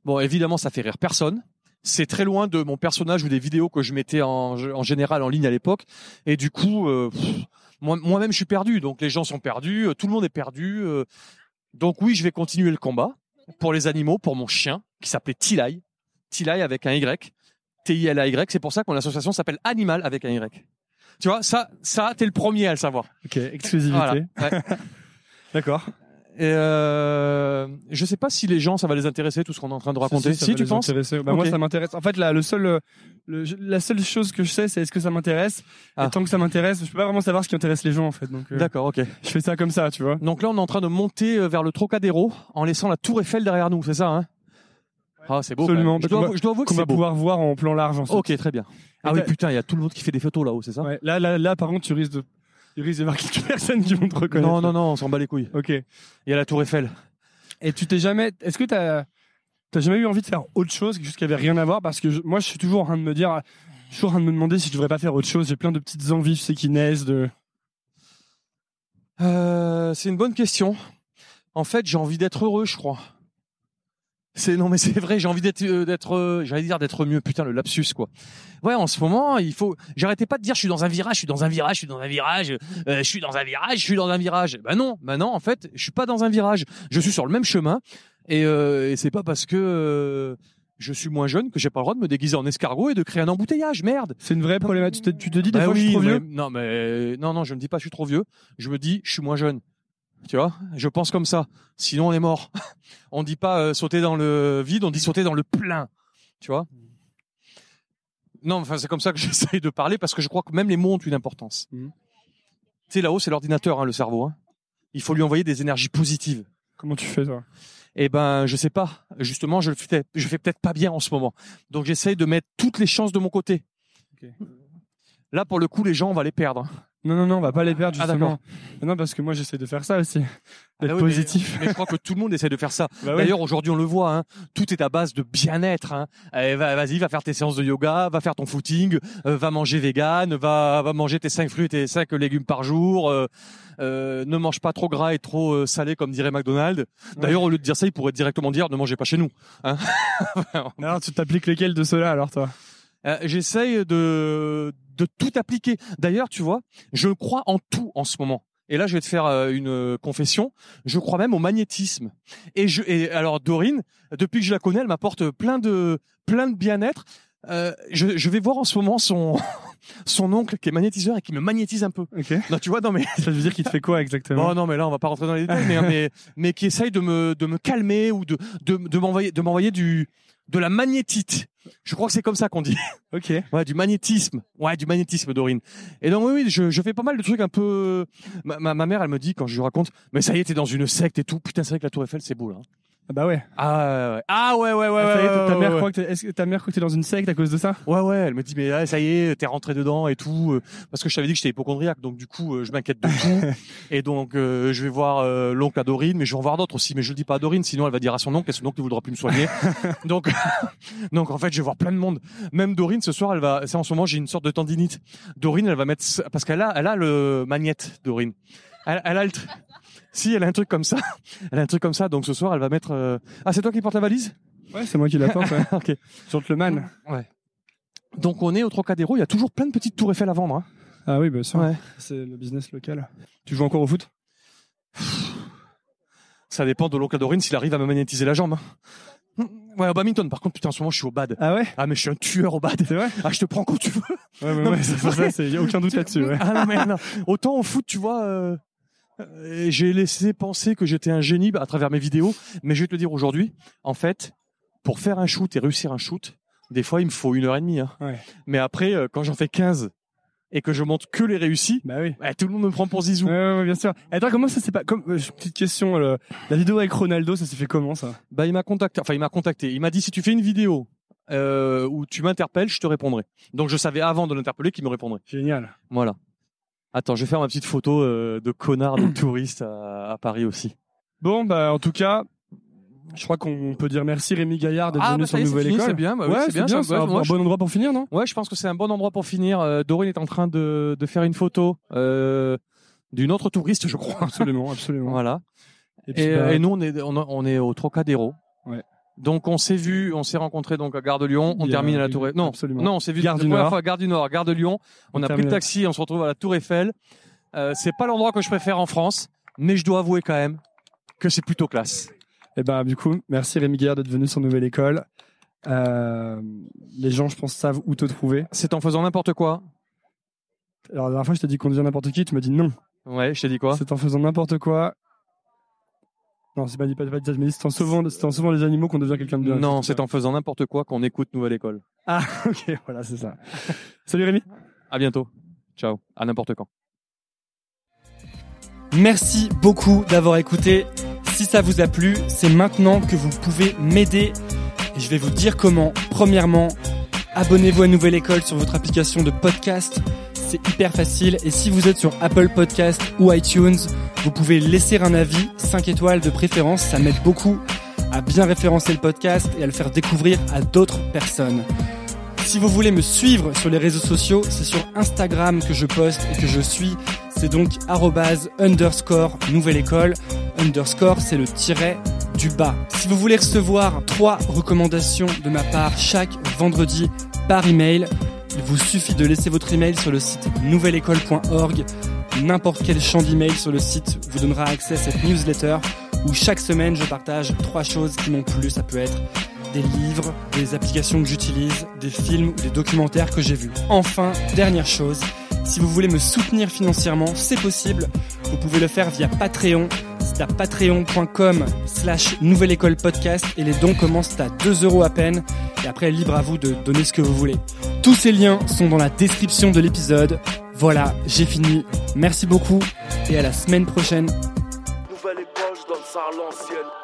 bon, évidemment, ça fait rire personne. C'est très loin de mon personnage ou des vidéos que je mettais en, en général en ligne à l'époque. Et du coup, euh, moi-même, je suis perdu. Donc, les gens sont perdus. euh, Tout le monde est perdu. euh. donc, oui, je vais continuer le combat pour les animaux, pour mon chien qui s'appelait Tilai. Tilai avec un Y. T-I-L-A-Y. C'est pour ça que mon association s'appelle Animal avec un Y. Tu vois, ça, ça, t'es le premier à le savoir. Ok, exclusivité. Voilà. Ouais. D'accord. Et euh, je sais pas si les gens, ça va les intéresser tout ce qu'on est en train de raconter. Si, Si, ça va tu penses. Bah, Moi, ça m'intéresse. En fait, là, le seul, euh, le- la seule chose que je sais, c'est est-ce que ça m'intéresse? Ah. Et tant que ça m'intéresse, je peux pas vraiment savoir ce qui intéresse les gens, en fait. Donc, euh, D'accord, ok. je fais ça comme ça, tu vois. Donc là, on est en train de monter euh, vers le Trocadéro en laissant la Tour Eiffel derrière nous, c'est ça hein? Ah, c'est beau. Absolument. Je dois, je dois avouer que Qu'on c'est va beau. pouvoir voir en plan large ensuite. Ok, très bien. Ah Et oui, t'as- putain, il y a tout le monde qui fait des photos là-haut, c'est ça Ouais. Là, là, là, par contre, tu risques de, tu risques de voir quelques personnes qui vont te reconnaître. Non, non, non, on s'en bat les couilles. Ok. Il y a la Tour Eiffel. Et tu t'es jamais, est-ce que t'as, t'as jamais eu envie de faire autre chose, quelque chose qui avait rien à voir? Parce que je- moi, je suis toujours en train de me dire, je suis toujours en train de me demander si je devrais pas faire autre chose. J'ai plein de petites envies, tu sais, qui naissent de. Euh, c'est une bonne question. En fait, j'ai envie d'être heureux, je crois. C'est non mais c'est vrai, j'ai envie d'être euh, d'être euh, j'allais dire d'être mieux putain le lapsus quoi. Ouais, en ce moment, il faut j'arrêtais pas de dire je suis dans un virage, je suis dans un virage, je suis dans un virage, euh, je suis dans un virage, je suis dans un virage. Bah non, bah non, en fait, je suis pas dans un virage. Je suis sur le même chemin et, euh, et c'est pas parce que euh, je suis moins jeune que j'ai pas le droit de me déguiser en escargot et de créer un embouteillage, merde. C'est une vraie problématique. Tu te, tu te dis des Bah fois, je suis trop vieux. mais- non, mais non, non, je me dis pas je suis trop vieux. Je me dis je suis moins jeune. Tu vois, je pense comme ça. Sinon, on est mort. on dit pas euh, sauter dans le vide, on dit sauter dans le plein. Tu vois? Non, enfin c'est comme ça que j'essaye de parler parce que je crois que même les mots ont une importance. Mhm. Tu sais, là-haut, c'est l'ordinateur, hein, le cerveau. Hein. Il faut lui envoyer des énergies positives. Comment tu fais, toi? Eh ben, je sais pas. Justement, je le fais, je fais peut-être pas bien en ce moment. Donc, j'essaye de mettre toutes les chances de mon côté. Là, pour le coup, les gens, on va les perdre. Non, non, non, on va pas les perdre, Ah, justement. non, parce que moi, j'essaie de faire ça aussi. D'être Ah oui, mais- positif. Mais je crois que tout le monde essaie de faire ça. Bah oui. D'ailleurs, aujourd'hui, on le voit. Hein, tout est à base de bien-être. Hein. Va- vas-y, va faire tes séances de yoga, va faire ton footing, euh, va manger vegan, va, va manger tes 5 fruits et tes 5 légumes par jour. euh, euh, ne mange pas trop gras et trop euh, salé, comme dirait McDonald's. D'ailleurs, au lieu de dire ça, il pourrait directement dire ne mangez pas chez nous. Hein Alors, tu t'appliques lesquels de ceux-là, alors, toi? Euh, J'essaye de, de tout appliquer. D'ailleurs, tu vois, je crois en tout en ce moment. Et là, je vais te faire euh, une euh, confession. Je crois même au magnétisme. Et je, et alors Dorine, depuis que je la connais, elle m'apporte plein de, plein de bien-être. euh, je, je vais voir en ce moment son son oncle qui est magnétiseur et qui me magnétise un peu. Ok. Non, tu vois, non mais Ça veut dire qu'il te fait quoi exactement? Oh non, mais là, on va pas rentrer dans les détails, mais, mais, mais qui essaye de me, de me calmer ou de, de, de m'envoyer, de m'envoyer du, de la magnétite. Je crois que c'est comme ça qu'on dit. Ok. Ouais, du magnétisme. Ouais, du magnétisme, Dorine. Et donc, oui, oui, je, je fais pas mal de trucs un peu, ma, ma, ma mère, elle me dit, quand je lui raconte, mais ça y est, t'es dans une secte et tout. Putain, c'est vrai que la Tour Eiffel, c'est beau, là. Ah bah ouais. Ah, ouais, ouais. Ah, ouais, ouais, ouais, Ah, ouais. ça y est, ta ouais, mère ouais, croit que t'es- est-ce que ta mère croit que t'es dans une secte à cause de ça? Ouais, ouais, elle me dit, mais ah, ça y est, t'es rentré dedans et tout. euh, Parce que je t'avais dit que j'étais hypochondriaque, donc du coup, euh, je m'inquiète de tout. et donc, euh, je vais voir euh, l'oncle à Dorine, mais je vais en voir d'autres aussi. Mais je le dis pas à Dorine, sinon elle va dire à son oncle et son oncle ne voudra plus me soigner. donc, donc en fait, je vais voir plein de monde. Même Dorine, ce soir, elle va, c'est en ce moment, j'ai une sorte de tendinite. Dorine, elle va mettre, parce qu'elle a, elle a le magnète, Dorine. Elle, elle a le, tr- si, elle a un truc comme ça. Elle a un truc comme ça, donc ce soir, elle va mettre, euh, ah, c'est toi qui portes la valise? Ouais, c'est moi qui la porte. Ouais. ok. Gentleman. Ouais. Donc on est au Trocadéro, il y a toujours plein de petites tours Eiffel à vendre. Hein. Ah oui, bien sûr. Ouais. C'est le business local. Tu joues encore au foot? Ça dépend de l'oncle Dorine s'il arrive à me magnétiser la jambe. hein. Ouais, au badminton, par contre, putain, en ce moment, je suis au bad. Ah ouais? Ah, mais je suis un tueur au bad. C'est vrai? Ah, je te prends quand tu veux. Ouais, mais Non, ouais, mais c'est c'est pour vrai. ça, il y a aucun doute là-dessus. Ouais. Ah non, mais non. Autant au foot, tu vois, euh, j'ai laissé penser que j'étais un génie bah, à travers mes vidéos, mais je vais te le dire aujourd'hui, en fait, pour faire un shoot et réussir un shoot, des fois, il me faut une heure et demie. Hein. Ouais. Mais après, euh, quand j'en fais 15 et que je montre que les réussis, Bah oui. ouais, tout le monde me prend pour Zizou. Ouais, bien sûr. Attends, comment ça s'est pas comme euh, petite question le- la vidéo avec Ronaldo, ça s'est fait comment ça? Bah, il m'a contacté. Enfin, il m'a contacté. Il m'a dit si tu fais une vidéo euh, où tu m'interpelles, je te répondrai. Donc, je savais avant de l'interpeller qu'il me répondrait. Génial. Voilà. Attends, je vais faire ma petite photo euh, de connard de touriste à, à Paris aussi. Bon, bah en tout cas, je crois qu'on peut dire merci Rémi Gaillard d'être venu bah, sur Nouvelle École. c'est bien. Bah, oui, ouais, c'est bien. c'est un, ouais, moi, un je- bon endroit pour finir, non? Ouais, je pense que c'est un bon endroit pour finir. Euh, Dorine est en train de, de faire une photo euh, d'une autre touriste, je crois. Absolument, absolument. Voilà. Et puis, Et, bah, et nous, on est, on, on est au Trocadéro. Ouais. Donc, on s'est vu, on s'est rencontrés donc à Gare de Lyon. On termine à la Tour Eiffel. Non, absolument. non, on s'est vu Gare la du première Nord. fois à Gare du Nord, Gare de Lyon. On, On a pris le taxi, on se retrouve à la Tour Eiffel. Euh, c'est pas l'endroit que je préfère en France, mais je dois avouer quand même que c'est plutôt classe. Et ben du coup, merci Rémi Gaillard d'être venu sur Nouvelle École. Euh, les gens, je pense, savent où te trouver. C'est en faisant n'importe quoi. Alors la dernière fois, je t'ai dit qu'on disait n'importe qui, tu m'as dit non. Ouais, je t'ai dit quoi? C'est en faisant n'importe quoi. Non, c'est pas dit, pas, pas dit ça, je m'ai dit c'est en sauvant, c'est en sauvant les animaux qu'on devient quelqu'un de bien. Non, c'est en faisant n'importe quoi qu'on écoute Nouvelle École. Ah, ok, voilà, c'est ça. Salut Rémi. À bientôt. Ciao. À n'importe quand. Merci beaucoup d'avoir écouté. Si ça vous a plu, c'est maintenant que vous pouvez m'aider. Et je vais vous dire comment. Premièrement, abonnez-vous à Nouvelle École sur votre application de podcast. C'est hyper facile. Et si vous êtes sur Apple Podcast ou iTunes, vous pouvez laisser un avis, 5 étoiles de préférence. Ça m'aide beaucoup à bien référencer le podcast et à le faire découvrir à d'autres personnes. Si vous voulez me suivre sur les réseaux sociaux, c'est sur Instagram que je poste et que je suis. C'est donc underscore nouvelle école. Underscore, c'est le tiret du bas. Si vous voulez recevoir trois recommandations de ma part chaque vendredi par email, il vous suffit de laisser votre email sur le site nouvelleécole.org. N'importe quel champ d'email sur le site vous donnera accès à cette newsletter où chaque semaine je partage trois choses qui m'ont plu. Ça peut être des livres, des applications que j'utilise, des films ou des documentaires que j'ai vus. Enfin, dernière chose, si vous voulez me soutenir financièrement, c'est possible. Vous pouvez le faire via Patreon. À patreon.com slash nouvelle école podcast et les dons commencent à 2 euros à peine. Et après, libre à vous de donner ce que vous voulez. Tous ces liens sont dans la description de l'épisode. Voilà, j'ai fini. Merci beaucoup et à la semaine prochaine. Nouvelle école, je donne ça à.